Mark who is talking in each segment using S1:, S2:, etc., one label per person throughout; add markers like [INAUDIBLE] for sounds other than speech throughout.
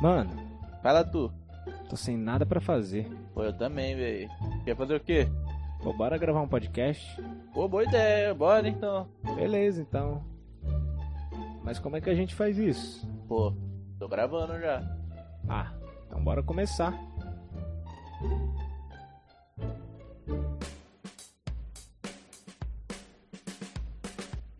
S1: Mano,
S2: Fala tu.
S1: tô sem nada pra fazer.
S2: Pô, eu também, velho. Quer fazer o quê?
S1: Pô, bora gravar um podcast?
S2: Pô, boa ideia. Bora então.
S1: Beleza, então. Mas como é que a gente faz isso?
S2: Pô, tô gravando já.
S1: Ah, então bora começar.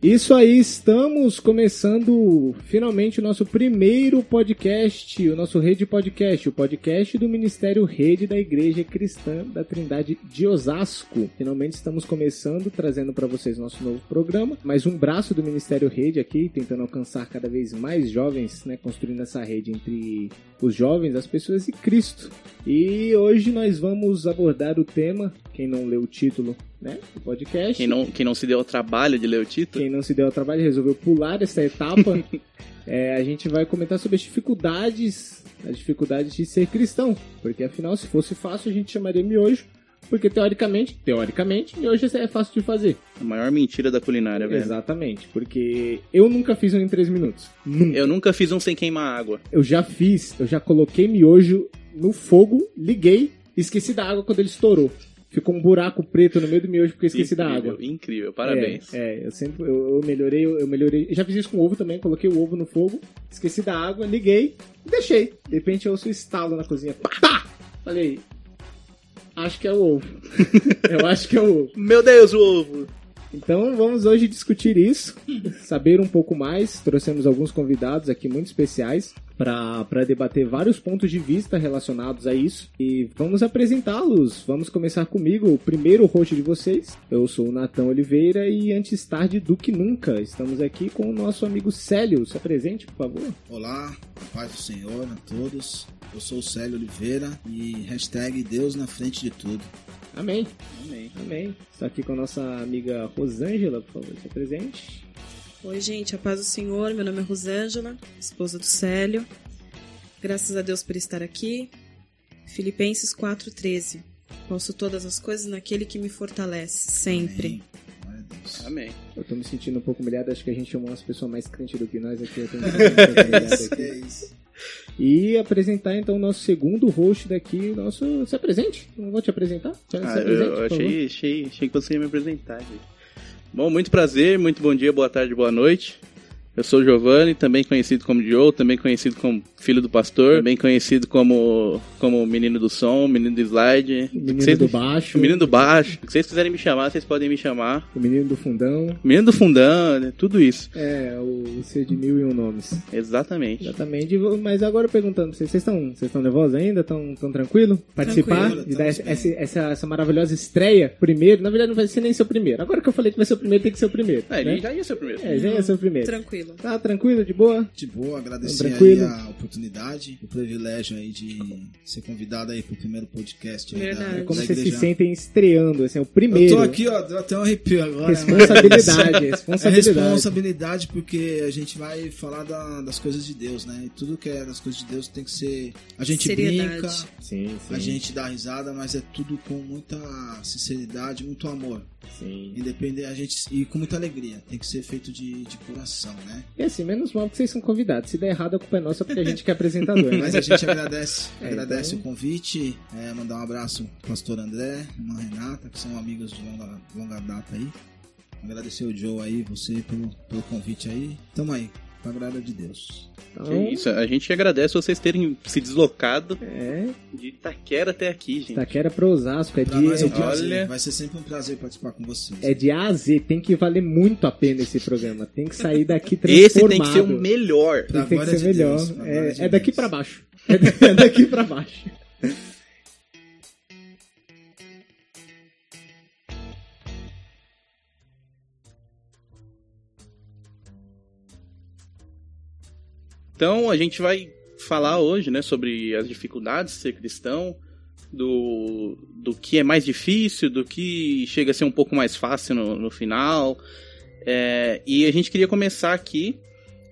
S1: Isso aí, estamos começando finalmente o nosso primeiro podcast, o nosso Rede Podcast, o podcast do Ministério Rede da Igreja Cristã da Trindade de Osasco. Finalmente estamos começando, trazendo para vocês nosso novo programa, mais um braço do Ministério Rede aqui, tentando alcançar cada vez mais jovens, né, construindo essa rede entre os jovens, as pessoas e Cristo. E hoje nós vamos abordar o tema, quem não leu o título, né, do podcast.
S3: Quem não, quem não se deu ao trabalho de ler o título,
S1: Quem não se deu ao trabalho resolveu pular essa etapa. [LAUGHS] É, a gente vai comentar sobre as dificuldades, as dificuldades de ser cristão. Porque afinal, se fosse fácil, a gente chamaria miojo. Porque teoricamente, teoricamente, miojo é fácil de fazer.
S3: a maior mentira da culinária, velho.
S1: Exatamente. Porque eu nunca fiz um em 3 minutos. Nunca.
S3: Eu nunca fiz um sem queimar água.
S1: Eu já fiz, eu já coloquei miojo no fogo, liguei, esqueci da água quando ele estourou. Ficou um buraco preto no meio do miojo porque eu esqueci da
S3: Incrível,
S1: água.
S3: Incrível, parabéns.
S1: É, é, eu sempre eu, eu melhorei, eu melhorei. Eu já fiz isso com ovo também, coloquei o ovo no fogo, esqueci da água, liguei e deixei. De repente eu ouço o estalo na cozinha. Pá! Falei, acho que é o ovo. [LAUGHS] eu acho que é o ovo.
S3: Meu Deus, o ovo!
S1: Então vamos hoje discutir isso, [LAUGHS] saber um pouco mais. Trouxemos alguns convidados aqui muito especiais para debater vários pontos de vista relacionados a isso e vamos apresentá-los. Vamos começar comigo, o primeiro host de vocês. Eu sou o Natão Oliveira e antes tarde do que nunca. Estamos aqui com o nosso amigo Célio. Se apresente, por favor.
S4: Olá, paz do Senhor a todos. Eu sou o Célio Oliveira e hashtag Deus na frente de tudo.
S1: Amém.
S3: Amém.
S1: Amém. Está aqui com a nossa amiga Rosângela, por favor, se apresente.
S5: Oi, gente, a paz do Senhor. Meu nome é Rosângela, esposa do Célio. Graças a Deus por estar aqui. Filipenses 4:13. Posso todas as coisas naquele que me fortalece, sempre.
S4: Amém.
S3: Amém.
S1: Eu tô me sentindo um pouco humilhado, acho que a gente chamou umas pessoas mais crentes do que nós aqui. Eu tô [LAUGHS] me sentindo um pouco humilhado aqui.
S4: é isso.
S1: E apresentar então o nosso segundo host daqui, nosso. Se apresente, não vou te apresentar. Se
S3: Ah,
S1: apresente,
S3: eu, achei, achei, achei que você ia me apresentar, gente. Bom, muito prazer, muito bom dia, boa tarde, boa noite. Eu sou o Giovanni, também conhecido como Joe, também conhecido como filho do pastor, também conhecido como, como menino do som, menino do slide.
S1: Menino
S3: Vocês-
S1: do baixo,
S3: menino do baixo. Se vocês quiserem me chamar, vocês podem me chamar.
S1: o menino do fundão.
S3: Menino do fundão, né? tudo isso.
S1: É, o ser de mil e um nomes.
S3: Exatamente.
S1: Exatamente. Mas agora perguntando pra vocês, vocês estão vocês estão nervosos ainda? Estão tão tranquilo? Participar
S5: Tranquilo,
S1: de dar essa, essa, essa maravilhosa estreia primeiro? Na verdade, não vai ser nem seu primeiro. Agora que eu falei que vai ser o primeiro, tem que ser o primeiro.
S3: É,
S1: né?
S3: ele já ia ser o primeiro.
S1: É, já ia ser o primeiro.
S5: Tranquilo.
S1: Tá tranquilo, de boa?
S4: De boa, agradecer
S1: Tranquilo.
S4: aí a oportunidade, o privilégio aí de ser convidado aí pro primeiro podcast aí
S5: Verdade.
S4: da,
S1: É Como vocês se sentem estreando, assim, é o primeiro.
S4: Eu tô aqui, ó, deu até um arrepio agora.
S1: Responsabilidade, [LAUGHS]
S4: É
S1: responsabilidade.
S4: responsabilidade porque a gente vai falar da- das coisas de Deus, né? E tudo que é das coisas de Deus tem que ser. A gente
S5: Seriedade.
S4: brinca,
S1: Sim, sim.
S4: a gente dá risada, mas é tudo com muita sinceridade, muito amor.
S1: Sim.
S4: Independente, a gente. E com muita alegria. Tem que ser feito de, de coração, né?
S1: E assim, menos mal que vocês são convidados. Se der errado, a culpa é nossa porque a gente que é apresentador. [LAUGHS]
S4: Mas
S1: né?
S4: a gente agradece, [LAUGHS]
S1: É,
S4: agradece
S1: então-
S4: o convite, é, mandar um abraço pro pastor André, irmã Renata, que são amigos de longa, longa data aí. Agradecer o Joe aí, você pelo, pelo convite aí. Tamo aí, pra glória de Deus.
S1: Então,
S3: Que isso, a gente agradece vocês terem se deslocado
S1: é,
S3: de Itaquera até aqui, gente.
S1: Taquera pra Osasco. É
S4: Pra
S1: de,
S4: nós é
S1: é
S4: um
S3: Olha.
S4: vai ser sempre um prazer participar com vocês.
S1: é de A a Z. Tem que valer muito a pena esse programa. Tem que sair daqui [LAUGHS]
S3: Esse
S1: transformado.
S3: tem que ser o melhor.
S4: Pra
S1: Tem que ser
S4: de
S1: melhor.
S4: Deus,
S1: É-
S4: de [LAUGHS]
S1: é, daqui pra baixo. É da- é daqui pra baixo.
S3: Então a gente vai falar hoje, né, sobre as dificuldades de ser cristão, do, do que é mais difícil, do que chega a ser um pouco mais fácil no, no final. É, e a gente queria começar aqui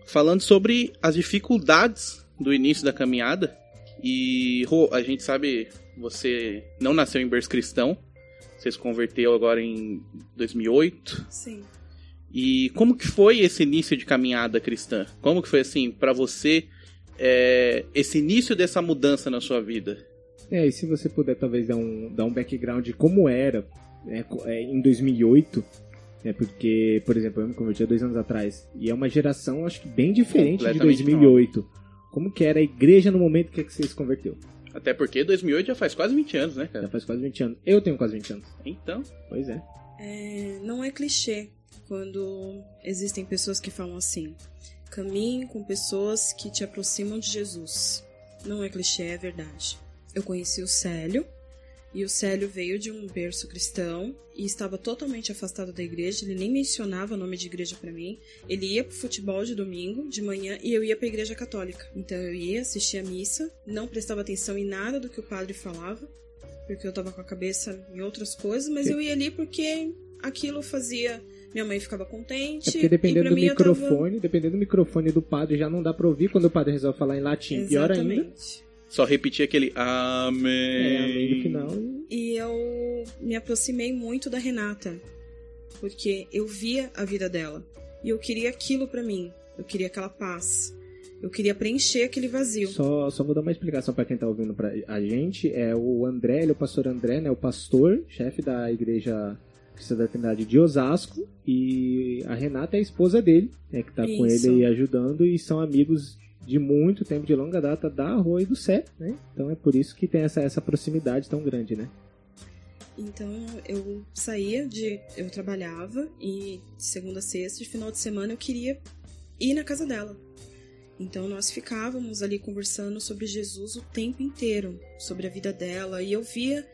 S3: falando sobre as dificuldades do início da caminhada. E a gente sabe, você não nasceu em berço cristão, você se converteu agora em 2008.
S5: Sim.
S3: E como que foi esse início de caminhada cristã? Como que foi assim para você é, esse início dessa mudança na sua vida?
S1: É, e se você puder talvez dar um, dar um background de como era né, é, em 2008, né, porque, por exemplo, eu me converti há dois anos atrás, e é uma geração, acho que bem diferente de
S3: Completamente
S1: 2008. Como que era a igreja no momento que, é que você se converteu?
S3: Até porque 2008 já faz quase 20 anos, né,
S1: Já
S3: cara?
S1: faz quase 20 anos. Eu tenho quase 20 anos.
S3: Então,
S1: Pois é.
S5: É, não é clichê quando existem pessoas que falam assim: caminhe com pessoas que te aproximam de Jesus. Não é clichê, é verdade. Eu conheci o Célio, e o Célio veio de um berço cristão e estava totalmente afastado da igreja, ele nem mencionava o nome de igreja pra mim. Ele ia pro futebol de domingo, de manhã, e eu ia pra igreja católica. Então eu ia assistir a missa, não prestava atenção em nada do que o padre falava, porque eu tava com a cabeça em outras coisas, mas eu ia ali porque aquilo fazia. Minha mãe ficava contente.
S1: É porque
S5: e
S1: dependendo
S5: pra
S1: do
S5: mim eu tava-
S1: microfone, dependendo do microfone do padre, já não dá pra ouvir quando o padre resolve falar em latim. Pior ainda.
S5: Exatamente.
S3: só repetir aquele Amém.
S1: É, amém no final.
S5: E eu me aproximei muito da Renata, porque eu via a vida dela e eu queria aquilo pra mim. Eu queria aquela paz. Eu queria preencher aquele vazio.
S1: Só, só vou dar uma explicação pra quem tá ouvindo pra a gente. É o André, ele é o pastor André, né? O pastor, chefe da igreja Cristã da Trindade de Osasco. E a Renata é a esposa dele, né? Que tá com ele aí ajudando. E são amigos de muito tempo, de longa data, da Rua e do Sé, né? Então é por isso que tem essa, essa proximidade tão grande, né?
S5: Então eu saía de. Eu trabalhava e de segunda a sexta, de final de semana eu queria ir na casa dela. Então nós ficávamos ali conversando sobre Jesus o tempo inteiro, sobre a vida dela, e eu via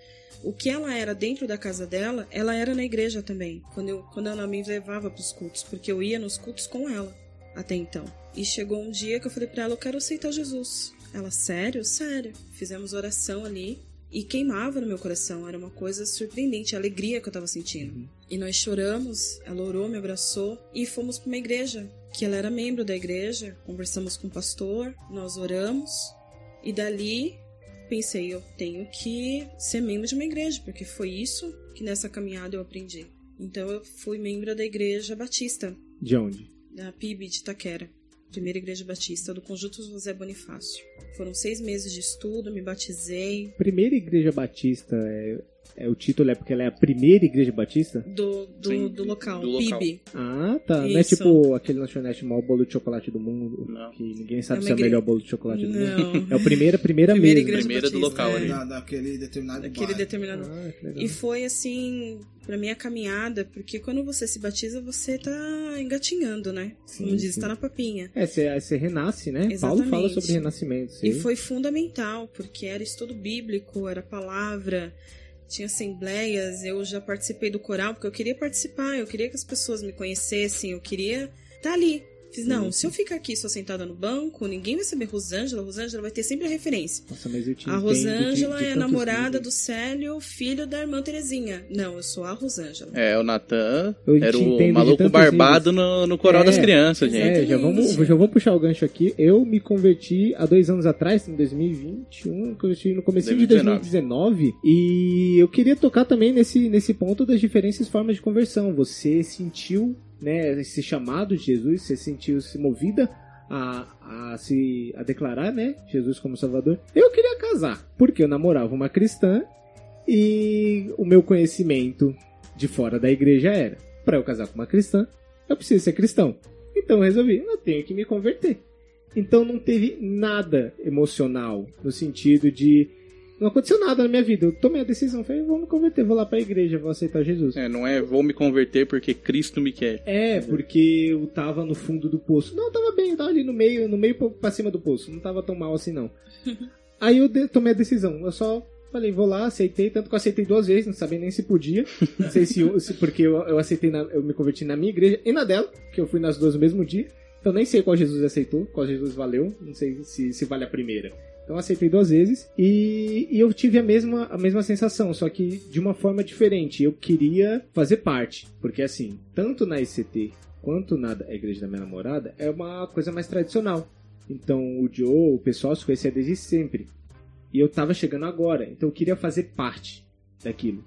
S5: o que ela era dentro da casa dela, ela era na igreja também, quando, eu, quando ela me levava para os cultos, porque eu ia nos cultos com ela até então. E chegou um dia que eu falei para ela: Eu quero aceitar Jesus. Ela, sério? Sério. Fizemos oração ali e queimava no meu coração. Era uma coisa surpreendente, a alegria que eu tava sentindo. E nós choramos, ela orou, me abraçou e fomos para uma igreja, que ela era membro da igreja. Conversamos com o pastor, nós oramos e dali pensei, eu tenho que ser membro de uma igreja, porque foi isso que nessa caminhada eu aprendi. Então eu fui membro da igreja batista,
S1: De onde?
S5: da PIB de Itaquera, primeira igreja batista do Conjunto José Bonifácio. Foram seis meses de estudo, me batizei,
S1: Primeira igreja batista é, é o título é porque ela é a primeira igreja batista?
S5: do, do,
S3: Sim,
S5: do local,
S3: do local.
S5: PIB.
S1: Ah, tá. Não é
S5: Isso.
S1: tipo aquele lanchonete maior bolo de chocolate do mundo.
S3: Não.
S1: Que ninguém sabe
S5: É
S1: se é o
S5: igre-
S1: melhor bolo de chocolate do mundo.
S5: Não. [LAUGHS]
S1: É o primeira, primeira,
S5: Primeira
S1: mesmo.
S5: igreja
S3: Primeira do
S5: batista,
S3: local
S5: é.
S3: ali.
S4: Da, daquele determinado
S5: Daquele
S4: bairro.
S5: determinado
S1: Ah, que legal.
S5: E foi assim, pra minha caminhada, porque quando você se batiza, você tá engatinhando, né?
S1: Sim,
S5: Como diz,
S1: sim.
S5: tá na papinha.
S1: É, você, renasce, né? Paulo
S5: Exatamente.
S1: fala sobre renascimento. sim.
S5: E foi fundamental, porque era estudo bíblico, era palavra, tinha assembleias, eu já participei do coral, porque eu queria participar, eu queria que as pessoas me conhecessem, eu queria estar ali. Fiz, não, se eu ficar aqui só sentada no banco, ninguém vai saber Rosângela, Rosângela vai ter sempre a referência.
S1: Nossa, mas eu te
S5: A Rosângela
S1: de- de
S5: é a namorada do Célio, filho da irmã Terezinha. Não, eu sou a Rosângela.
S3: É, o Natan era o maluco barbado no, no coral
S1: É,
S3: das crianças, gente.
S1: É, já vamos, já vou puxar o gancho aqui. Eu me converti há dois anos atrás, em 2021, converti no começo de
S3: 2019.
S1: 2019. E eu queria tocar também nesse, nesse ponto das diferentes formas de conversão. Você sentiu né, esse chamado de Jesus, você sentiu se movida a, a se a declarar, né, Jesus como Salvador. Eu queria casar, porque eu namorava uma cristã e o meu conhecimento de fora da igreja era, para eu casar com uma cristã, eu preciso ser cristão. Então eu resolvi, eu tenho que me converter. Então não teve nada emocional no sentido de não aconteceu nada na minha vida. Eu tomei a decisão, falei, vou me converter, vou lá pra igreja, vou aceitar Jesus.
S3: É, não é vou me converter porque Cristo me quer.
S1: É, porque eu tava no fundo do poço. Não, eu tava bem, eu tava ali no meio, no meio pra cima do poço. Não tava tão mal assim, não. [LAUGHS] Aí eu tomei a decisão. Eu só falei, vou lá, aceitei. Tanto que eu aceitei duas vezes, não sabia nem se podia. Não sei se, eu- se- porque eu, eu aceitei, na- eu me converti na minha igreja e na dela, que eu fui nas duas no mesmo dia. Então nem sei qual Jesus aceitou, qual Jesus valeu. Não sei se, se vale a primeira. Então aceitei duas vezes e, e eu tive a mesma, a mesma sensação, só que de uma forma diferente. Eu queria fazer parte, porque assim, tanto na ICT quanto na Igreja da Minha Namorada é uma coisa mais tradicional. Então o Joe, o pessoal se conhecia desde sempre. E eu tava chegando agora, então eu queria fazer parte daquilo.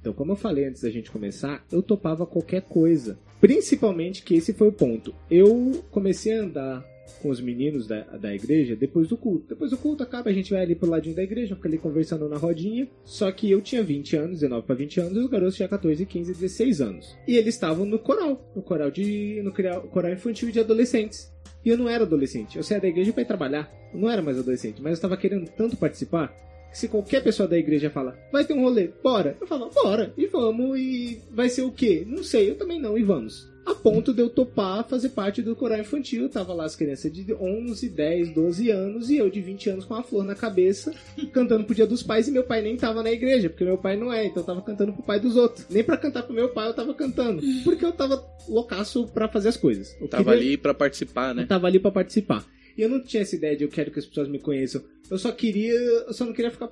S1: Então, como eu falei antes da gente começar, eu topava qualquer coisa. Principalmente que esse foi o ponto. Eu comecei a andar com os meninos da, da igreja depois do culto. Depois do culto acaba, a gente vai ali pro ladinho da igreja, fica ali conversando na rodinha. Só que eu tinha 20 anos, 19 para 20 anos, e os garotos tinham 14, 15, 16 anos. E eles estavam no coral, no coral de no coral infantil de adolescentes. E eu não era adolescente, eu saía da igreja para ir trabalhar. Eu não era mais adolescente, mas eu estava querendo tanto participar que se qualquer pessoa da igreja fala, vai ter um rolê, bora. Eu falo, bora, e vamos, e vai ser o quê? Não sei, eu também não, e vamos a ponto de eu topar fazer parte do coral infantil. Tava lá as crianças de 11, 10, 12 anos e eu de 20 anos com a flor na cabeça, cantando pro Dia dos Pais e meu pai nem tava na igreja, porque meu pai não é, então eu tava cantando pro pai dos outros. Nem para cantar pro meu pai eu tava cantando, porque eu tava loucaço para fazer as coisas. Eu
S3: tava
S1: queria...
S3: ali para participar, né?
S1: Eu tava ali para participar. E eu não tinha essa ideia de eu quero que as pessoas me conheçam. Eu só queria, eu só não queria ficar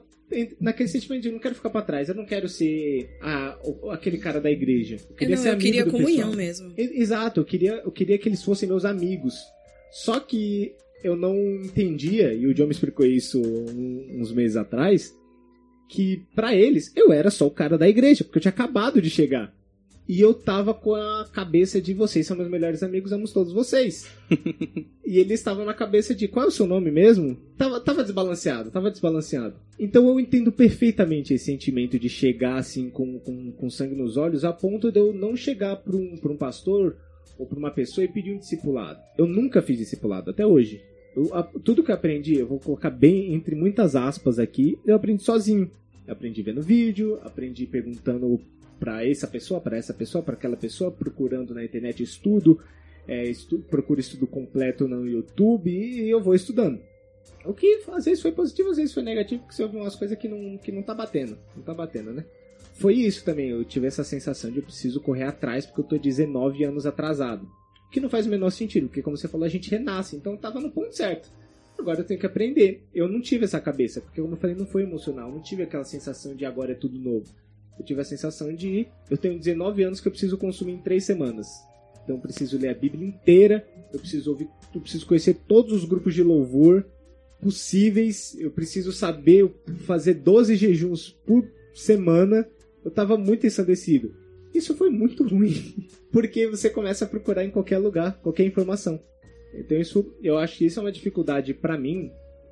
S1: naquele sentimento de eu não quero ficar para trás, eu não quero ser a, aquele cara da igreja. Eu queria
S5: não,
S1: ser
S5: eu
S1: amigo
S5: queria
S1: do
S5: comunhão
S1: pessoal.
S5: mesmo.
S1: Exato, eu queria, eu queria que eles fossem meus amigos. Só que eu não entendia, e o John me explicou isso uns meses atrás, que para eles eu era só o cara da igreja, porque eu tinha acabado de chegar. E eu tava com a cabeça de vocês são meus melhores amigos, amo todos vocês. [LAUGHS] e eles estavam na cabeça de qual é o seu nome mesmo? Tava, tava desbalanceado, tava desbalanceado. Então eu entendo perfeitamente esse sentimento de chegar assim com, com, com sangue nos olhos, a ponto de eu não chegar pra um, pra um pastor ou pra uma pessoa e pedir um discipulado. Eu nunca fiz discipulado, até hoje. Eu, a, tudo que eu aprendi, eu vou colocar bem entre muitas aspas aqui, eu aprendi sozinho. Eu aprendi vendo vídeo, aprendi perguntando para essa pessoa, para essa pessoa, para aquela pessoa, procurando na internet estudo, é, estu procuro estudo completo no YouTube e eu vou estudando. O que às vezes foi positivo, às vezes foi negativo, porque você ouve umas coisas que não, que não tá batendo. Não tá batendo, né? Foi isso também, eu tive essa sensação de eu preciso correr atrás porque eu tô 19 anos atrasado. O que não faz o menor sentido, porque como você falou, a gente renasce, então tava no ponto certo. Agora eu tenho que aprender. Eu não tive essa cabeça, porque como eu falei, não foi emocional, não tive aquela sensação de agora é tudo novo. Eu tive a sensação de eu tenho 19 anos que eu preciso consumir em 3 semanas. Então eu preciso ler a Bíblia inteira, eu preciso ouvir, eu preciso conhecer todos os grupos de louvor possíveis, eu preciso saber fazer 12 jejuns por semana. Eu tava muito ensandecido. Isso foi muito [LAUGHS] ruim, porque você começa a procurar em qualquer lugar, qualquer informação. Então isso, eu acho que isso é uma dificuldade para mim.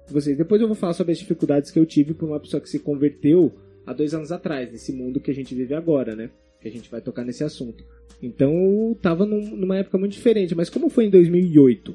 S1: Vocês, depois eu vou falar sobre as dificuldades que eu tive por uma pessoa que se converteu há dois anos atrás, nesse mundo que a gente vive agora, né? Que a gente vai tocar nesse assunto. Então tava num, numa época muito diferente. Mas como foi em 2008?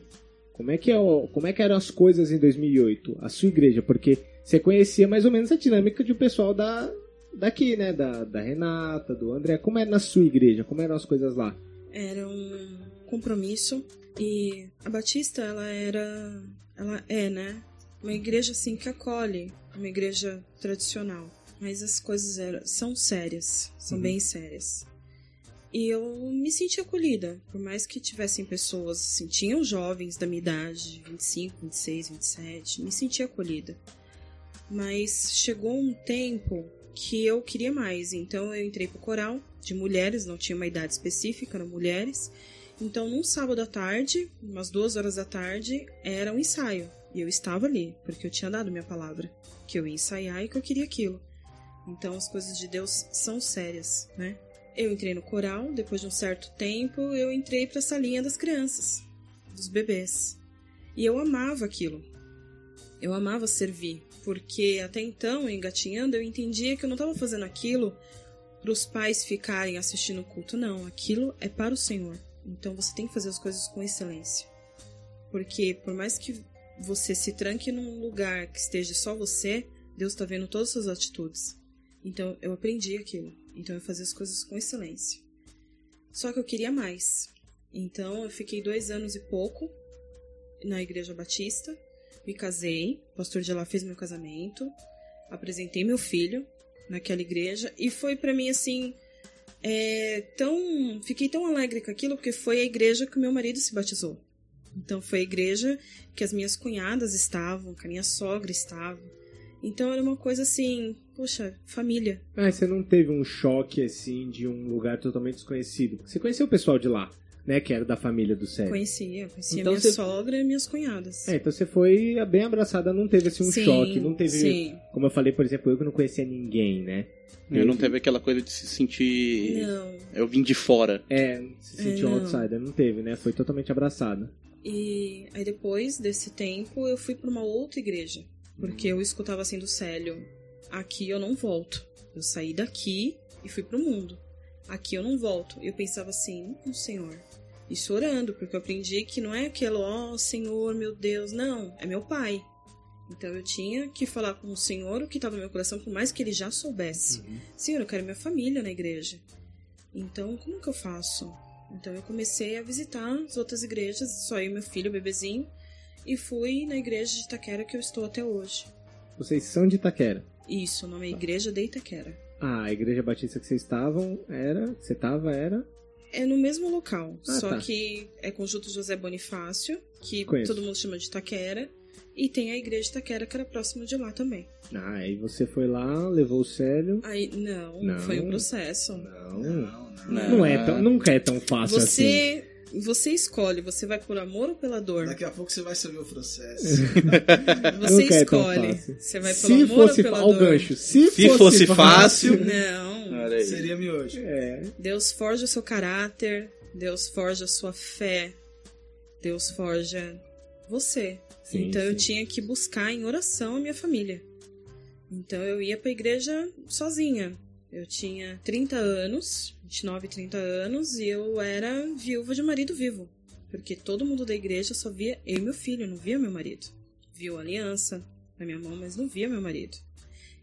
S1: Como é que, é, como é que eram as coisas em 2008? A sua igreja? Porque você conhecia mais ou menos a dinâmica de um pessoal da, daqui, né? Da, da Renata, do André. Como é na sua igreja? Como eram as coisas lá?
S5: Era um compromisso. E a Batista, ela era. Ela é, né? Uma igreja assim que acolhe. Uma igreja tradicional. Mas as coisas eram, são sérias, são uhum. bem sérias. E eu me senti acolhida, por mais que tivessem pessoas, assim, tinham jovens da minha idade, 25, 26, 27, me senti acolhida. Mas chegou um tempo que eu queria mais, então eu entrei pro coral de mulheres, não tinha uma idade específica, eram mulheres. Então, num sábado à tarde, umas duas horas da tarde, era um ensaio. E eu estava ali, porque eu tinha dado minha palavra, que eu ia ensaiar e que eu queria aquilo. Então as coisas de Deus são sérias, né? Eu entrei no coral, depois de um certo tempo, eu entrei para essa linha das crianças, dos bebês. E eu amava aquilo. Eu amava servir, porque até então, engatinhando, eu entendia que eu não estava fazendo aquilo para os pais ficarem assistindo o culto, não. Aquilo é para o Senhor. Então você tem que fazer as coisas com excelência. Porque por mais que você se tranque num lugar que esteja só você, Deus está vendo todas as suas atitudes. Então eu aprendi aquilo. Então eu fazia as coisas com excelência. Só que eu queria mais. Então eu fiquei dois anos e pouco na Igreja Batista. Me casei. O pastor de lá fez meu casamento. Apresentei meu filho naquela igreja. E foi para mim assim. É, tão fiquei tão alegre com aquilo porque foi a igreja que meu marido se batizou. Então foi a igreja que as minhas cunhadas estavam, que a minha sogra estava. Então era uma coisa assim, poxa, família.
S1: Ah, você não teve um choque assim de um lugar totalmente desconhecido? Você conheceu o pessoal de lá? Né, que era da família do Sérgio.
S5: Conhecia, conhecia então minha você... sogra e minhas cunhadas.
S1: É, então você foi bem abraçada, não teve assim um sim, choque, não teve, sim. como eu falei, por exemplo, eu que não conhecia ninguém, né?
S3: Eu não teve aquela coisa de se sentir.
S5: Não.
S3: Eu vim de fora.
S1: É, se sentir é, um outsider, não teve, né? Foi totalmente abraçada.
S5: E aí depois desse tempo eu fui para uma outra igreja, porque eu escutava assim do Célio, aqui eu não volto. Eu saí daqui e fui pro mundo. Aqui eu não volto. Eu pensava assim, não, Senhor. E chorando, porque eu aprendi que não é aquilo, ó, Senhor, meu Deus, não, é meu pai. Então eu tinha que falar com o Senhor o que estava no meu coração, por mais que ele já soubesse. Senhor, eu quero minha família na igreja. Então, como que eu faço? Então eu comecei a visitar as outras igrejas, só eu e meu filho, bebezinho, e fui na igreja de Itaquera que eu estou até hoje.
S1: Vocês são de Itaquera.
S5: Isso, o nome é Igreja de Itaquera.
S1: Ah, a igreja batista que vocês estavam era. Você tava, era.
S5: É no mesmo local,
S1: Ah,
S5: só
S1: tá.
S5: que é Conjunto José Bonifácio, que
S1: Conheço.
S5: todo mundo chama de Itaquera, e tem a igreja de Itaquera que era próximo de lá também.
S1: Ah, aí você foi lá, levou o Célio.
S5: Aí, não,
S1: Não.
S5: foi um processo.
S1: Não.
S4: Não, não.
S1: Não é tão, nunca é tão fácil assim.
S5: Você, você escolhe, você vai por amor ou pela dor?
S4: Daqui a pouco você vai saber o processo. [LAUGHS]
S5: Você
S1: é
S5: escolhe.
S1: fácil.
S5: Você vai pelo
S1: Se
S5: amor
S1: fosse
S5: ou pela dor?
S1: gancho. Se,
S3: Se fosse fácil.
S5: Não.
S3: Olha aí.
S4: Seria miojo.
S1: É.
S5: Deus forja o seu caráter, Deus forja a sua fé, Deus forja você.
S1: Sim,
S5: então eu
S1: sim.
S5: tinha que buscar em oração a minha família. Então eu ia pra igreja sozinha. Eu tinha 30 anos, 29, 30 anos, e eu era viúva de marido vivo. Porque todo mundo da igreja só via eu e meu filho, não via meu marido. Viu a aliança na minha mão, mas não via meu marido.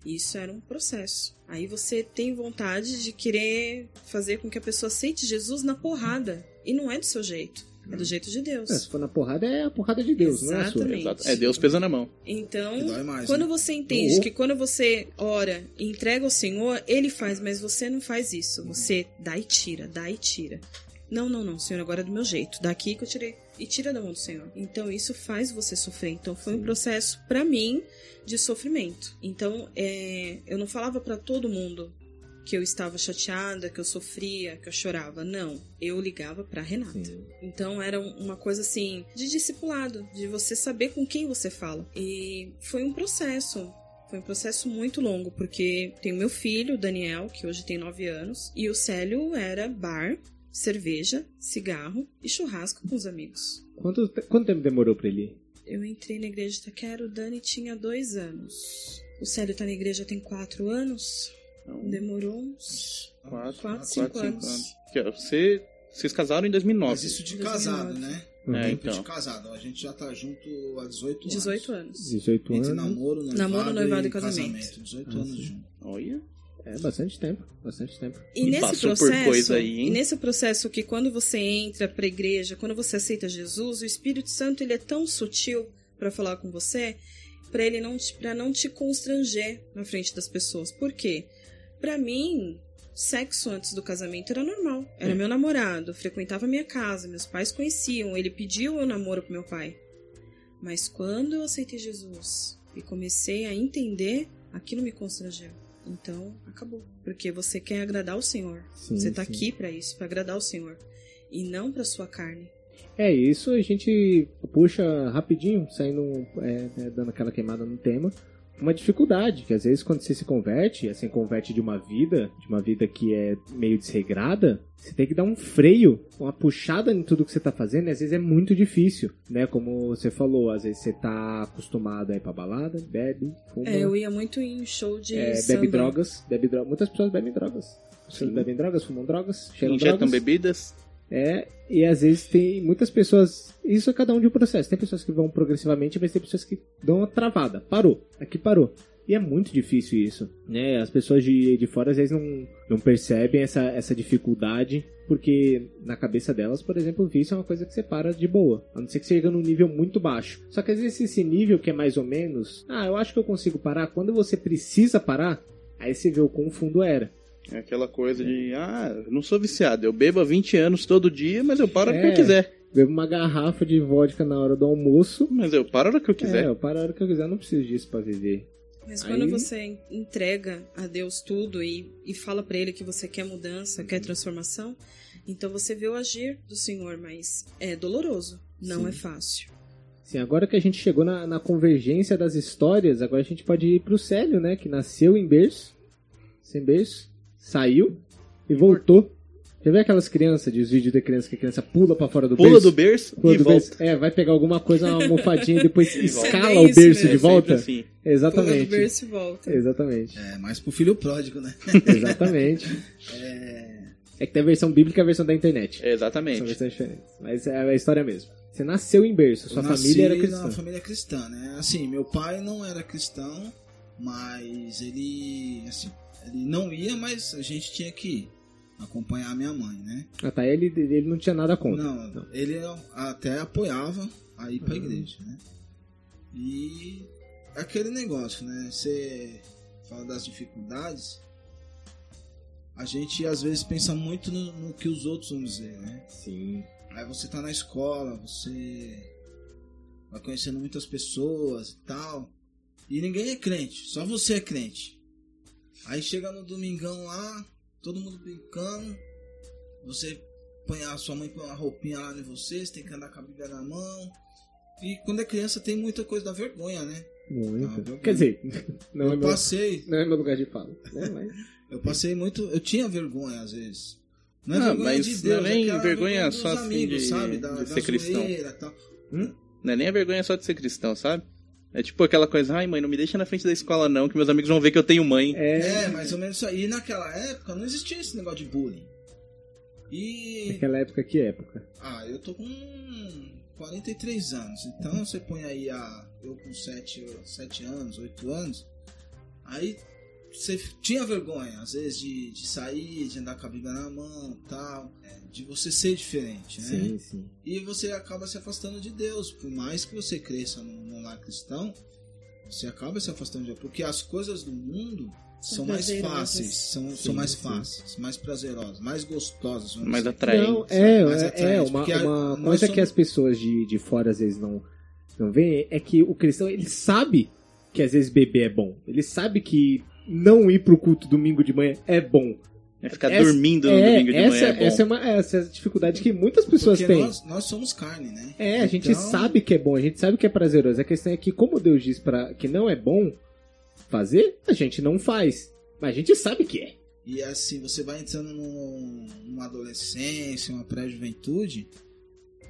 S5: Isso era um processo. Aí você tem vontade de querer fazer com que a pessoa aceite Jesus na porrada. E não é do seu jeito. É do jeito de Deus.
S1: É, se for na porrada, é a porrada de Deus, não é a sua.
S5: Exatamente.
S3: Exato. É Deus pesando a mão.
S5: Então,
S4: mais,
S5: quando
S4: né?
S5: você entende
S1: Oh.
S5: que quando você ora e entrega ao Senhor, Ele faz, mas você não faz isso. Você dá e tira, dá e tira. Não, não, não, Senhor, agora é do meu jeito. Daqui que eu tirei. E tira da mão do Senhor. Então, isso faz você sofrer. Então, foi um processo, pra mim, de sofrimento. Então, é, eu não falava pra todo mundo que eu estava chateada, que eu sofria, que eu chorava. Não. Eu ligava pra Renata.
S1: Sim.
S5: Então era um- uma coisa assim de discipulado, de você saber com quem você fala. E foi um processo. Foi um processo muito longo, porque tem o meu filho, Daniel, que hoje tem 9 anos, e o Célio era bar, cerveja, cigarro e churrasco com os amigos.
S1: Quanto, quanto tempo demorou pra ele ir?
S5: Eu entrei na igreja de Itaquera, o Dani tinha dois anos. O Célio tá na igreja tem quatro anos.
S3: Então,
S5: Demorou uns
S3: quatro,
S5: quatro, cinco anos.
S3: Que, ó, Você, vocês casaram em 2009.
S4: Mas isso de casado, né?
S1: Uhum.
S3: É,
S4: Tempo
S3: então.
S4: de casado. A gente já tá junto há 18 anos.
S5: 18 anos.
S1: 18
S4: Entre
S1: anos.
S4: namoro, noivado,
S5: Namoro, noivado
S4: e
S5: e casamento.
S4: 18
S1: Ah,
S4: anos
S1: sim.
S4: junto.
S3: Olha.
S1: É bastante tempo. Bastante tempo.
S5: E,
S3: E
S5: nesse
S3: passou por
S5: processo,
S3: coisa aí,
S5: e nesse processo que quando você entra pra igreja, quando você aceita Jesus, o Espírito Santo ele é tão sutil pra falar com você, pra ele não para não te constranger na frente das pessoas. Por quê? Pra mim, sexo antes do casamento era normal. Era meu namorado, frequentava minha casa, meus pais conheciam, ele pediu o namoro pro meu pai. Mas quando eu aceitei Jesus e comecei a entender, aquilo me constrangeu. Então, acabou. Porque você quer agradar o Senhor.
S1: Sim,
S5: você tá
S1: sim.
S5: aqui pra isso, pra agradar o Senhor. E não pra sua carne.
S1: É isso, a gente puxa rapidinho, saindo, é, é, dando aquela queimada no tema. Uma dificuldade, que às vezes quando você se converte, assim, converte de uma vida, de uma vida que é meio desregrada, você tem que dar um freio, uma puxada em tudo que você tá fazendo, e às vezes é muito difícil, né? Como você falou, às vezes você tá acostumado a ir pra balada, bebe, fuma,
S5: É, eu ia muito em show de
S1: é,
S5: samba.
S1: bebe drogas, bebe drogas. Muitas pessoas bebem drogas. As pessoas bebem drogas, fumam drogas, cheiram
S3: Injetam
S1: drogas.
S3: bebidas.
S1: É, e às vezes tem muitas pessoas. Isso é cada um de um processo. Tem pessoas que vão progressivamente, mas tem pessoas que dão uma travada. Parou, aqui parou. E é muito difícil isso, né? As pessoas de, de fora às vezes não, não percebem essa, essa dificuldade, porque na cabeça delas, por exemplo, o vício é uma coisa que você para de boa. A não ser que você chega num nível muito baixo. Só que às vezes esse nível que é mais ou menos, ah, eu acho que eu consigo parar. Quando você precisa parar, aí você vê o quão fundo era.
S3: É aquela coisa de, ah, eu não sou viciado. Eu bebo há 20 anos todo dia, mas eu paro a hora que
S1: É.
S3: eu quiser.
S1: Bebo uma garrafa de vodka na hora do almoço.
S3: Mas eu paro a hora que eu quiser.
S1: É, eu paro a hora que eu quiser, não preciso disso pra viver.
S5: Mas
S1: Aí-
S5: quando você entrega a Deus tudo e, e fala pra Ele que você quer mudança, quer transformação, então você vê o agir do Senhor, mas é doloroso, não
S1: Sim.
S5: é fácil.
S1: Sim, agora que a gente chegou na, na convergência das histórias, agora a gente pode ir pro Célio, né? Que nasceu em berço, sem berço, saiu e voltou. Já viu aquelas crianças, de os vídeos de criança que a criança pula pra fora do
S3: Pula
S1: berço?
S3: do berço
S1: Pula
S3: e
S1: do
S3: volta.
S1: berço. É, vai pegar alguma coisa, uma almofadinha e depois [LAUGHS]
S3: E
S1: escala
S5: É
S1: o berço
S5: mesmo.
S1: de
S3: É
S1: volta?
S3: assim.
S5: Pula do
S1: Exatamente.
S5: berço e volta.
S1: Exatamente.
S4: É, mais pro filho pródigo, né? [LAUGHS]
S1: Exatamente. É que tem a versão bíblica e a versão da internet.
S3: É, Exatamente.
S1: São versões diferentes. Mas é a história mesmo. Você nasceu em berço, sua
S4: Eu nasci
S1: família era
S4: na
S1: cristã.
S4: família cristã, né? Assim, meu pai não era cristão, mas ele, assim, ele não ia, mas a gente tinha que ir acompanhar a minha mãe, né?
S1: Ah, tá. Ele, ele não tinha nada contra.
S4: Não, ele até apoiava a ir pra
S1: Uhum.
S4: igreja, né? E aquele negócio, né? Você fala das dificuldades, a gente às vezes pensa muito no, no que os outros vão dizer, né?
S1: Sim.
S4: Aí você tá na escola, você vai conhecendo muitas pessoas e tal. E ninguém é crente, só você é crente. Aí chega no domingão lá, todo mundo brincando. Você põe a sua mãe põe uma roupinha lá em você, você tem que andar com a Bíblia na mão. E quando é criança tem muita coisa da vergonha, né?
S1: Muito.
S4: Ah,
S1: Quer dizer, não é,
S4: eu
S1: meu,
S4: passei,
S1: não é meu lugar de fala. né, mas- [LAUGHS]
S4: eu passei muito, eu tinha vergonha às vezes. Não é
S3: Não,
S4: vergonha
S3: mas
S4: de
S3: não
S4: Deus,
S3: é nem vergonha só assim
S4: amigos,
S3: de-
S4: sabe? Da,
S3: de ser cristão.
S4: tal.
S3: Não é nem a vergonha só de ser cristão, sabe? É tipo aquela coisa, ai mãe, não me deixa na frente da escola não, que meus amigos vão ver que eu tenho mãe.
S1: É,
S4: É, mais ou menos isso aí. E naquela época não existia esse negócio de bullying. E.
S1: naquela época, que época?
S4: Ah, eu tô com 43 anos. Então você põe aí a. Eu com 7, 7 anos, 8 anos. Aí você tinha vergonha, às vezes, de, de sair, de andar com a Bíblia na mão tal. é, De você ser diferente, né?
S1: Sim, sim.
S4: E você acaba se afastando de Deus. Por mais que você cresça num, num lar cristão, você acaba se afastando de Deus. Porque as coisas do mundo são mais
S5: prazerosas.
S4: fáceis, são,
S1: Sim,
S4: são mais
S1: sim.
S4: fáceis, mais prazerosas, mais gostosas. vamos
S3: Mais
S4: dizer.
S3: atraente.
S1: Não, é,
S4: mais
S1: é, é uma, uma coisa
S4: somos-
S1: que as pessoas de, de fora às vezes não, não veem é que o cristão, ele sabe que às vezes beber é bom. Ele sabe que não ir pro culto domingo de manhã é bom.
S3: É ficar
S1: Essa-
S3: dormindo no
S1: é,
S3: domingo de
S1: essa,
S3: manhã é bom.
S1: essa é uma essa é a dificuldade que muitas pessoas
S4: Porque
S1: têm.
S4: nós, nós somos carne, né?
S1: É, a gente
S4: Então,
S1: sabe que é bom, a gente sabe que é prazeroso. A questão é que, como Deus diz para que não é bom fazer, a gente não faz. Mas a gente sabe que é.
S4: E assim, você vai entrando num- numa adolescência, uma pré-juventude,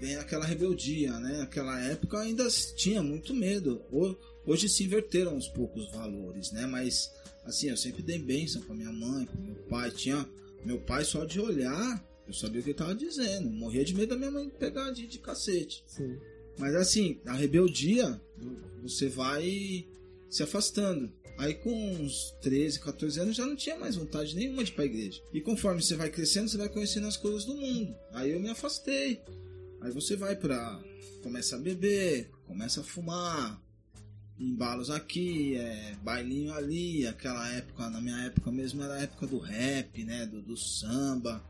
S4: vem aquela rebeldia, né? Naquela época ainda tinha muito medo. Ho- Hoje se inverteram uns poucos valores, né? Mas assim, eu sempre dei bênção pra minha mãe, pro meu pai. Tinha meu pai só de olhar, eu sabia o que ele tava dizendo. Morria de medo da minha mãe pegar de, de cacete.
S1: Sim.
S4: Mas assim, a rebeldia, você vai se afastando. Aí com uns 13, 14 anos já não tinha mais vontade nenhuma de ir pra igreja. E conforme você vai crescendo, você vai conhecendo as coisas do mundo. Aí eu me afastei. Aí você vai pra. começa a beber, começa a fumar. Embalos aqui, é, bailinho ali, aquela época, na minha época mesmo era a época do rap, né? Do, do samba.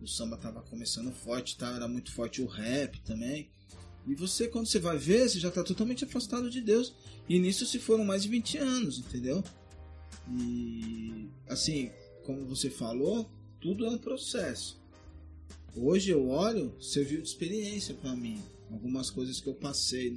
S4: O samba tava começando forte, tá? Era muito forte o rap também. E você, quando você vai ver, você já tá totalmente afastado de Deus. E nisso se foram mais de 20 anos, entendeu? E assim, como você falou, tudo é um processo. Hoje eu olho, serviu de experiência para mim. Algumas coisas que eu passei,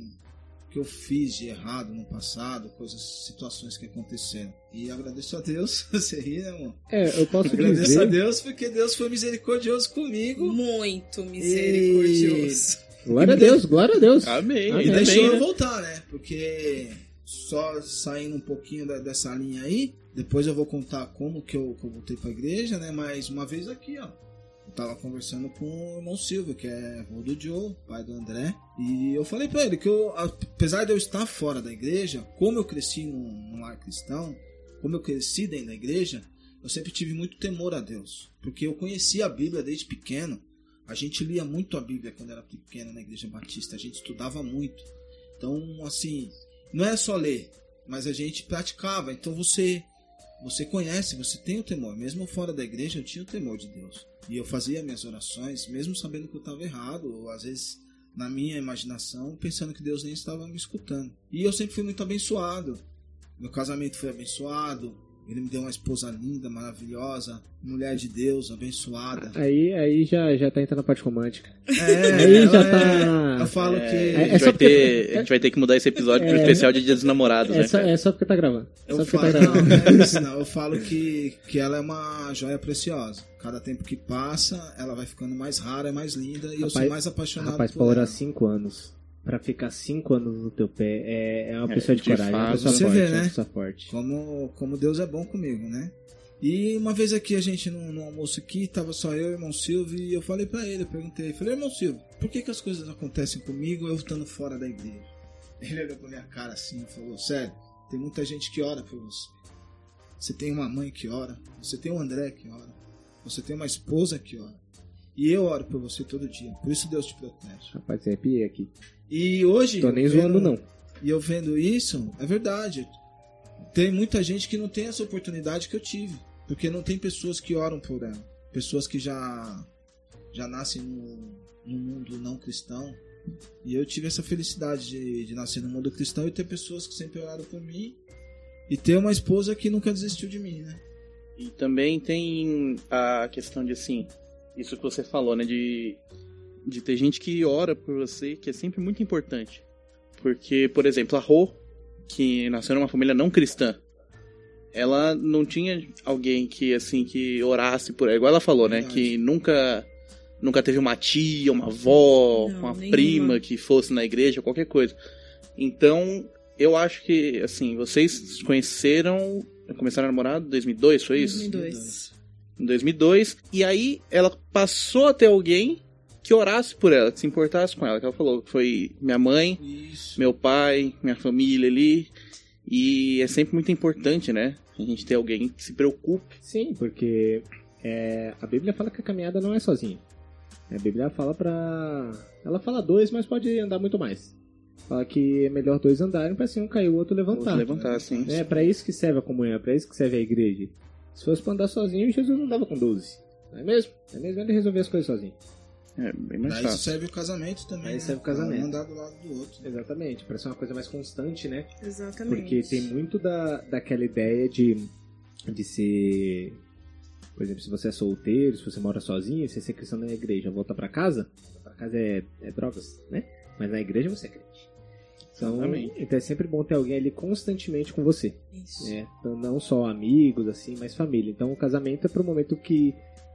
S4: que eu fiz de errado no passado, coisas, situações que aconteceram. E agradeço a Deus, [LAUGHS] você ri, né, mano?
S1: É, eu posso
S4: Agradeço a
S1: dizer.
S4: Deus porque Deus foi misericordioso comigo.
S5: Muito misericordioso.
S1: Glória a Deus, glória a Deus.
S3: Amém.
S1: Amém.
S4: E deixou
S3: bem,
S4: eu
S3: né?
S4: voltar, né? Porque só saindo um pouquinho da- dessa linha aí, depois eu vou contar como que eu, que eu voltei pra igreja, né? Mas uma vez aqui, ó. Tava conversando com o irmão Silvio, que é avô do Joe, pai do André. E eu falei pra ele que eu, apesar de eu estar fora da igreja, como eu cresci num, num lar cristão, como eu cresci dentro da igreja, eu sempre tive muito temor a Deus. Porque eu conhecia a Bíblia desde pequeno. A gente lia muito a Bíblia quando era pequeno na igreja batista, a gente estudava muito. Então, assim, não é só ler, mas a gente praticava. Então você você conhece, você tem o temor. Mesmo fora da igreja, eu tinha o temor de Deus. E eu fazia minhas orações, mesmo sabendo que eu estava errado, ou às vezes na minha imaginação, pensando que Deus nem estava me escutando. E eu sempre fui muito abençoado. Meu casamento foi abençoado, Ele me deu uma esposa linda, maravilhosa, mulher de Deus, abençoada.
S1: Aí, aí já, já tá entrando na parte romântica.
S4: É,
S1: Aí já
S4: é-
S1: tá-
S4: Eu falo
S3: É,
S4: que.
S3: a,
S1: é
S3: gente
S1: só
S3: vai
S1: porque-
S3: ter, a gente vai ter que mudar esse episódio pro
S1: É.
S3: especial de Dia dos Namorados,
S1: É
S3: né?
S1: só, é só porque tá gravando. É
S4: Eu
S1: só porque
S4: falo,
S1: tá gravando.
S4: não é isso não. Eu falo que, que ela é uma joia preciosa. Cada tempo que passa, ela vai ficando mais rara e mais linda. E eu sou
S1: Rapaz-
S4: mais apaixonado
S1: Rapaz,
S4: por
S1: pra orar
S4: ela.
S1: cinco anos, pra ficar cinco anos no teu pé, é, é uma
S3: É,
S1: pessoa de,
S3: de
S1: coragem, é uma
S3: fato.
S1: pessoa
S4: Você
S1: forte,
S4: vê,
S1: é
S4: né?
S1: pessoa forte.
S4: Como, como Deus é bom comigo, né? E uma vez aqui, a gente no, no almoço aqui, tava só eu e o irmão Silvio, e eu falei pra ele, eu perguntei, falei, irmão Silvio, por que que as coisas acontecem comigo eu estando fora da igreja? Ele olhou pra minha cara assim e falou, sério, tem muita gente que ora por você. Você tem uma mãe que ora, você tem o André que ora, você tem uma esposa que ora. E eu oro por você todo dia, por isso Deus te protege.
S1: Rapaz, eu arrepiei aqui.
S4: E hoje.
S1: Tô nem
S4: vendo-
S1: zoando, não.
S4: E eu vendo isso, é verdade. Tem muita gente que não tem essa oportunidade que eu tive. Porque não tem pessoas que oram por ela. Pessoas que já, já nascem no, no mundo não cristão. E eu tive essa felicidade de, de nascer no mundo cristão e ter pessoas que sempre oraram por mim. E ter uma esposa que nunca desistiu de mim, né?
S3: E também tem a questão de assim, isso que você falou, né? De, de ter gente que ora por você, que é sempre muito importante. Porque, por exemplo, a Rô, que nasceu numa família não cristã, ela não tinha alguém que, assim, que orasse por ela. Igual ela falou, né?
S4: Verdade.
S3: Que nunca. Nunca teve uma tia, uma avó,
S5: Não,
S3: uma
S5: nenhuma.
S3: prima que fosse na igreja, qualquer coisa. Então, eu acho que, assim, vocês se conheceram. Começaram a namorar em 2002, foi isso?
S5: 2002.
S3: Em 2002, e aí ela passou a ter alguém que orasse por ela, que se importasse com ela, que ela falou que foi minha mãe,
S4: Isso.
S3: meu pai, minha família ali, e é sempre muito importante, né? A gente ter alguém que se preocupe.
S1: Sim, porque é, a Bíblia fala que a caminhada não é sozinha. A Bíblia fala pra. Ela fala dois, mas pode andar muito mais. Fala que é melhor dois andarem pra se um cair o outro levantar.
S3: Ou levantar, assim.
S1: É para isso que serve a comunhão, é pra isso que serve a igreja. Se fosse pra andar sozinho, Jesus não andava com 12. Não é mesmo? É mesmo ele resolver as coisas sozinho.
S3: É bem mais
S4: Daí isso
S3: fácil.
S4: serve o casamento também.
S1: Aí
S4: né?
S1: serve o casamento.
S4: Um andar do lado do outro.
S1: Exatamente, para ser uma coisa mais constante, né?
S5: Exatamente.
S1: Porque tem muito da, daquela ideia de, de ser. Por exemplo, se você é solteiro, se você mora sozinho, se você é cristão na igreja, volta pra casa, volta pra casa é, é drogas, né? Mas na igreja você é crente. Então,
S3: Exatamente.
S1: então é sempre bom ter alguém ali constantemente com você.
S5: Isso.
S1: né? Então, não só amigos, assim, mas família. Então o casamento é pro momento que.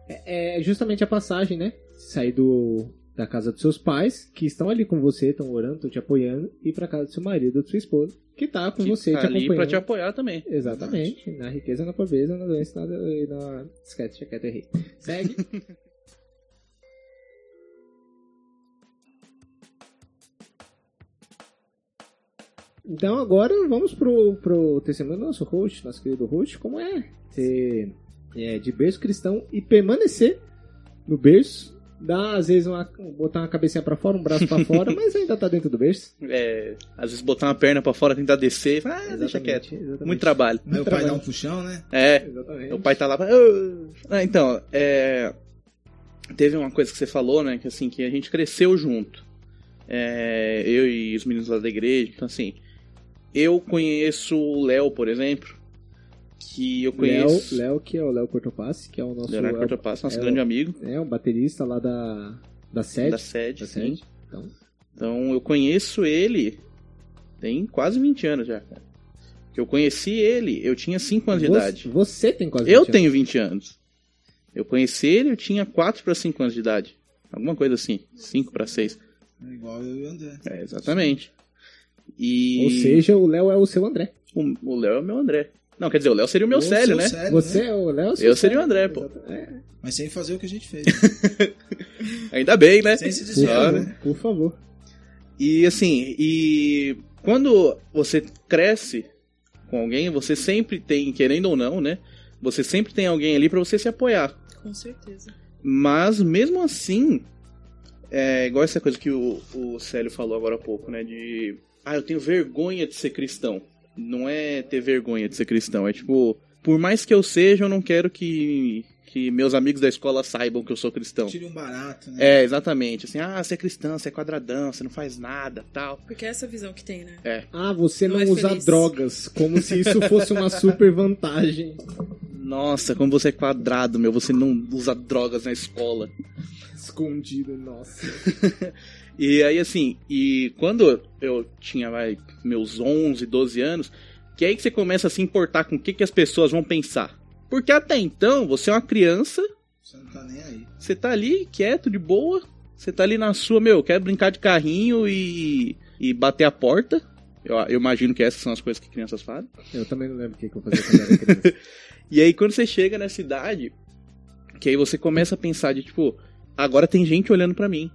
S1: É, é justamente a passagem, né? Sair do, da casa dos seus pais, que estão ali com você, estão orando, estão te apoiando, e ir pra casa do seu marido ou da sua esposa, que tá com
S3: Que
S1: você,
S3: tá
S1: te
S3: ali
S1: acompanhando.
S3: pra te apoiar também.
S1: Exatamente. Na riqueza, na pobreza, na doença, na. e na... Esquece, já quieto, errei. Segue. [LAUGHS] Então agora vamos pro, pro testemunho do nosso host, nosso querido host, como é ser é, de berço cristão e permanecer no berço. Dá, às vezes, uma, botar uma cabecinha pra fora, um braço pra fora, [LAUGHS] mas ainda tá dentro do berço.
S3: É, às vezes botar uma perna pra fora, tentar descer, ah, deixa quieto.
S1: exatamente.
S3: Muito trabalho.
S4: Aí o pai
S1: trabalho.
S4: dá um puxão, né?
S3: É,
S1: Exatamente.
S3: O pai tá lá. Ah, então, é. Teve uma coisa que você falou, né? Que assim, que a gente cresceu junto. É, eu e os meninos lá da igreja. Então, assim, eu conheço o Léo, por exemplo. Que eu
S1: Léo,
S3: conheço.
S1: Léo, que é o Léo Cortopasse, que é o nosso
S3: Leonardo
S1: é,
S3: Cortopasso, nosso
S1: é o-
S3: grande amigo
S1: é um baterista lá da, da sede.
S3: da sede.
S1: da
S3: sim.
S1: sede. Então,
S3: Então eu conheço ele tem quase 20 anos já, cara. Que eu conheci ele, eu tinha 5 anos de
S1: você,
S3: idade.
S1: você tem quase
S3: Eu
S1: 20 anos.
S3: tenho 20 anos. Eu conheci ele, eu tinha 4 para 5 anos de idade. Alguma coisa assim, 5 para 6.
S4: É igual eu e o André.
S3: É, exatamente. E
S1: Ou seja, o Léo é o seu André.
S3: o o Léo é o meu André. Não, quer dizer, o Léo seria o meu
S4: Ou
S3: Célio, né?
S4: Célio,
S1: Você
S4: né?
S1: é o Léo
S3: Eu seria o. André, pô.
S1: É,
S4: Mas sem fazer o que a gente fez. [LAUGHS]
S3: Ainda bem, né?
S4: sem se
S1: por,
S4: desviar,
S1: favor,
S4: né?
S1: por favor.
S3: E assim, e quando você cresce com alguém, você sempre tem, querendo ou não, né? Você sempre tem alguém ali pra você se apoiar.
S5: Com certeza.
S3: Mas mesmo assim, é igual essa coisa que o, o Célio falou agora há pouco, né? De. Ah, eu tenho vergonha de ser cristão. Não é ter vergonha de ser cristão, é tipo. por mais que eu seja, eu não quero que, que meus amigos da escola saibam que eu sou cristão.
S4: Tire um barato, né?
S3: É, exatamente. Assim, ah, você é cristão, você é quadradão, você não faz nada, tal.
S5: Porque é essa visão que tem, né?
S3: É.
S1: Ah, você não,
S5: Não é
S1: usa
S5: feliz.
S1: drogas, como se isso fosse uma super vantagem.
S3: Nossa, como você é quadrado, meu, você não usa drogas na escola.
S1: Escondido, nossa. [LAUGHS]
S3: E aí, assim, e quando eu tinha vai, meus 11, 12 anos, que é aí que você começa a se importar com o que, que as pessoas vão pensar. Porque até então, você é uma criança,
S4: Você não tá nem aí.
S3: você tá ali quieto, de boa, você tá ali na sua, meu, quer brincar de carrinho e, e bater a porta. Eu, eu imagino que essas são as coisas que crianças fazem.
S1: Eu também não lembro o que, que eu fazia quando era criança. [LAUGHS]
S3: E aí, quando você chega nessa idade, que aí você começa a pensar de tipo, agora tem gente olhando pra mim.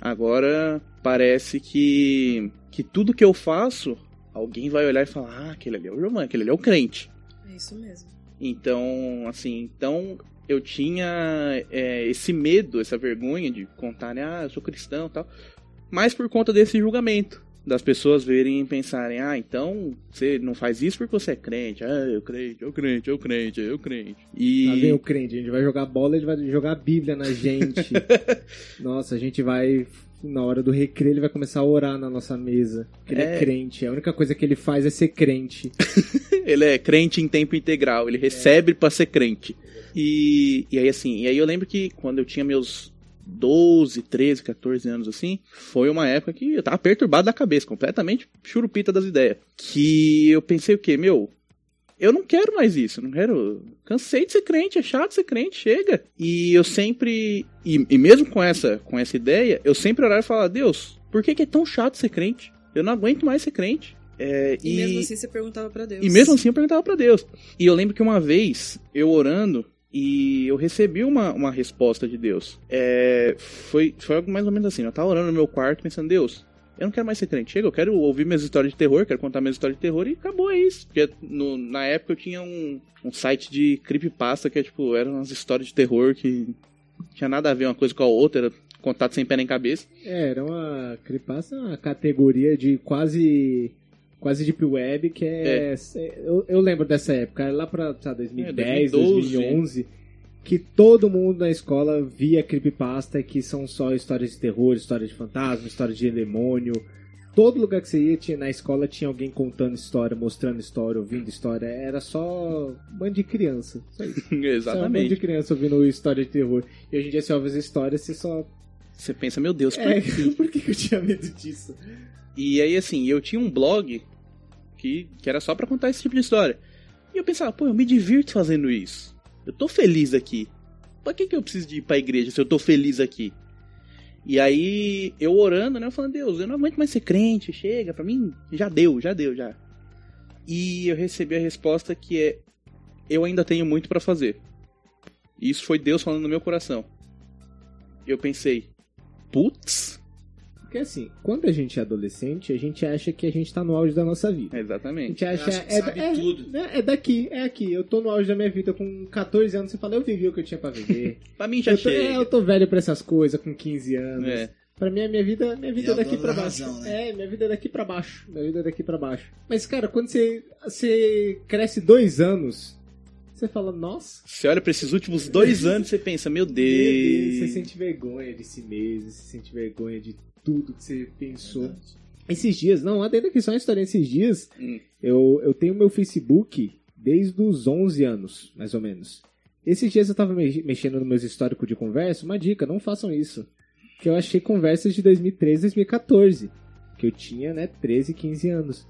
S3: Agora parece que que tudo que eu faço, alguém vai olhar e falar: "Ah, aquele ali é o Giovanni, aquele ali é o crente".
S5: É isso mesmo.
S3: Então, assim, então eu tinha é, esse medo, essa vergonha de contar, né? Ah, eu sou cristão e tal. Mas por conta desse julgamento. Das pessoas verem e pensarem, ah, então você não faz isso porque você é crente. Ah, eu crente, eu crente, eu crente, eu crente. E.
S1: O crente, a gente vai jogar bola, ele vai jogar a Bíblia na gente. [LAUGHS] Nossa, a gente vai. Na hora do recreio, ele vai começar a orar na nossa mesa. Porque ele é
S3: É.
S1: crente. A única coisa que ele faz é ser crente. [LAUGHS]
S3: Ele é crente em tempo integral, ele recebe pra ser crente. E, e aí, assim, e aí eu lembro que quando eu tinha meus 12, 13, 14 anos, assim, foi uma época que eu tava perturbado da cabeça, completamente churupita das ideias. Que eu pensei o quê? Meu, eu não quero mais isso, não quero. Cansei de ser crente, é chato ser crente, chega. E eu sempre. E, e mesmo com essa, com essa ideia, eu sempre orava e falava, Deus, por que, que é tão chato ser crente? Eu não aguento mais ser crente. É,
S5: E, mesmo assim você perguntava pra Deus.
S3: e mesmo assim eu perguntava pra Deus. E eu lembro que uma vez, eu orando, e eu recebi uma, uma resposta de Deus. É, foi, foi algo mais ou menos assim. Eu tava orando no meu quarto pensando, Deus, eu não quero mais ser crente. Chega, eu quero ouvir minhas histórias de terror, quero contar minhas histórias de terror e acabou, é isso. Porque no- na época eu tinha um, um site de creepypasta que é tipo, eram umas histórias de terror que tinha nada a ver uma coisa com a outra, era contato sem pé nem cabeça.
S1: É, era uma creepypasta, uma categoria de quase quase deep web que é, eu, eu lembro dessa época, lá pra tá, 2010,
S3: 2012.
S1: 2011, que todo mundo na escola via creepypasta que são só histórias de terror, histórias de fantasma, histórias de demônio. Todo lugar que você ia tinha, na escola tinha alguém contando história, mostrando história, ouvindo história. Era só um bando de criança. Só isso. [LAUGHS] Só um bando de
S3: Exatamente.
S1: criança ouvindo história de terror. E hoje em dia você ouve as histórias você só.
S3: Você pensa, meu Deus, por
S1: É,
S3: quê? [LAUGHS]
S1: por que que eu tinha medo disso?
S3: E aí, assim, eu tinha um blog que, que era só pra contar esse tipo de história. E eu pensava, pô, eu me divirto fazendo isso. Eu tô feliz aqui. Pra que, que eu preciso de ir pra igreja se eu tô feliz aqui? E aí, eu orando, né? Eu falando, Deus, eu não aguento mais ser crente, chega, pra mim já deu, já deu, já. E eu recebi a resposta que é: Eu ainda tenho muito pra fazer. E isso foi Deus falando no meu coração. Eu pensei, putz,
S1: Porque assim, quando a gente é adolescente, a gente acha que a gente tá no auge da nossa vida. A
S3: exatamente.
S1: gente acha. É,
S4: sabe
S1: é,
S4: tudo.
S1: é, é daqui, é aqui. Eu tô no auge da minha vida com 14 anos. Você fala, eu vivi o que eu tinha pra viver. [LAUGHS]
S3: Pra mim já
S1: eu, tô,
S3: chega.
S1: é, eu tô velho pra essas coisas com 15 anos.
S3: É.
S1: Pra mim, a minha vida, minha vida é
S4: é
S1: daqui pra baixo.
S4: razão, né?
S1: É, minha vida é daqui pra baixo. Minha vida é daqui pra baixo. Mas, cara, quando você, você cresce dois anos, você fala, nossa.
S3: Você olha pra esses últimos dois anos e você pensa, meu
S1: Meu Deus, você
S3: Deus.
S1: sente vergonha de si mesmo, você sente vergonha de tudo que você pensou.
S4: Verdade.
S1: Esses dias, não, adendo aqui só uma história. Esses dias,
S3: Hum.
S1: eu, eu tenho meu Facebook desde os 11 anos, mais ou menos. Esses dias eu tava me- mexendo nos meus históricos de conversa. Uma dica, não façam isso. Que eu achei conversas de 2013, 2014. Que eu tinha, né, 13, 15 anos.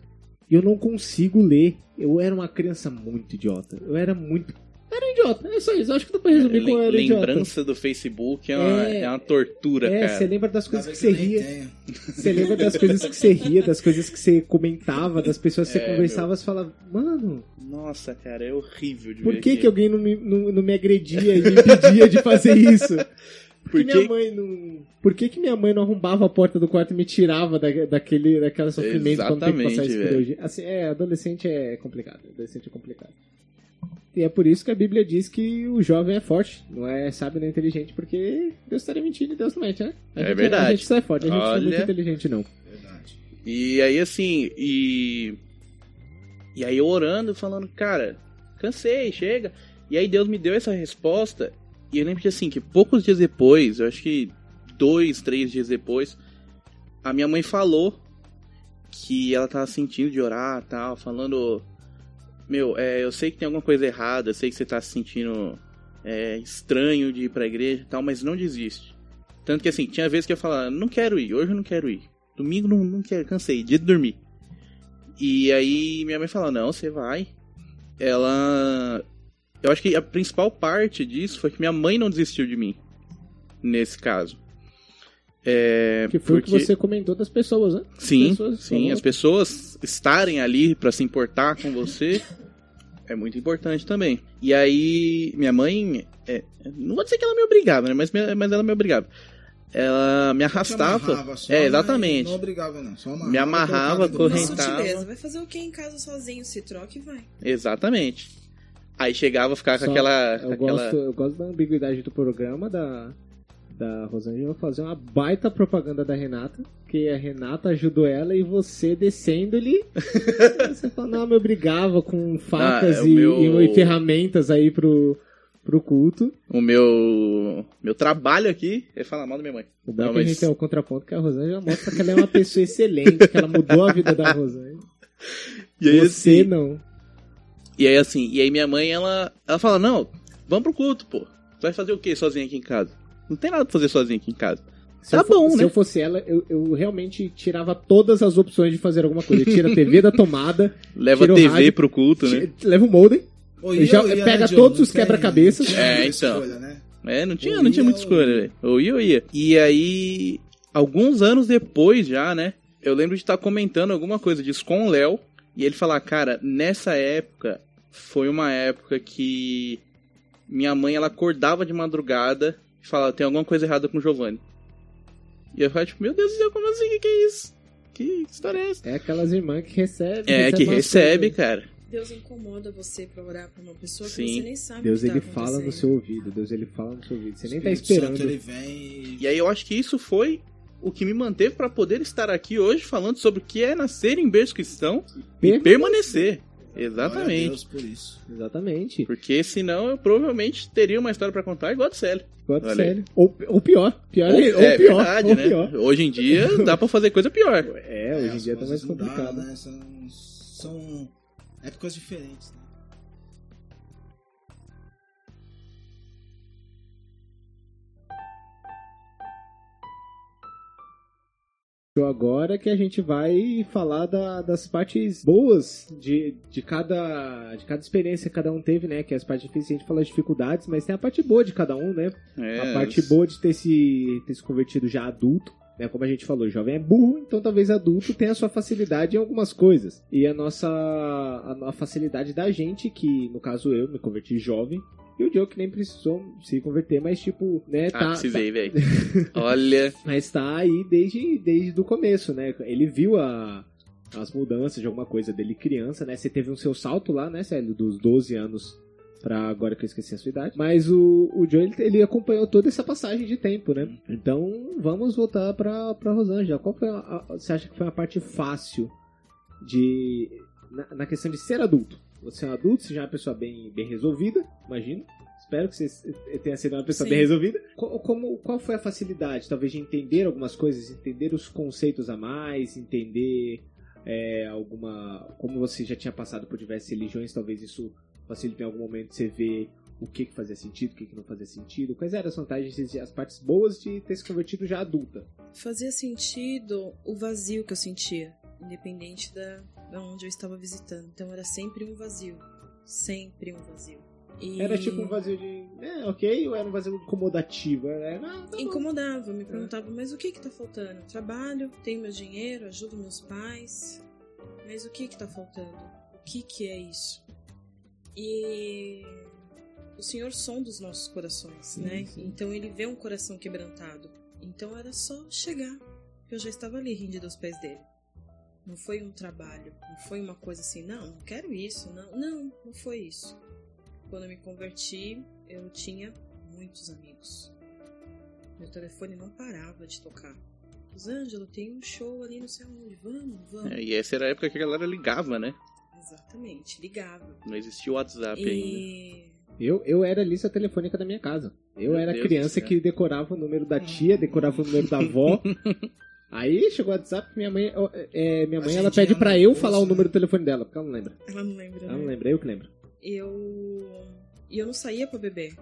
S1: E eu não consigo ler. Eu era uma criança muito idiota. Eu era muito. Era um idiota, é só isso. Eu acho que dá pra resumir como eu era idiota.
S3: Lembrança do Facebook é uma,
S1: É,
S3: é uma tortura,
S1: É,
S3: cara.
S1: você lembra das coisas que você ria. Você lembra das coisas que você ria, das coisas que você comentava, das pessoas que você
S3: É,
S1: conversava, você falava, mano,
S3: Nossa, cara, é horrível de
S1: por
S3: ver
S1: que, que alguém não me, não, não me agredia e me impedia de fazer isso? [LAUGHS] Por que minha mãe não. Por que, que minha mãe não arrombava a porta do quarto e me tirava da, daquele, daquela sofrimento quando tem que passar isso por hoje? Assim, é, adolescente é complicado. Adolescente é complicado. E é por isso que a Bíblia diz que o jovem é forte, não é sábio nem inteligente, porque Deus estaria mentindo e Deus não mente, né? A
S3: É
S1: gente,
S3: verdade.
S1: A gente só é forte, a gente não é muito
S3: Olha.
S1: inteligente, não.
S4: Verdade.
S3: E aí, assim, e. E aí eu orando, falando, cara, cansei, chega. E aí Deus me deu essa resposta. E eu lembro que assim, que poucos dias depois, eu acho que dois, três dias depois, a minha mãe falou que ela tava sentindo de orar tal, falando. Meu, é, eu sei que tem alguma coisa errada, eu sei que você tá se sentindo é, estranho de ir pra igreja e tal, mas não desiste. Tanto que assim, tinha vezes que eu falava, não quero ir, hoje eu não quero ir. Domingo não, não quero, cansei, dia de dormir. E aí minha mãe falou, não, você vai. Ela. Eu acho que a principal parte disso foi que minha mãe não desistiu de mim. Nesse caso. É,
S1: Que foi o
S3: porque...
S1: que você comentou das pessoas, né?
S3: Sim,
S1: pessoas
S3: sim,
S1: falou.
S3: as pessoas estarem ali pra se importar com você é muito importante também. E aí, minha mãe, é, não vou dizer que ela me obrigava, né? Mas, me- mas ela me obrigava. Ela me arrastava.
S4: amarrava só,
S3: é,
S4: mas
S3: exatamente.
S4: Não obrigava, não. Só amarrava,
S3: Me amarrava,
S5: Uma
S3: correntava.
S5: sutileza. Vai fazer o que em casa sozinho? Se troca e vai.
S3: Exatamente. Aí chegava a ficar com
S1: Só-
S3: aquela.
S1: Eu,
S3: aquela...
S1: gosto, eu gosto da ambiguidade do programa da, da Rosângela fazer uma baita propaganda da Renata, que a Renata ajudou ela e você descendo-lhe. [LAUGHS] você fala, não, me obrigava com facas
S3: Ah, é
S1: e,
S3: meu-
S1: e ferramentas aí pro, pro culto.
S3: O meu. Meu trabalho aqui é falar mal da minha mãe.
S1: O bom é
S3: Não,
S1: que a
S3: mas-
S1: gente tem o contraponto que a Rosângela mostra que ela é uma pessoa excelente, que ela mudou a vida da [LAUGHS] Rosângela.
S3: E aí,
S1: Você
S3: assim,
S1: não.
S3: E aí assim, e aí minha mãe, ela, ela fala, não, vamos pro culto, pô. Você vai fazer o que sozinho aqui em casa? Não tem nada pra fazer sozinho aqui em casa.
S1: Se
S3: Tá
S1: eu for-
S3: bom,
S1: Se
S3: né?
S1: eu fosse ela, eu, eu realmente tirava todas as opções de fazer alguma coisa. Tira a TV da tomada, [LAUGHS]
S3: Leva a TV
S1: rádio,
S3: pro culto, né?
S1: leva o modem.
S4: Ou ia
S1: Já
S4: ou ia,
S1: pega
S4: né,
S1: todos os quebra-cabeças.
S4: tinha
S3: É,
S4: muita
S3: então.
S4: escolha, né?
S3: É, não tinha,
S4: Ou
S3: não tinha
S4: ia
S3: muita
S4: ou-
S3: escolha, velho. Ou ia ou ia. E aí, alguns anos depois já, né? Eu lembro de estar comentando alguma coisa disso com o Léo. E ele falar, cara, nessa época foi uma época que minha mãe ela acordava de madrugada e falava, tem alguma coisa errada com o Giovanni. E eu falava, tipo, meu Deus do céu, como assim? Que que é isso? Que história é essa?
S1: É aquelas irmãs que recebem.
S3: É, que
S1: umas
S3: recebe,
S1: coisas.
S3: cara.
S5: Deus incomoda você pra orar pra uma pessoa que
S3: Sim.
S5: você nem sabe
S1: Deus
S5: o que
S1: ele
S5: tá
S1: fala no seu ouvido. Deus ele fala no seu ouvido. Você nem tá
S4: Espírito
S1: esperando.
S4: Santo, ele vem e...
S3: E aí eu acho que isso foi o que me manteve pra poder estar aqui hoje falando sobre o que é nascer em berço cristão e
S1: Per-
S3: permanecer.
S4: A
S3: Exatamente.
S4: Deus por isso.
S1: Exatamente.
S3: Porque senão eu provavelmente teria uma história pra contar igual a do Célio.
S1: Igual do
S3: Olha aí.
S1: Célio. Ou, ou pior. Pior
S3: Ou-
S1: ou pior.
S3: é verdade,
S1: ou
S3: né?
S1: pior.
S3: Hoje em dia [LAUGHS] dá pra fazer coisa pior.
S1: É, hoje em
S4: as
S1: dia tá mais complicado.
S4: né? São, são épocas diferentes, né?
S1: Agora que a gente vai falar da- das partes boas de, de, cada, de cada experiência que cada um teve, né? Que as partes difíceis a gente fala as dificuldades, mas tem a parte boa de cada um, né?
S3: É,
S1: A parte boa de ter se, ter se convertido já adulto. Né, como a gente falou, jovem é burro, então talvez adulto tenha a sua facilidade em algumas coisas. E a nossa a, a facilidade da gente, que no caso eu me converti jovem, e o Joe que nem precisou se converter, mas tipo, né,
S3: Ah,
S1: tá,
S3: precisei, velho. [LAUGHS] Olha.
S1: mas tá aí desde, desde o começo, né? Ele viu a, as mudanças de alguma coisa dele criança, né? Você teve um seu salto lá, né, Célio? Dos 12 anos pra agora que eu esqueci a sua idade. Mas o, o Joe, ele, ele acompanhou toda essa passagem de tempo, né? Então, vamos voltar pra, pra Rosângela. Qual foi a, a- Você acha que foi a parte fácil de... Na, na questão de ser adulto? Você é um adulto, você já é uma pessoa bem, bem resolvida, imagino. Espero que você tenha sido uma pessoa
S5: Sim.
S1: bem resolvida. Qual, como, qual foi a facilidade, talvez, de entender algumas coisas, entender os conceitos a mais, entender é, alguma. Como você já tinha passado por diversas religiões, talvez isso facilite em algum momento você ver o que, que fazia sentido, o que, que não fazia sentido. Quais eram as vantagens e as partes boas de ter se convertido já adulta?
S5: Fazia sentido o vazio que eu sentia, independente da, da onde eu estava visitando. Então era sempre um vazio. Sempre um vazio. E
S1: Era tipo um vazio de. É, ok, ou era um vazio incomodativo? Era. Ah, tá.
S5: Incomodava, me perguntava, mas o que que tá faltando? Trabalho, tenho meu dinheiro, ajudo meus pais, mas o que que tá faltando? O que que é isso? E o Senhor sonda os nossos corações, né?
S1: sim.
S5: Então ele vê um coração quebrantado. Então era só chegar, que eu já estava ali rendido aos pés dele. Não foi um trabalho, não foi uma coisa assim, não, não quero isso, não, não, não foi isso. Quando eu me converti, eu tinha muitos amigos. Meu telefone não parava de tocar. Rosângela, tem um show ali no céu onde? Vamos, vamos.
S3: É, e essa era a época que a galera ligava, né?
S5: Exatamente, ligava.
S3: Não existia o WhatsApp ainda.
S5: E.
S1: Eu, eu era a lista telefônica da minha casa. Eu
S3: Meu
S1: era
S3: Deus
S1: criança que decorava o número da tia, decorava o número da avó. [LAUGHS] Aí chegou o WhatsApp, minha mãe, ó, é, minha mãe ela pede
S4: no
S1: eu falar o número do telefone dela, porque ela não lembra.
S5: Ela não lembra.
S1: Ela
S5: né?
S1: não lembra, eu que lembro.
S5: Eu. E eu não saía pra beber.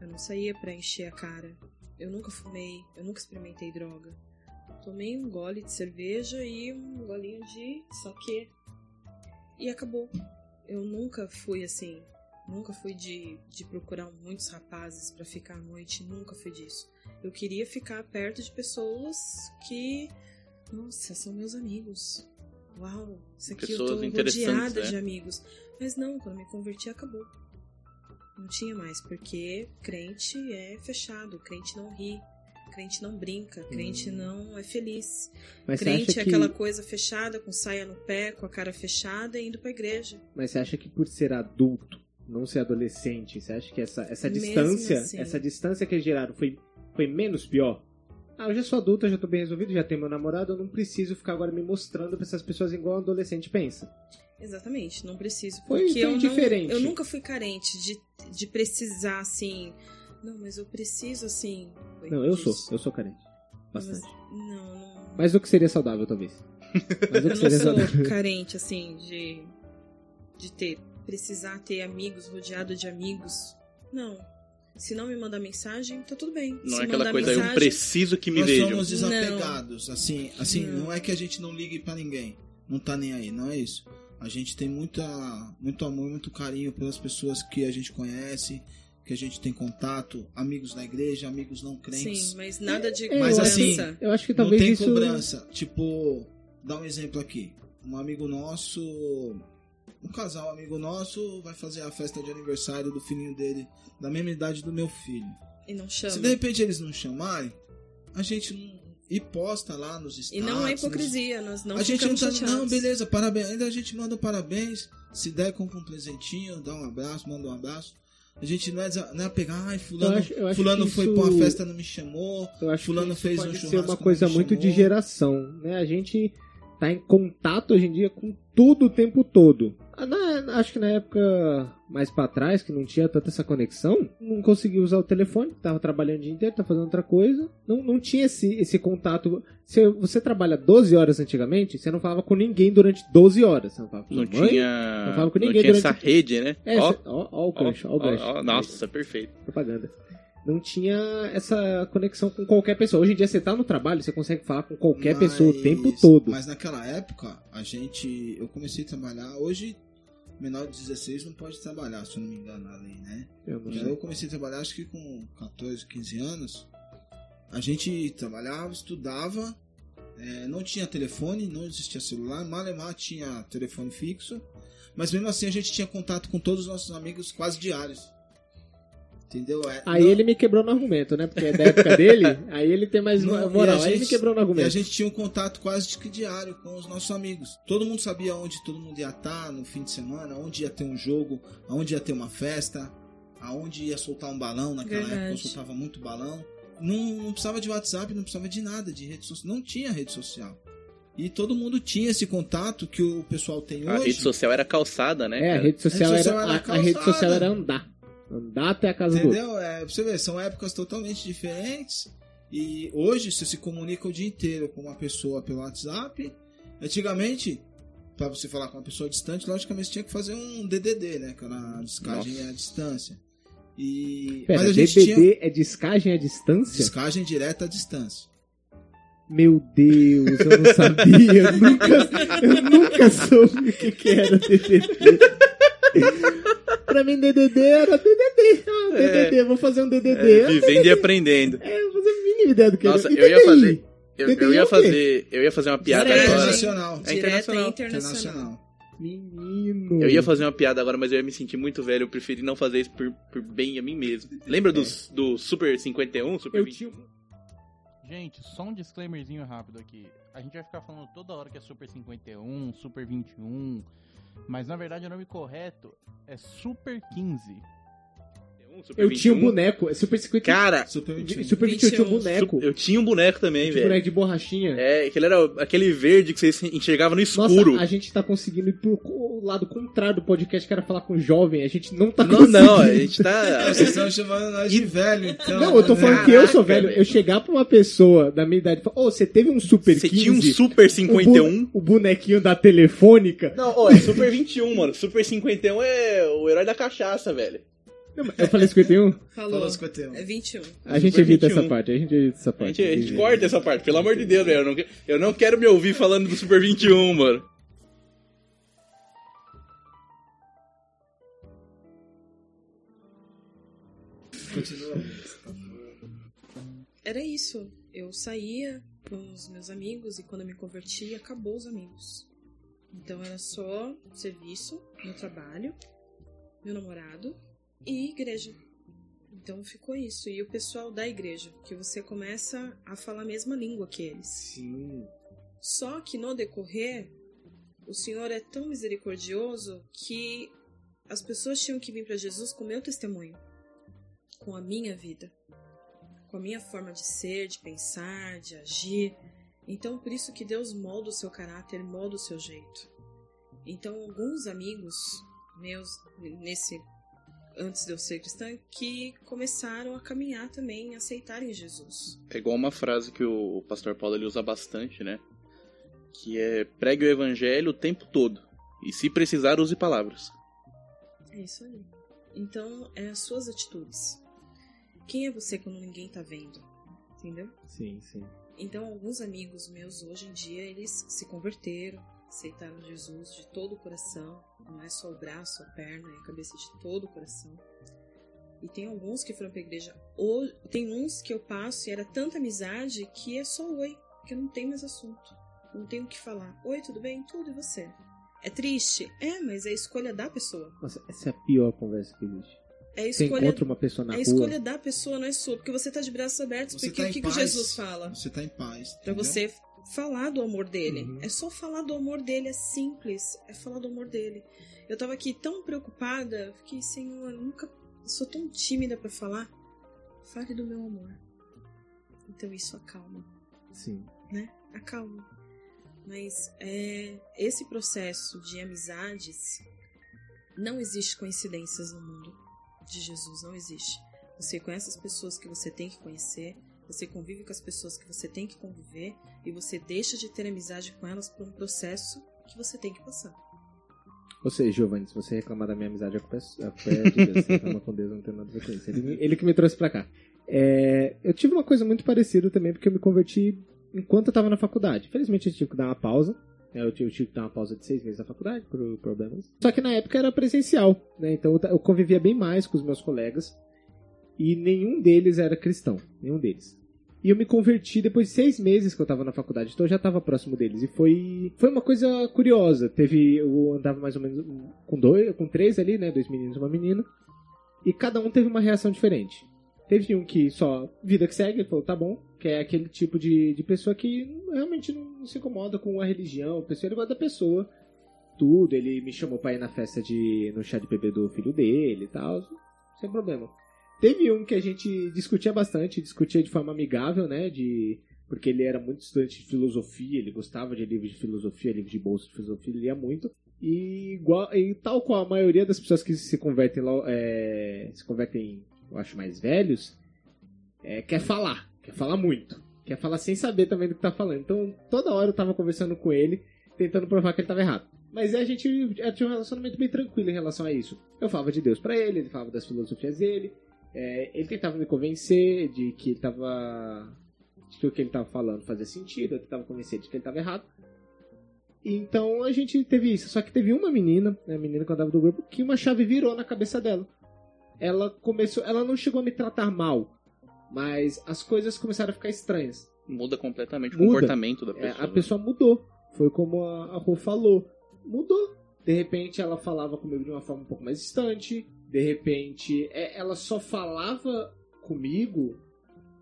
S5: Eu não saía pra encher a cara. Eu nunca fumei, eu nunca experimentei droga. Tomei um gole de cerveja e um golinho de saquê. E acabou. Eu nunca fui assim. Nunca fui de, de procurar muitos rapazes pra ficar à noite. Nunca fui disso. Eu queria ficar perto de pessoas que. Nossa, são meus amigos. Uau, isso aqui eu
S3: Pessoas
S5: tô
S3: interessantes,
S5: rodeada
S3: né?
S5: de amigos. Mas não, quando me converti acabou. Não tinha mais, porque crente é fechado, crente não ri, crente não brinca, crente não é feliz.
S1: Mas
S5: crente é
S1: que,
S5: aquela coisa fechada, com saia no pé, com a cara fechada e indo pra igreja.
S1: mas você acha que por ser adulto, não ser adolescente, você acha que essa, essa
S5: Mesmo
S1: distância,
S5: assim.
S1: essa distância que eles geraram foi, foi menos pior? Ah, eu já sou adulta, já tô bem resolvido, já tenho meu namorado, eu não preciso ficar agora me mostrando pra essas pessoas igual um adolescente pensa.
S5: Exatamente, não preciso. Porque
S1: foi
S5: eu, não,
S1: indiferente.
S5: eu nunca fui carente de, de precisar assim. Não, mas eu preciso assim. Foi
S1: Não, eu sou,
S5: disso.
S1: eu sou carente.
S5: Mas-
S1: Bastante.
S5: Não, não.
S1: Mas o que seria saudável, talvez. [LAUGHS] Mas
S5: Eu não sou
S1: saudável.
S5: carente, assim, de, de ter, precisar ter amigos, rodeado de amigos. Não. Se não me mandar mensagem, tá tudo bem.
S3: Não
S5: Se
S3: é aquela coisa, eu
S5: mensagem,
S3: preciso que me
S4: Nós
S3: vejam.
S4: somos desapegados. Assim, assim
S5: Não.
S4: não. é que a gente não ligue pra ninguém. Não tá nem aí, não é isso. A gente tem muita, muito amor, muito carinho pelas pessoas que a gente conhece, que a gente tem contato, amigos na igreja, amigos não crentes.
S5: Sim, mas nada de
S1: É,
S4: Mas
S1: eu
S4: assim,
S5: cobrança.
S1: Eu acho que
S4: não
S1: talvez
S4: tem
S1: isso.
S4: cobrança. Tipo, dá um exemplo aqui. Um amigo nosso, um casal amigo nosso vai fazer a festa de aniversário do filhinho dele, da mesma idade do meu filho.
S5: E não chama.
S4: Se de repente eles não chamarem, a gente não. E posta lá nos status.
S5: E não é
S4: nos-
S5: hipocrisia, nós não
S4: a gente não
S5: ficamos
S4: tá.
S5: chateados.
S4: Não, beleza, parabéns. Ainda a gente manda um parabéns. Se der, compra um presentinho, dá um abraço, manda um abraço. A gente não é, não é pegar, ai, fulano,
S1: Eu acho- eu acho
S4: fulano foi
S1: isso-
S4: pra uma festa não me chamou.
S1: Eu acho
S4: Fulano
S1: que isso
S4: fez um
S1: pode ser
S4: churrasco,
S1: uma coisa muito de geração, né? A gente tá em contato hoje em dia com tudo o tempo todo. Ah, na- acho que na época mais pra trás, que não tinha tanta essa conexão, não conseguia usar o telefone, tava trabalhando o dia inteiro, tava fazendo outra coisa. Não, não tinha esse, esse contato. Se você trabalha 12 horas antigamente, você não falava com ninguém durante 12 horas. Você não falava com
S3: Não
S1: mãe.
S3: tinha,
S1: não falava com
S3: não
S1: ninguém
S3: tinha
S1: durante-
S3: essa rede, né?
S1: É,
S3: Ó,
S1: ó, ó o gancho, ó, o
S3: ó,
S1: gancho.
S3: ó, nossa, perfeito.
S1: propaganda. Não tinha essa conexão com qualquer pessoa. Hoje em dia você tá no trabalho, você consegue falar com qualquer pessoa o
S4: Mas-
S1: tempo todo.
S4: Mas naquela época, a gente. Eu comecei a trabalhar. Hoje, menor de 16 não pode trabalhar, se eu não me engano, a lei, né?
S1: Eu
S4: eu comecei a trabalhar, acho que com 14, 15 anos. A gente trabalhava, estudava, é, não tinha telefone, não existia celular, Malemar tinha telefone fixo, mas mesmo assim a gente tinha contato com todos os nossos amigos quase diários. Entendeu? É,
S1: Aí
S4: não-
S1: ele me quebrou no argumento, né? Porque é da época dele, [LAUGHS] aí ele tem mais
S4: Não,
S1: moral.
S4: e a
S1: Aí ele me
S4: gente-
S1: quebrou no
S4: E a
S1: argumento.
S4: gente tinha um contato quase que diário com os nossos amigos. Todo mundo sabia onde todo mundo ia estar no fim de semana, onde ia ter um jogo, aonde ia ter uma festa, aonde ia soltar um balão. Naquela
S5: Verdade.
S4: época eu soltava muito balão. Não, não precisava de WhatsApp, não precisava de nada, de rede social. Não tinha rede social. E todo mundo tinha esse contato que o pessoal tem
S3: A
S4: hoje.
S3: rede social era calçada, né?
S1: É, a rede social,
S4: A rede
S1: era,
S4: social era
S1: a, a rede social era andar. Andar até a casa do outro.
S4: Entendeu? É, pra você ver, são épocas totalmente diferentes. E hoje você se comunica o dia inteiro com uma pessoa pelo WhatsApp. Antigamente, pra você falar com uma pessoa distante, logicamente você tinha que fazer um DDD, né? Que era a descagem
S3: Nossa.
S4: à distância. E...
S1: Pera,
S4: Mas a gente
S1: DDD
S4: tinha
S1: é descagem à distância?
S4: descagem direta à distância.
S1: Meu Deus, eu não sabia. eu, nunca, eu nunca soube o que, que era DDD. [LAUGHS] pra mim, DDD era DDD. Ah,
S3: É.
S1: DDD, vou fazer um DDD.
S3: É, vivendo e aprendendo.
S1: É, eu vou fazer a mínima ideia do que
S3: Nossa,
S1: era.
S3: Eu ia fazer. Eu, eu
S1: é
S3: ia
S1: quê?
S3: fazer. Eu ia fazer uma piada
S5: Direct.
S3: agora.
S4: Internacional.
S3: É internacional.
S5: internacional.
S4: Internacional.
S1: Menino.
S3: Eu ia fazer uma piada agora, mas eu ia me sentir muito velho. Eu preferi não fazer isso por, por bem a mim mesmo. Lembra do, do Super 51, Super
S1: Eu
S3: 20?
S1: tinha...
S2: Gente, só um disclaimerzinho rápido aqui. A gente vai ficar falando toda hora que é Super 51, Super 21, mas na verdade o nome correto é Super 15.
S3: Super
S1: Eu tinha um
S3: 21.
S1: boneco. Super 50.
S3: Cara,
S4: Super 21.
S1: Super 21 tinha um
S5: 21.
S1: boneco.
S3: eu tinha um boneco também,
S1: um
S3: velho.
S1: boneco de borrachinha.
S3: É, aquele era aquele verde que você enxergava no
S1: Nossa,
S3: escuro.
S1: a gente tá conseguindo ir pro lado contrário do podcast, que era falar com jovem. A gente não tá
S3: Não,
S1: conseguindo.
S3: não, a gente tá. [LAUGHS]
S4: Vocês estão chamando nós de velho, então.
S1: Não, eu tô falando que eu sou velho. Eu chegar pra uma pessoa da minha idade e falar, ô, você teve um Super
S3: Você
S1: 15?
S3: tinha um Super
S1: o,
S3: 51.
S1: bu- o bonequinho da telefônica.
S3: Não, ó, é Super 21, mano. Super 51 é o herói da cachaça, velho.
S1: Eu falei 51?
S5: Falou.
S4: Falou 51.
S5: É 21.
S1: A gente evita
S3: 21.
S1: essa parte, a gente evita essa
S3: A
S1: parte.
S3: gente, a gente corta essa parte, pelo amor de Deus, velho. Eu não, eu não quero me ouvir falando do Super 21, mano.
S4: Continua.
S5: Era isso. Eu saía com os meus amigos e quando eu me converti, acabou os amigos. Então era só serviço, meu trabalho, meu namorado e igreja. Então ficou isso. E o pessoal da igreja, que você começa a falar a mesma língua que eles.
S1: Sim.
S5: Só que no decorrer, o Senhor é tão misericordioso que as pessoas tinham que vir para Jesus com o meu testemunho, com a minha vida, com a minha forma de ser, de pensar, de agir. Então, por isso que Deus molda o seu caráter, molda o seu jeito. Então, alguns amigos meus nesse antes de eu ser cristã que começaram a caminhar também, a aceitarem Jesus.
S3: É igual uma frase que o pastor Paulo ele usa bastante, né? Que é pregue o evangelho o tempo todo. E se precisar, use palavras.
S5: É isso aí. Então, é as suas atitudes. Quem é você quando ninguém tá vendo? Entendeu?
S1: Sim, sim.
S5: Então, alguns amigos meus hoje em dia, eles se converteram, aceitaram Jesus de todo o coração, não é só o braço, a perna, é a cabeça de todo o coração. E tem alguns que foram pra igreja. Ou tem uns que eu passo e era tanta amizade que é só oi, que eu não tenho mais assunto. Não tenho o que falar. Oi, tudo bem? Tudo e você? É triste? É, mas é a escolha da pessoa.
S1: Nossa, essa é a pior conversa que existe.
S5: É a
S1: Você
S5: escolha
S1: encontra uma pessoa na
S5: a
S1: rua.
S5: escolha da pessoa não é sua, porque você tá de braços abertos,
S4: Você
S5: porque
S4: tá
S5: o que, que. Jesus fala?
S4: Você tá em paz.
S5: Pra
S4: entendeu?
S5: você falar do amor dele.
S1: Uhum.
S5: É só falar do amor dele, é simples. É falar do amor dele. Eu tava aqui tão preocupada, fiquei, Senhor, eu nunca eu sou tão tímida pra falar. Fale do meu amor. Então isso acalma,
S1: Sim.
S5: né? Acalma. Mas é, esse processo de amizades não existe coincidências no mundo de Jesus, não existe. Você conhece as pessoas que você tem que conhecer, você convive com as pessoas que você tem que conviver e você deixa de ter amizade com elas por um processo que você tem que passar.
S1: Ou seja, Giovanni, se você reclamar da minha amizade, a culpa é, a culpa é de Deus. Você com Deus, não tem nada a ver com isso. Ele, ele que me trouxe pra cá. É, eu tive uma coisa muito parecida também, porque eu me converti enquanto eu tava na faculdade. Infelizmente, eu tive que dar uma pausa. né, Eu tive, eu tive que dar uma pausa de seis meses da faculdade, por problemas. Só que na época era presencial, né? Então eu convivia bem mais com os meus colegas. E nenhum deles era cristão. Nenhum deles. E eu me converti depois de seis meses que eu tava na faculdade, então eu já tava próximo deles. E foi, foi uma coisa curiosa. Teve. Eu andava mais ou menos com dois, com três ali, né? Dois meninos e uma menina. E cada um teve uma reação diferente. Teve um que só vida que segue, falou, tá bom, que é aquele tipo de, de pessoa que realmente não se incomoda com a religião, a pessoa, ele gosta da pessoa, tudo, ele me chamou pra ir na festa de. no chá de bebê do filho dele e tal, sem problema. Teve um que a gente discutia bastante, discutia de forma amigável, né? De, porque ele era muito estudante de filosofia, ele gostava de livros de filosofia, livros de bolsa de filosofia, ele lia muito. E, igual, e tal qual a maioria das pessoas que se convertem, é, se convertem, eu acho, mais velhos, é, quer falar, quer falar muito. Quer falar sem saber também do que tá falando. Então, toda hora eu tava conversando com ele, tentando provar que ele tava errado. Mas a gente tinha um relacionamento bem tranquilo em relação a isso. Eu falava de Deus pra ele, ele falava das filosofias dele. É, ele tentava me convencer de que ele tava. de que o que ele tava falando fazia sentido, eu tentava convencer de que ele tava errado. Então a gente teve isso. Só que teve uma menina, né, a menina que andava do grupo, que uma chave virou na cabeça dela. Ela começou. Ela não chegou a me tratar mal, mas as coisas começaram a ficar estranhas.
S3: Muda completamente o
S1: Muda.
S3: comportamento da
S1: É,
S3: pessoa.
S1: a pessoa mudou. Foi como a, a Rô falou. Mudou. De repente ela falava comigo de uma forma um pouco mais distante. De repente é, ela só falava comigo,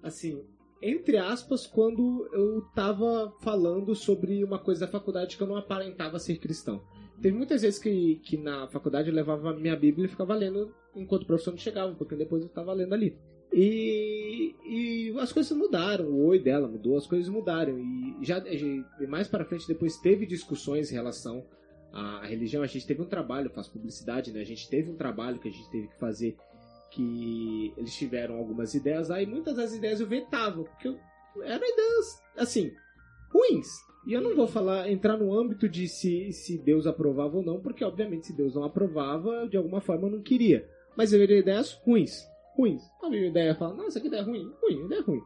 S1: assim, entre aspas, quando eu tava falando sobre uma coisa da faculdade que eu não aparentava ser cristão. Teve muitas vezes que, que na faculdade eu levava minha Bíblia e ficava lendo enquanto o professor não chegava, porque depois eu estava lendo ali. E, e as coisas mudaram, o oi dela mudou, as coisas mudaram. E já mais para frente depois teve discussões em relação à religião. A gente teve um trabalho, faz publicidade, né? A gente teve um trabalho que a gente teve que fazer que eles tiveram algumas ideias aí, muitas das ideias eu vetava, porque eu, eram ideias assim, ruins. E eu não vou falar, entrar no âmbito de se, se Deus aprovava ou não, porque obviamente se Deus não aprovava, de alguma forma eu não queria. Mas eu veria ideias ruins. Ruins. A minha ideia fala, nossa, que ideia ruim. Ruim, ideia ruim.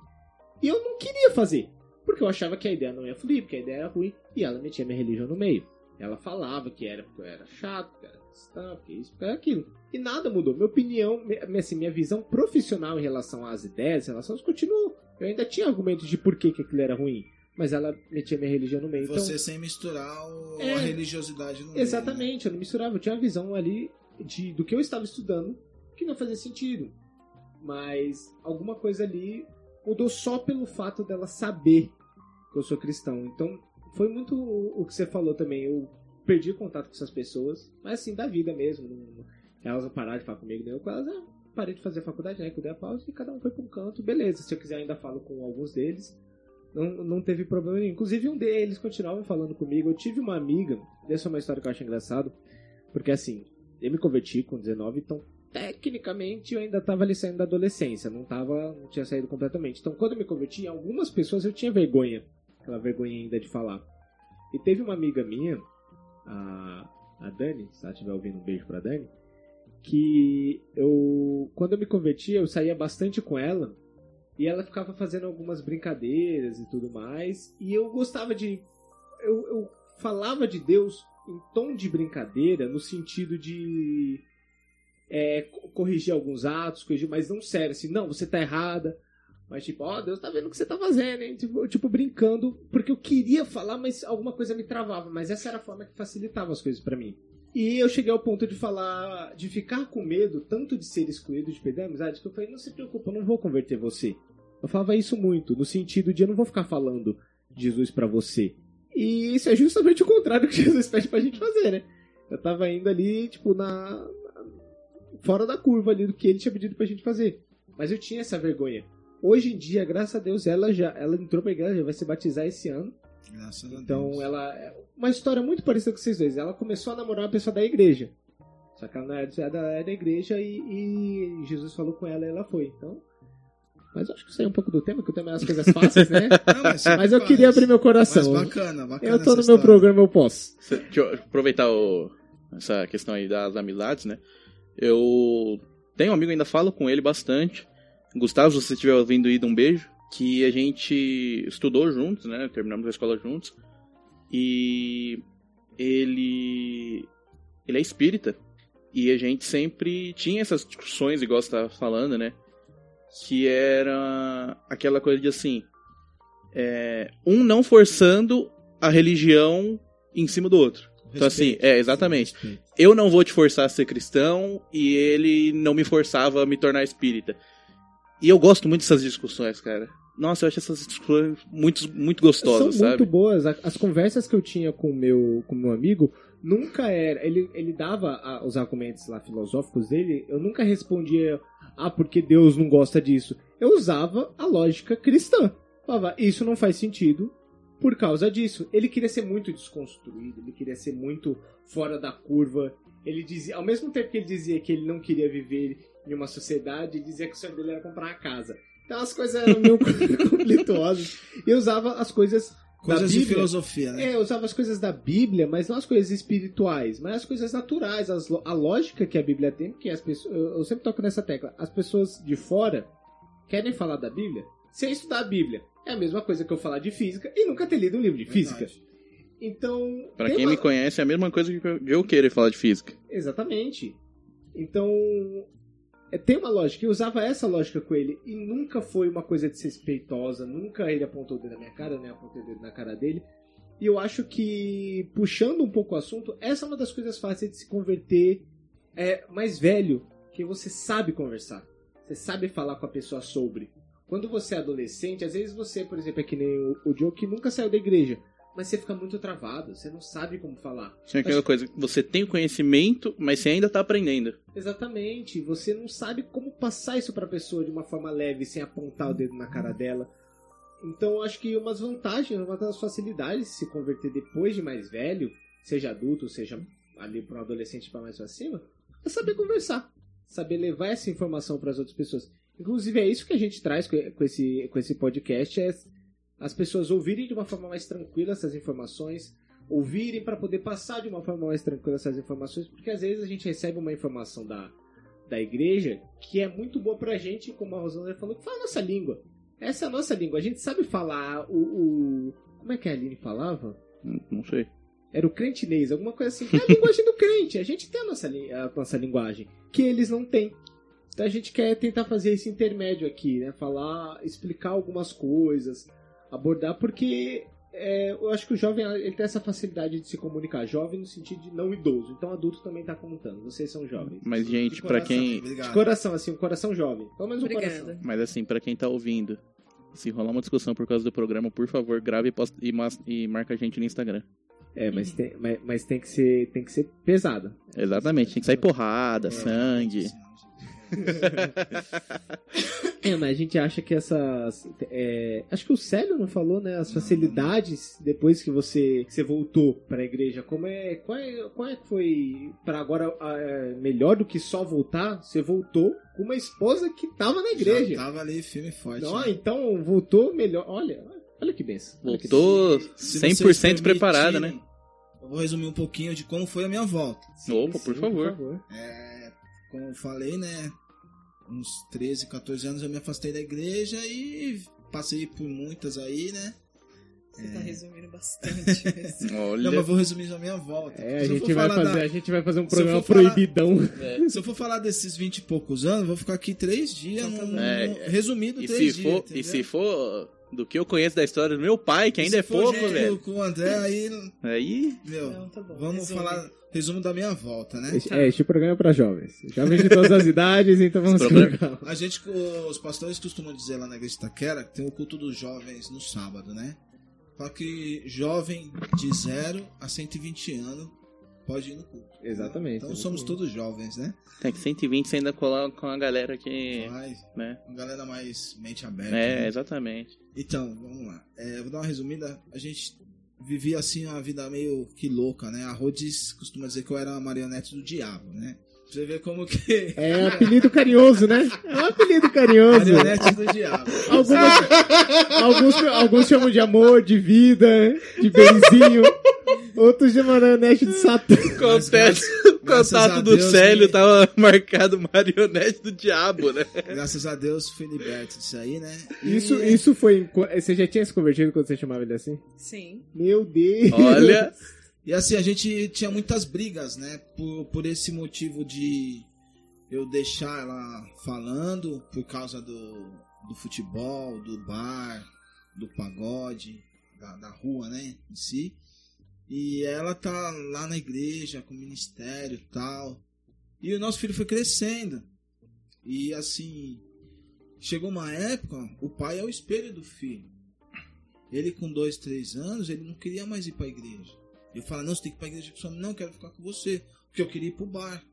S1: E eu não queria fazer. Porque eu achava que a ideia não ia fluir, porque a ideia era ruim. E ela metia minha religião no meio. Ela falava que era porque eu era chato, que era cristã, porque isso, porque era aquilo. E nada mudou. Minha opinião, minha, assim, minha visão profissional em relação às ideias, em relação às continuou. Eu ainda tinha argumentos de por que, que aquilo era ruim mas ela metia minha religião no meio.
S4: Você
S1: então,
S4: sem misturar o,
S1: É.
S4: a religiosidade no meio,
S1: exatamente, eu não misturava, eu tinha a visão ali de, do que eu estava estudando que não fazia sentido. Mas alguma coisa ali mudou só pelo fato dela saber que eu sou cristão. Então foi muito o o que você falou também. Eu perdi contato com essas pessoas, mas assim, da vida mesmo. Não, elas não pararam de falar comigo, nem eu com elas. Eu parei de fazer a faculdade, né? Que eu dei a pausa e cada um foi para um canto. Beleza, se eu quiser ainda falo com alguns deles. Não, não teve problema nenhum. Inclusive, um deles continuavam falando comigo. Eu tive uma amiga, essa é uma história que eu acho engraçado, porque assim, eu me converti com 19, então tecnicamente eu ainda estava ali saindo da adolescência, não tava, não tinha saído completamente. Então, quando eu me converti, algumas pessoas eu tinha vergonha, aquela vergonha ainda de falar. E teve uma amiga minha, a, a Dani, se ela estiver ouvindo, um beijo pra Dani, que eu, quando eu me converti, eu saía bastante com ela, e ela ficava fazendo algumas brincadeiras e tudo mais. E eu gostava de. Eu, eu falava de Deus em tom de brincadeira, no sentido de. é, co- corrigir alguns atos, corrigir, mas não sério, assim, não, você tá errada. Mas tipo, ó, Deus tá vendo o que você tá fazendo, hein? Tipo, tipo, brincando, porque eu queria falar, mas alguma coisa me travava. Mas essa era a forma que facilitava as coisas pra mim. E eu cheguei ao ponto de falar, de ficar com medo, tanto de ser excluído, de perder a amizade, que eu falei, não se preocupa, eu não vou converter você. Eu falava isso muito, no sentido de eu não vou ficar falando Jesus pra você. E isso é justamente o contrário que [LAUGHS] Jesus pede pra gente fazer, né? Eu tava indo ali, tipo, na- fora da curva ali do que ele tinha pedido pra gente fazer. Mas eu tinha essa vergonha. Hoje em dia, graças a Deus, ela já ela entrou pra igreja, vai se batizar esse ano.
S4: Graças a
S1: Então
S4: Deus.
S1: ela. é Uma história muito parecida com vocês dois. Ela começou a namorar uma pessoa da igreja. Só que ela não era era da, era da igreja e, e Jesus falou com ela e ela foi. Então. Mas eu acho que isso aí é um pouco do tema, que o tema é as coisas fáceis, né? [LAUGHS]
S4: Não, mas
S1: Mas eu
S4: faz.
S1: queria abrir meu
S4: Mas
S1: coração.
S4: bacana, bacana.
S1: Eu tô no meu
S4: história.
S1: programa, eu posso.
S3: Deixa eu aproveitar o- essa questão aí das amizades, né? Eu tenho um amigo, ainda falo com ele bastante. Gustavo, se você estiver ouvindo aí, um beijo. Que a gente estudou juntos, né? Terminamos a escola juntos. E ele. Ele é espírita. E a gente sempre tinha essas discussões, igual você tava falando, né? Que era aquela coisa de assim. é, um não forçando a religião em cima do outro. Então, assim,
S4: Respeito.
S3: é, exatamente.
S4: Respeito.
S3: Eu não vou te forçar a ser cristão e ele não me forçava a me tornar espírita. E eu gosto muito dessas discussões, cara. Nossa, eu acho essas discussões muito, muito gostosas,
S1: São
S3: sabe?
S1: muito boas. As conversas que eu tinha com o meu, com meu amigo nunca era. Ele, ele dava a- os argumentos lá filosóficos dele, eu nunca respondia, ah, porque Deus não gosta disso. Eu usava a lógica cristã. Falava, isso não faz sentido por causa disso. Ele queria ser muito desconstruído, ele queria ser muito fora da curva. Ele dizia, ao mesmo tempo que ele dizia que ele não queria viver em uma sociedade, ele dizia que o sonho dele era comprar uma casa. Então as coisas eram meio [LAUGHS] conflituosas. E eu usava as coisas
S4: Coisas
S1: da
S4: de filosofia, né?
S1: É, eu usava as coisas da Bíblia, mas não as coisas espirituais, mas as coisas naturais, as a lógica que a Bíblia tem, porque as pessoas, eu, eu sempre toco nessa tecla, as pessoas de fora querem falar da Bíblia sem estudar a Bíblia. É a mesma coisa que eu falar de física e nunca ter lido um livro de física.
S4: Verdade.
S1: Então,
S3: Pra quem
S1: uma-
S3: me conhece, é a mesma coisa que eu- de querer falar de física.
S1: Exatamente. Então, tem uma lógica. Eu usava essa lógica com ele e nunca foi uma coisa desrespeitosa. Nunca ele apontou o dedo na minha cara, nem apontei o dedo na cara dele. E eu acho que, puxando um pouco o assunto, essa é uma das coisas fáceis de se converter é, mais velho, que você sabe conversar. Você sabe falar com a pessoa sobre. Quando você é adolescente, às vezes você, por exemplo, é que nem o, o Joe que nunca saiu da igreja. Mas você fica muito travado, você não sabe como falar.
S3: Tinha aquela coisa, você tem o conhecimento, mas você ainda tá aprendendo.
S1: Exatamente, você não sabe como passar isso pra pessoa de uma forma leve, sem apontar o dedo na cara dela. Então, acho que umas vantagens, uma das facilidades de se converter depois de mais velho, seja adulto, seja ali para um adolescente para mais pra cima, é saber conversar, saber levar essa informação para as outras pessoas. Inclusive, é isso que a gente traz com com esse, com esse podcast, é as pessoas ouvirem de uma forma mais tranquila essas informações, ouvirem para poder passar de uma forma mais tranquila essas informações, porque às vezes a gente recebe uma informação da, da igreja que é muito boa pra gente, como a Rosana falou, que fala a nossa língua. Essa é a nossa língua. A gente sabe falar o. o como é que a Aline falava?
S3: Não, não sei.
S1: Era o crentinês, alguma coisa assim. É a [LAUGHS] linguagem do crente. A gente tem a nossa, a nossa linguagem, que eles não têm. Então a gente quer tentar fazer esse intermédio aqui, né? Falar, explicar algumas coisas, abordar, porque é, eu acho que o jovem ele tem essa facilidade de se comunicar. Jovem no sentido de não idoso. Então adulto também tá contando. Vocês são jovens.
S3: Mas,
S4: De
S3: gente, pra
S4: coração,
S3: quem.
S1: De coração, assim, um coração jovem. Pelo menos um
S5: Obrigada.
S1: coração.
S3: Mas assim, pra quem tá ouvindo, se rolar uma discussão por causa do programa, por favor, grave e, posta- e, mas- e marca a gente no Instagram.
S1: É, mas tem, mas, mas tem que ser tem que ser pesado.
S3: Exatamente, tem que sair porrada, sangue. [LAUGHS]
S1: É, mas a gente acha que essas. é, acho que o Célio não falou, né? As facilidades depois que você, que você voltou pra igreja. Como é. Qual é, qual é que foi. Pra agora é, melhor do que só voltar? Você voltou com uma esposa que tava na igreja.
S4: Já tava ali firme e forte.
S1: Não,
S4: né?
S1: então voltou melhor. Olha, olha que benção.
S3: Voltou
S4: Se
S3: 100%
S4: vocês
S3: preparada, né?
S4: Eu vou resumir um pouquinho de como foi a minha volta.
S1: benção.
S3: Opa, por favor.
S4: É, como eu falei, né? Uns 13, 14 anos eu me afastei da igreja e passei por muitas aí, né?
S5: Você tá resumindo bastante. [LAUGHS]
S3: Olha.
S4: Não, mas vou resumir a minha volta.
S1: É, a gente, vai fazer,
S4: da-
S1: a gente vai fazer um programa
S4: for falar-
S1: proibidão. [LAUGHS]
S4: Se eu for falar desses 20 e poucos anos, vou ficar aqui três dias,
S5: tá
S4: num-
S5: bom.
S3: É,
S4: resumido
S3: E
S4: três
S3: se,
S4: dias.
S3: for,
S4: entendeu?
S3: e se for do que eu conheço da história do meu pai, que ainda
S4: se
S3: é
S4: for
S3: pouco,
S4: junto
S3: velho.
S4: Com o André, aí,
S3: Aí.
S4: meu,
S5: Não, tá bom,
S4: vamos
S5: resume.
S4: falar resumo da minha volta, né?
S1: Este, é, este programa é pra jovens. Jovens de todas as [LAUGHS] idades, então vamos.
S4: A gente, os pastores costumam dizer lá na igreja de Itaquera que tem o culto dos jovens no sábado, né? Fala que jovem de 0 a 120 anos pode ir no culto.
S1: Exatamente.
S4: Então somos todos jovens, né?
S3: Tem que 120 você ainda colar com a galera que.
S4: Mas,
S3: Né?
S4: uma galera mais mente aberta.
S3: É,
S4: né?
S3: exatamente.
S4: Então, vamos lá. É, vou dar uma resumida. A gente vivia assim uma vida meio que louca, né? A Rhodes costuma dizer que eu era a marionete do diabo, né? Pra você ver como que.
S1: É apelido carinhoso, né? É um apelido carinhoso.
S4: Marionete do diabo.
S1: Algumas- alguns, alguns chamam de amor, de vida, de benzinho. Outros de marionete de Satã.
S3: Contato,
S4: graças a
S3: contato do
S4: Deus,
S3: Célio
S4: né?
S3: tava [LAUGHS] marcado marionete do diabo, né?
S4: Graças a Deus fui liberto disso aí, né?
S1: Isso,
S4: E-
S1: isso foi. em qu- Você já tinha se convertido quando você chamava ele assim?
S5: Sim.
S1: Meu Deus!
S3: Olha. [LAUGHS]
S4: E assim, a gente tinha muitas brigas, né? Por, por esse motivo de eu deixar ela falando, por causa do, do futebol, do bar, do pagode, da, da rua, né? Em si. E ela tá lá na igreja, com o ministério e tal. E o nosso filho foi crescendo. E assim, chegou uma época, o pai é o espelho do filho. Ele com dois, três anos, ele não queria mais ir pra igreja. Eu falo, não, você tem que ir pra igreja com sua mãe. Não, quero ficar com você. Porque eu queria ir pro bar.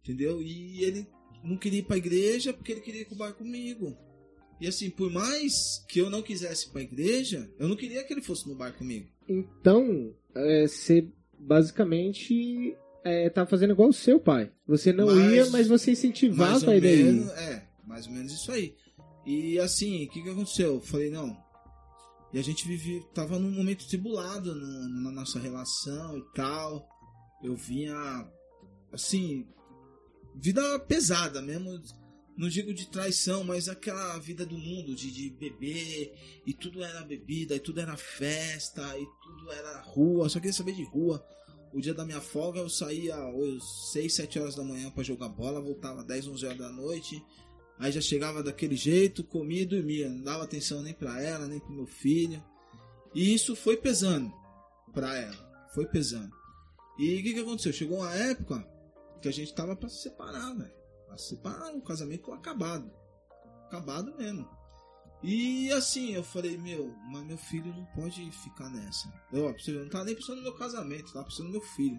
S4: Entendeu? E ele não queria ir pra igreja porque ele queria ir pro bar comigo. E assim, por mais que eu não quisesse ir pra igreja, eu não queria que ele fosse no bar comigo.
S1: Então, é, você basicamente é, tá fazendo igual o seu pai. Você não
S4: Mas-
S1: ia, mas você incentivava ele aí.
S4: menos, é, mais ou menos isso aí. E assim, o que que aconteceu? Eu falei, não. E a gente vivia, tava num momento tribulado no- na nossa relação e tal. Eu vinha, assim, vida pesada mesmo. Não digo de traição, mas aquela vida do mundo, de, de beber, e tudo era bebida, e tudo era festa, e tudo era rua, só queria saber de rua. O dia da minha folga eu saía às 6, 7 horas da manhã pra jogar bola, voltava 10, 11 horas da noite. Aí já chegava daquele jeito, comia e dormia. Não dava atenção nem pra ela, nem pro meu filho. E isso foi pesando pra ela. Foi pesando. E o que, que aconteceu? Chegou uma época que a gente tava pra se separar, velho. Se separar, o casamento acabado. Acabado mesmo. E assim, eu falei, meu, mas meu filho não pode ficar nessa. Eu, você não tava nem pensando no meu casamento, tava pensando no meu filho.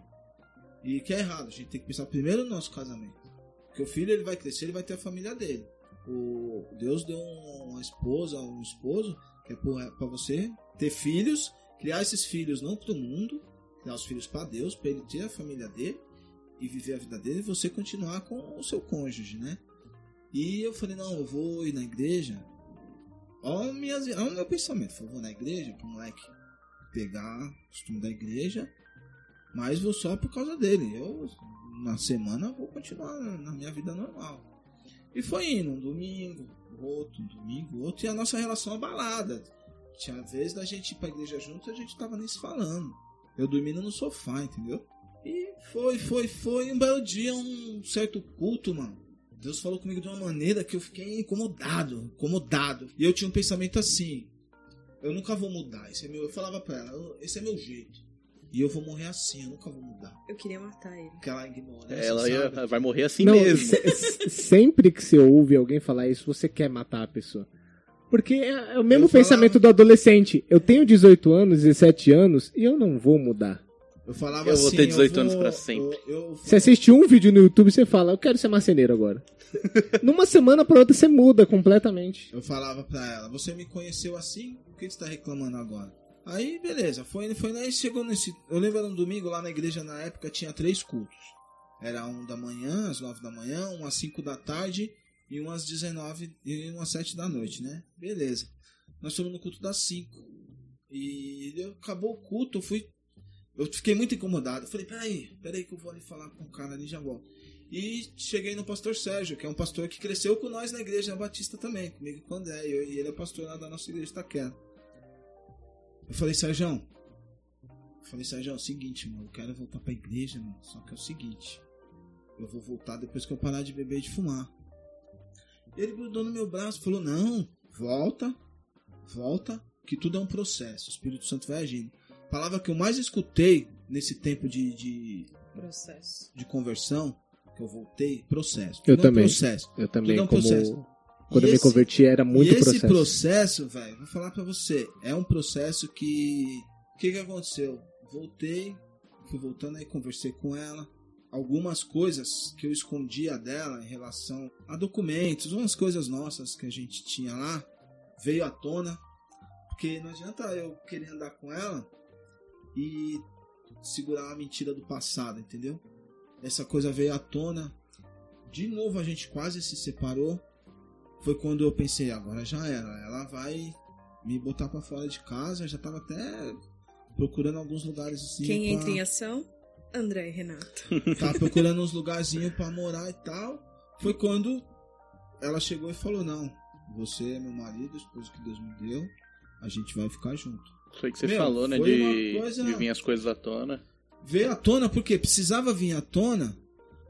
S4: E que é errado, a gente tem que pensar primeiro no nosso casamento. Porque o filho ele vai crescer, ele vai ter a família dele. O Deus deu uma esposa, um esposo, que é para você ter filhos, criar esses filhos não para o mundo, criar os filhos para Deus, para ele ter a família dele e viver a vida dele e você continuar com o seu cônjuge, né? E eu falei, não, eu vou ir na igreja. Olha, olha o meu pensamento. Eu vou na igreja pro moleque pegar o costume da igreja, mas vou só por causa dele. Eu, na semana, vou continuar na minha vida normal. E foi indo, um domingo, outro, um domingo, outro, e a nossa relação abalada. Tinha vez da gente ir pra igreja junto e a gente tava nem se falando. Eu dormindo no sofá, entendeu? Foi, foi, foi. Um belo dia, um certo culto, mano. Deus falou comigo de uma maneira que eu fiquei incomodado, incomodado. E eu tinha um pensamento assim: eu nunca vou mudar. Esse é meu, eu falava pra ela: esse é meu jeito. E eu vou morrer assim, eu nunca vou mudar.
S5: Eu queria matar ele.
S4: Porque ela ignora.
S3: Ela ia, vai morrer assim
S1: Não,
S3: mesmo.
S1: se- sempre que você ouve alguém falar isso, você quer matar a pessoa. Porque é, é o mesmo
S4: Eu falava-
S1: pensamento do adolescente. Eu tenho 18 anos, 17 anos, e eu não vou mudar.
S4: Eu falava
S3: Eu vou
S4: assim,
S3: ter 18
S4: vou-
S3: anos pra sempre.
S4: Eu, eu-
S1: Você assiste um vídeo no YouTube e você fala, eu quero ser marceneiro agora. [LAUGHS] Numa semana pra outra você muda completamente.
S4: Eu falava pra ela, você me conheceu assim, por que você tá reclamando agora? Aí, beleza, foi, foi lá e chegou nesse. Eu lembro era um domingo lá na igreja na época tinha três cultos. Era um da manhã, às nove da manhã, um às cinco da tarde e um às 19 e um às sete da noite, né? Beleza. Nós fomos no culto das cinco. E acabou o culto, eu fui. Eu fiquei muito incomodado. Falei, peraí, peraí que eu vou ali falar com o cara ali já volto. E cheguei no pastor Sérgio, que é um pastor que cresceu com nós na igreja Batista também, comigo e com o André. E ele é pastor lá da nossa igreja de. Eu falei, Sérgio, eu falei, Sérgio, é o seguinte, mano, eu quero voltar pra igreja, mano. Só que é o seguinte, eu vou voltar depois que eu parar de beber e de fumar. Ele grudou no meu braço falou, não, volta, volta, que tudo é um processo. O Espírito Santo vai agindo. A palavra que eu mais escutei nesse tempo de, de,
S5: Processo.
S4: de conversão, que eu voltei, processo.
S1: Eu
S4: é um
S1: também.
S4: processo.
S1: Eu também,
S4: é um
S1: como
S4: processo.
S1: quando
S4: E
S1: eu me
S4: esse-
S1: converti era muito
S4: e esse
S1: processo.
S4: processo, velho, vou falar pra você, é um processo que. O que, que aconteceu? Voltei, fui voltando aí, conversei com ela. Algumas coisas que eu escondia dela em relação a documentos, umas coisas nossas que a gente tinha lá, veio à tona. Porque não adianta eu querer andar com ela e segurar a mentira do passado, entendeu? Essa coisa veio à tona. De novo a gente quase se separou foi quando eu pensei, agora já era. Ela vai me botar pra fora de casa. Já tava até procurando alguns lugares assim.
S5: Quem
S4: pra...
S5: entra em ação? André e Renato. [LAUGHS]
S4: Tava procurando uns lugarzinhos pra morar e tal. Foi quando ela chegou e falou: Não, você é meu marido, esposo que Deus me deu. A gente vai ficar junto.
S3: Foi que você
S4: Meu,
S3: falou, né? De,
S4: coisa-
S3: de vir as coisas à tona.
S4: Veio à tona porque precisava vir à tona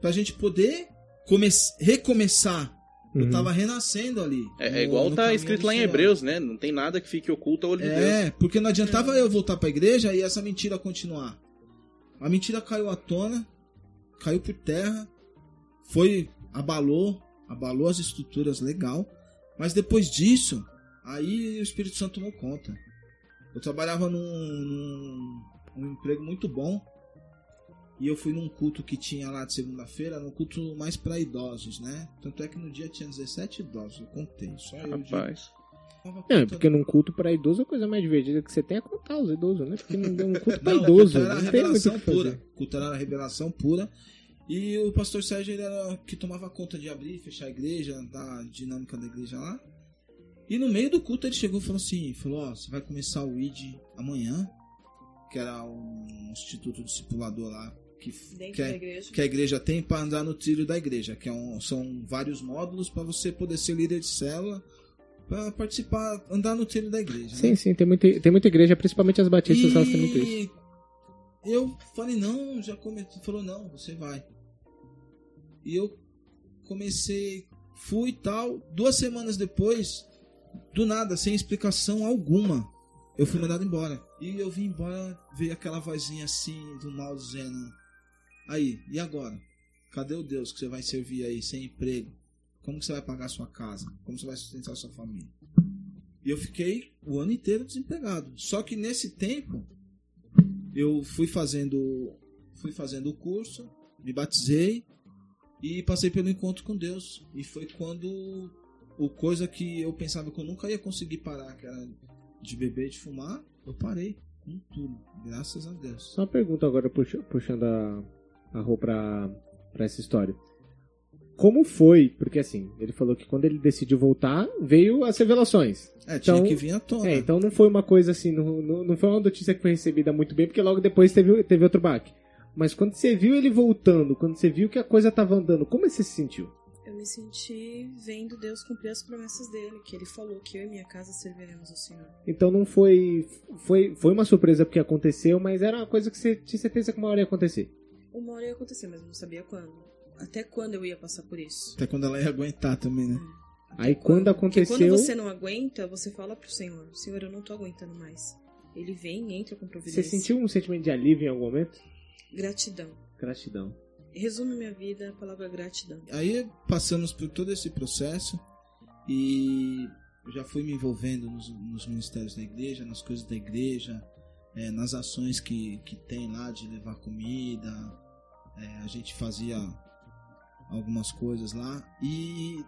S4: pra gente poder come... recomeçar. Eu
S1: Uhum.
S4: tava renascendo ali.
S3: É,
S4: no-
S3: é igual tá escrito lá em. Hebreus, né? Não tem nada que fique oculto ao olho de Deus.
S4: É, porque não adiantava eu voltar pra igreja e essa mentira continuar. A mentira caiu à tona, caiu por terra, foi, abalou, abalou as estruturas legal, mas depois disso, aí o Espírito Santo tomou conta. Eu trabalhava num, num, num emprego muito bom e eu fui num culto que tinha lá de segunda-feira, num culto mais pra idosos, né? Tanto é que no dia tinha 17 idosos, eu contei, só eu de-
S3: Rapaz.
S1: Não, é porque num culto pra idoso a coisa mais divertida que você tem é contar os idosos, né? Porque não deu um culto pra
S4: Não,
S1: idoso,
S4: culto era
S1: não
S4: revelação pura. Culto era revelação pura. E o pastor Sérgio ele era o que tomava conta de abrir e fechar a igreja, da dinâmica da igreja lá. E no meio do culto ele chegou e falou assim: falou, ó, você vai começar o ID amanhã, que era um instituto discipulador lá que, que, é-
S5: igreja.
S4: que a igreja tem para andar no trilho da igreja, que é um- são vários módulos para você poder ser líder de célula, para participar, andar no trilho da igreja. né?
S1: Sim, sim, tem muita, tem muita igreja, principalmente as batistas, elas têm muito isso.
S4: E eu falei, não, já comecei. Falou, não, você vai. E eu comecei, fui e tal. Duas semanas depois, do nada, sem explicação alguma, eu fui mandado embora. E eu vim embora, veio aquela vozinha assim do mal dizendo: Aí, e agora? Cadê o Deus que você vai servir aí sem emprego? Como você vai pagar sua casa? Como você vai sustentar sua família? E eu fiquei o ano inteiro desempregado. Só que nesse tempo eu fui fazendo fui fazendo o curso, me batizei e passei pelo encontro com Deus. E foi quando o coisa que eu pensava que eu nunca ia conseguir parar, que era de beber e de fumar, eu parei com tudo, graças a Deus.
S1: Só uma pergunta agora, puxa- puxando a, a roupa pra, pra essa história. Como foi? Porque assim, ele falou que quando ele decidiu voltar, veio as revelações.
S4: É, tinha
S1: Então-
S4: que vir à tona.
S1: É, então não foi uma coisa assim, não, não, não foi uma notícia que foi recebida muito bem, porque logo depois teve, teve outro baque. Mas quando você viu ele voltando, quando você viu que a coisa tava andando, como você se sentiu?
S5: Eu me senti vendo Deus cumprir as promessas dele, que ele falou que eu e minha casa serviremos ao Senhor.
S1: Então não foi. Foi, foi uma surpresa porque aconteceu, mas era uma coisa que você tinha certeza que uma hora ia acontecer.
S5: Uma hora ia acontecer, mas eu não sabia quando. Até quando eu ia passar por isso.
S4: Até quando ela ia aguentar também, né?
S1: Aí quando
S5: Porque
S1: aconteceu.
S5: quando você não aguenta, você fala pro Senhor: Senhor, eu não tô aguentando mais. Ele vem e entra com
S1: Você
S5: providência.
S1: sentiu um sentimento de alívio em algum momento?
S5: Gratidão.
S1: Gratidão.
S5: Resume minha vida a palavra gratidão.
S4: Aí passamos por todo esse processo e já fui me envolvendo nos, nos ministérios da igreja, nas coisas da igreja, eh, nas ações que, que tem lá de levar comida. eh, a gente fazia algumas coisas lá e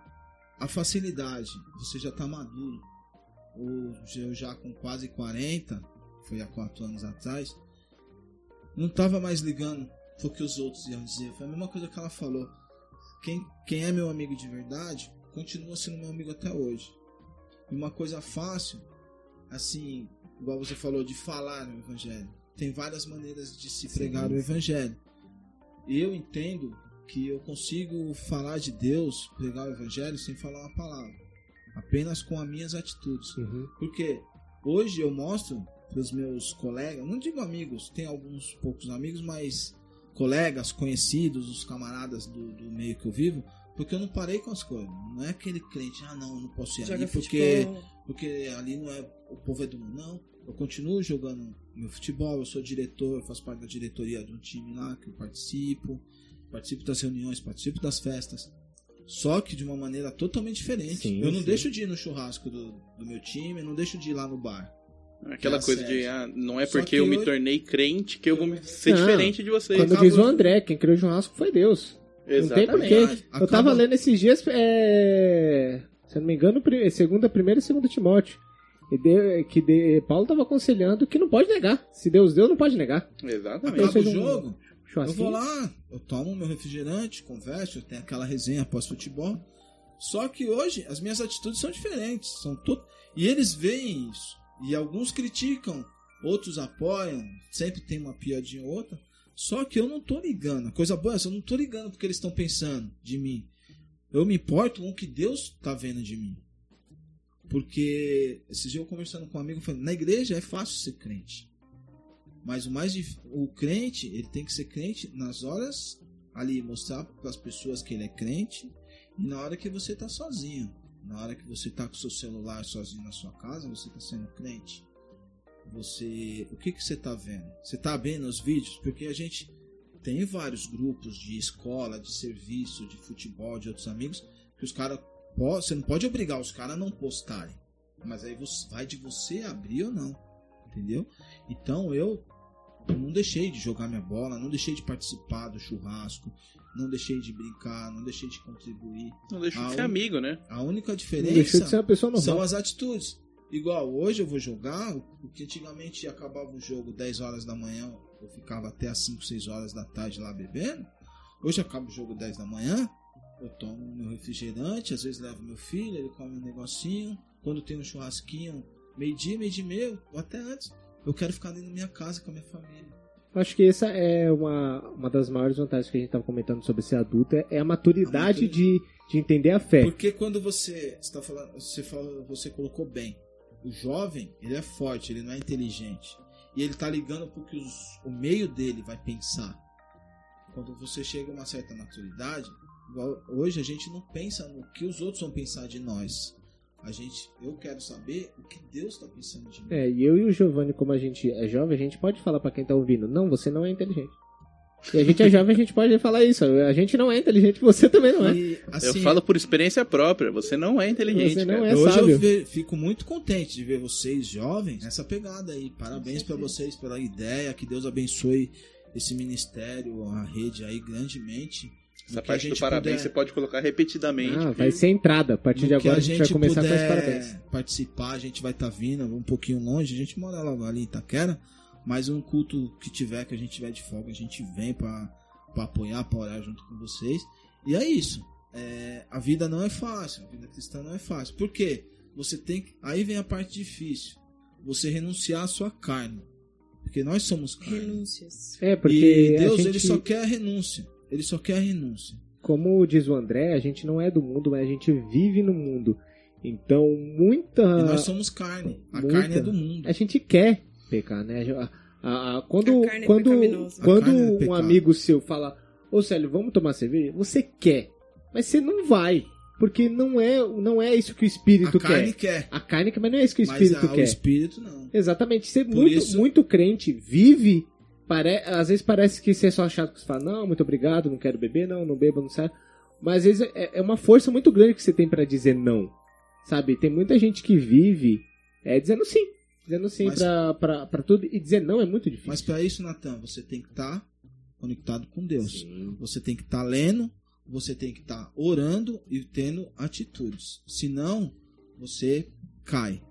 S4: a facilidade, você já está maduro. Hoje eu já com quase 40, foi há 4 anos atrás, não estava mais ligando pro que os outros iam dizer. Foi a mesma coisa que ela falou. Quem, quem é meu amigo de verdade continua sendo meu amigo até hoje. E uma coisa fácil, assim, igual você falou, de falar no Evangelho. Tem várias maneiras de se pregar o Evangelho. Eu entendo que eu consigo falar de Deus, pregar o Evangelho, sem falar uma palavra. Apenas com as minhas atitudes.
S1: Uhum.
S4: Porque hoje eu mostro para os meus colegas, não digo amigos, tem alguns poucos amigos, mas colegas, conhecidos, os camaradas do, do meio que eu vivo, porque eu não parei com as coisas. Não é aquele crente, ah não, eu não posso ir
S5: Joga
S4: ali porque,
S5: futebol.
S4: porque ali não é o povo é do mundo. Não, eu continuo jogando meu futebol, eu sou diretor, eu faço parte da diretoria de um time lá que eu participo, participo das reuniões, participo das festas. Só que de uma maneira totalmente diferente.
S1: Sim,
S4: eu não
S1: sim.
S4: deixo de ir no churrasco do, do meu time, eu não deixo de ir lá no bar.
S3: Aquela
S4: É
S3: coisa
S4: sério.
S3: de, ah, não é porque
S4: que
S3: eu me tornei crente que eu vou me- ser
S1: Não.
S3: diferente de vocês.
S1: Quando diz o
S4: de-
S1: André, quem criou o churrasco foi Deus. Não tem porquê.
S4: Exatamente.
S1: Eu tava
S4: Acaba-
S1: lendo esses dias, é... se eu não me engano, pri- segunda, primeira e segunda Timóteo. E que de- Paulo tava aconselhando que não pode negar. Se Deus deu, não pode negar.
S3: Exatamente.
S1: Eu
S4: Acaba o
S1: seja um
S4: jogo, eu vou lá, eu tomo meu refrigerante, converso, eu tenho aquela resenha pós-futebol. Só que hoje as minhas atitudes são diferentes, são to... e eles veem isso. E alguns criticam, outros apoiam, sempre tem uma piadinha ou outra. Só que eu não tô ligando. A coisa boa é essa, eu não tô ligando porque eles estão pensando de mim. Eu me importo com o que Deus tá vendo de mim. Porque esse dia eu conversando com um amigo, falando, na igreja é fácil ser crente. Mas o mais dif- o crente, ele tem que ser crente nas horas ali mostrar para as pessoas que ele é crente e na hora que você tá sozinho, na hora que você tá com seu celular sozinho na sua casa, você tá sendo crente. Você, o que que você tá vendo? Você tá vendo os vídeos? Porque a gente tem vários grupos de escola, de serviço, de futebol, de outros amigos que os caras você não pode obrigar os caras a não postarem. Mas aí você, vai de você abrir ou não. Entendeu? Então eu, eu não deixei de jogar minha bola, não deixei de participar do churrasco, não deixei de brincar, não deixei de contribuir.
S3: Não deixa de ser
S4: um-
S3: amigo, né?
S4: A única diferença
S1: deixou de ser uma pessoa normal.
S4: são as atitudes. Igual, hoje eu vou jogar, o que antigamente acabava o jogo 10 horas da manhã, eu ficava até as 5, 6 horas da tarde lá bebendo. Hoje acaba o jogo 10 da manhã, eu tomo meu refrigerante, às vezes levo meu filho, ele come um negocinho. Quando tem um churrasquinho, meio-dia, meio-dia e meio, ou até antes, eu quero ficar dentro da minha casa com a minha família.
S1: Acho que essa é uma, uma das maiores vantagens que a gente tava comentando sobre ser adulto, é, é a maturidade,
S4: A maturidade.
S1: De, de entender a fé.
S4: Porque quando você está falando, você fala, você colocou bem. O jovem, ele é forte, ele não é inteligente. E ele tá ligando porque os, o meio dele vai pensar. Quando você chega a uma certa maturidade, igual hoje a gente não pensa no que os outros vão pensar de nós. A gente, eu quero saber o que Deus está pensando de mim.
S1: É, e eu e o Giovanni, como a gente é jovem, a gente pode falar pra quem tá ouvindo, não, você não é inteligente. E a gente é jovem, a gente pode falar isso. A gente não é inteligente, você também não é.
S4: E, assim,
S3: Eu falo por experiência própria, você não é inteligente,
S1: Você não
S3: cara.
S1: é
S4: Hoje
S1: sábio.
S4: eu ve- fico muito contente de ver vocês jovens nessa pegada aí. Parabéns pra vocês pela ideia. Que Deus abençoe esse ministério, a rede aí grandemente.
S3: Essa parte do
S4: gente
S3: parabéns
S4: puder-
S3: você pode colocar repetidamente.
S1: Ah, vai ser entrada. A partir
S4: no
S1: de agora
S4: a
S1: a gente vai começar com os parabéns.
S4: participar, a gente vai estar vindo um pouquinho longe. A gente mora logo ali em Itaquera. Mas um culto que tiver, que a gente tiver de folga, a gente vem pra, pra apoiar, pra orar junto com vocês. E é isso. É, a vida não é fácil. A vida cristã não é fácil. Por quê? Você tem que. Aí vem a parte difícil. Você renunciar à sua carne. Porque nós somos carne.
S5: Renúncias.
S1: É, porque
S4: e Deus
S1: gente,
S4: ele só quer a renúncia. Ele só quer a renúncia.
S1: como diz o André, a gente não é do mundo, mas a gente vive no mundo. Então, muita.
S4: E nós somos carne. A
S1: muita-
S4: carne é do mundo.
S1: A gente quer pecar, né? A- a- a- quando
S5: A carne é
S1: quando,
S5: pecaminosa.
S4: A
S1: quando
S4: carne é
S1: um amigo seu fala, ô Célio, vamos tomar cerveja? Você quer, mas você não vai. Porque não é, não é isso que o espírito
S4: A carne
S1: quer.
S4: quer.
S1: A carne quer, mas não é isso que o
S4: Mas
S1: espírito
S4: a- o
S1: quer.
S4: espírito não.
S1: Exatamente. Ser
S4: Por
S1: muito,
S4: isso-
S1: muito crente vive. Pare... Às vezes parece que você é só chato que você fala, não, muito obrigado, não quero beber, não, não bebo, não sai. Mas às vezes é, é uma força muito grande que você tem pra dizer não. Sabe? Tem muita gente que vive é, dizendo sim. Dizendo sim
S4: Mas-
S1: pra, pra, pra tudo. E dizer não é muito difícil.
S4: Mas para isso, Natan, você tem que estar conectado com Deus.
S1: Sim.
S4: Você tem que estar lendo, você tem que estar orando e tendo atitudes. Senão, você cai.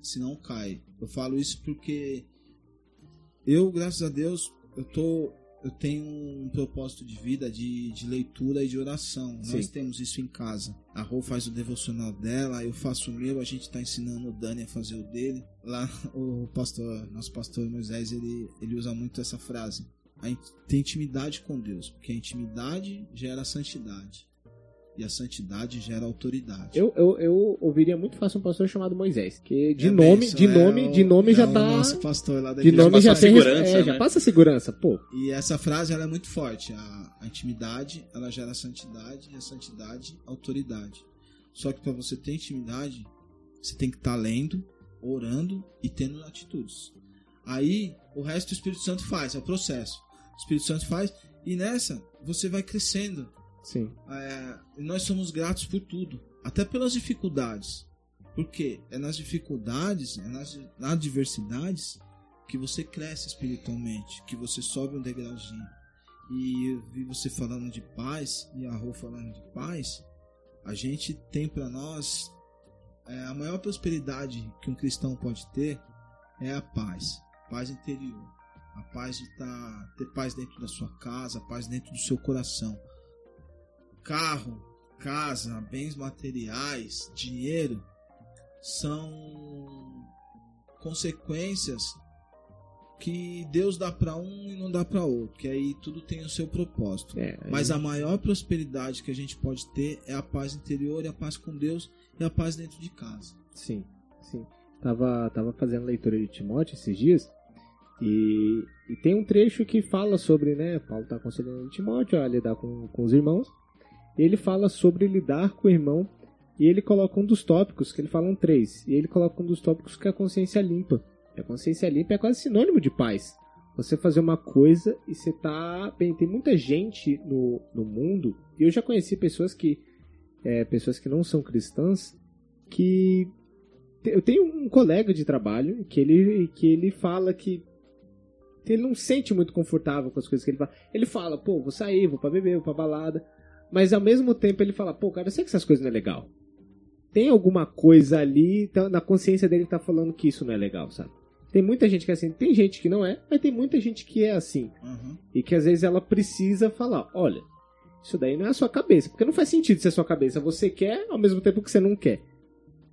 S4: Senão cai. Eu falo isso porque eu, graças a Deus, eu tô eu tenho um propósito de vida de, de leitura e de oração. Nós
S1: Sim.
S4: temos isso em casa. A Rô faz o devocional dela, eu faço o meu, a gente está ensinando o Dani a fazer o dele. Lá o pastor, nosso pastor Moisés, ele, ele usa muito essa frase. A in- ter intimidade com Deus, porque a intimidade gera santidade. E a santidade gera autoridade.
S1: Eu, eu, eu ouviria muito fácil um pastor chamado Moisés. Que de
S4: É
S1: nome,
S4: bênção,
S1: de
S4: é
S1: nome,
S4: o-
S1: de nome
S4: é
S1: já tá.
S4: nosso pastor lá da
S1: De nome já
S3: passa
S1: tem.
S3: segurança,
S1: é, já
S3: né?
S1: passa segurança, pô.
S4: E essa frase ela é muito forte. A, a intimidade ela gera santidade e a santidade autoridade. Só que para você ter intimidade, você tem que estar lendo, orando e tendo atitudes. Aí o resto o Espírito Santo faz, é o processo. O Espírito Santo faz e nessa você vai crescendo.
S1: Sim.
S4: É, nós somos gratos por tudo, até pelas dificuldades. Porque é nas dificuldades, é nas, adversidades que você cresce espiritualmente, que você sobe um degrauzinho. E eu vi você falando de paz e a Rô falando de paz. A gente tem para nós é, a maior prosperidade que um cristão pode ter é a paz, paz interior, a paz de tá, ter paz dentro da sua casa, paz dentro do seu coração carro, casa, bens materiais, dinheiro são consequências que Deus dá para um e não dá para outro, que aí tudo tem o seu propósito.
S1: É,
S4: Mas a maior prosperidade que a gente pode ter é a paz interior, e a paz com Deus e a paz dentro de casa.
S1: Sim, sim. Tava, tava fazendo leitura de Timóteo esses dias e, e tem um trecho que fala sobre, né? Paulo tá aconselhando Timóteo a lidar com, com os irmãos. Ele fala sobre lidar com o irmão e ele coloca um dos tópicos, que ele fala um três, e ele coloca um dos tópicos que é a consciência limpa. E a consciência limpa é quase sinônimo de paz. Você fazer uma coisa e você tá. Bem, tem muita gente no, no mundo, e eu já conheci pessoas que. é, pessoas que não são cristãs, que eu tenho um colega de trabalho que ele, que ele fala que ele não se sente muito confortável com as coisas que ele fala. Ele fala, pô, vou sair, vou pra beber, vou pra balada. Mas ao mesmo tempo ele fala, pô, cara, eu sei que essas coisas não é legal. Tem alguma coisa ali tá, na consciência dele que tá falando que isso não é legal, sabe? Tem muita gente que é assim, tem gente que não é, mas tem muita gente que é assim.
S4: Uhum.
S1: E que às vezes ela precisa falar, olha, isso daí não é a sua cabeça, porque não faz sentido ser a sua cabeça. Você quer ao mesmo tempo que você não quer.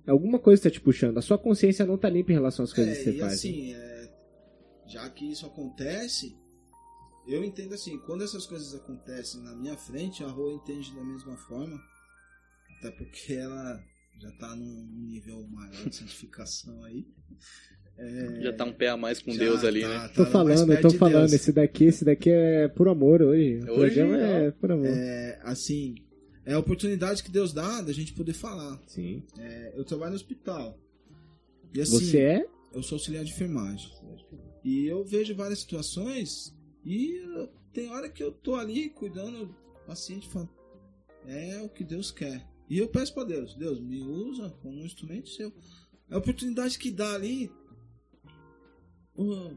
S1: Alguma coisa está te puxando. A sua consciência não tá limpa em relação às coisas
S4: É,
S1: que você
S4: e
S1: faz.
S4: assim, é, já que isso acontece, eu entendo assim, quando essas coisas acontecem na minha frente, a Rô entende da mesma forma, até porque ela já tá num nível maior de santificação aí. É,
S3: Já tá um pé a mais com
S4: já
S3: Deus ali,
S4: tá-
S3: né?
S4: tá
S1: Tô falando, tô
S4: de
S1: falando.
S4: Deus.
S1: Esse daqui, esse daqui é por amor hoje. O
S3: Hoje,
S1: programa
S3: ó.
S1: é por amor.
S4: É, assim, é a oportunidade que Deus dá da gente poder falar.
S1: Sim.
S4: É, eu trabalho no hospital. E assim,
S1: Você é?
S4: eu sou auxiliar de enfermagem. E eu vejo várias situações e tem hora que eu tô ali cuidando do paciente falo, é o que Deus quer. E eu peço para Deus, Deus, me usa como um instrumento seu. A oportunidade que dá ali. Pô,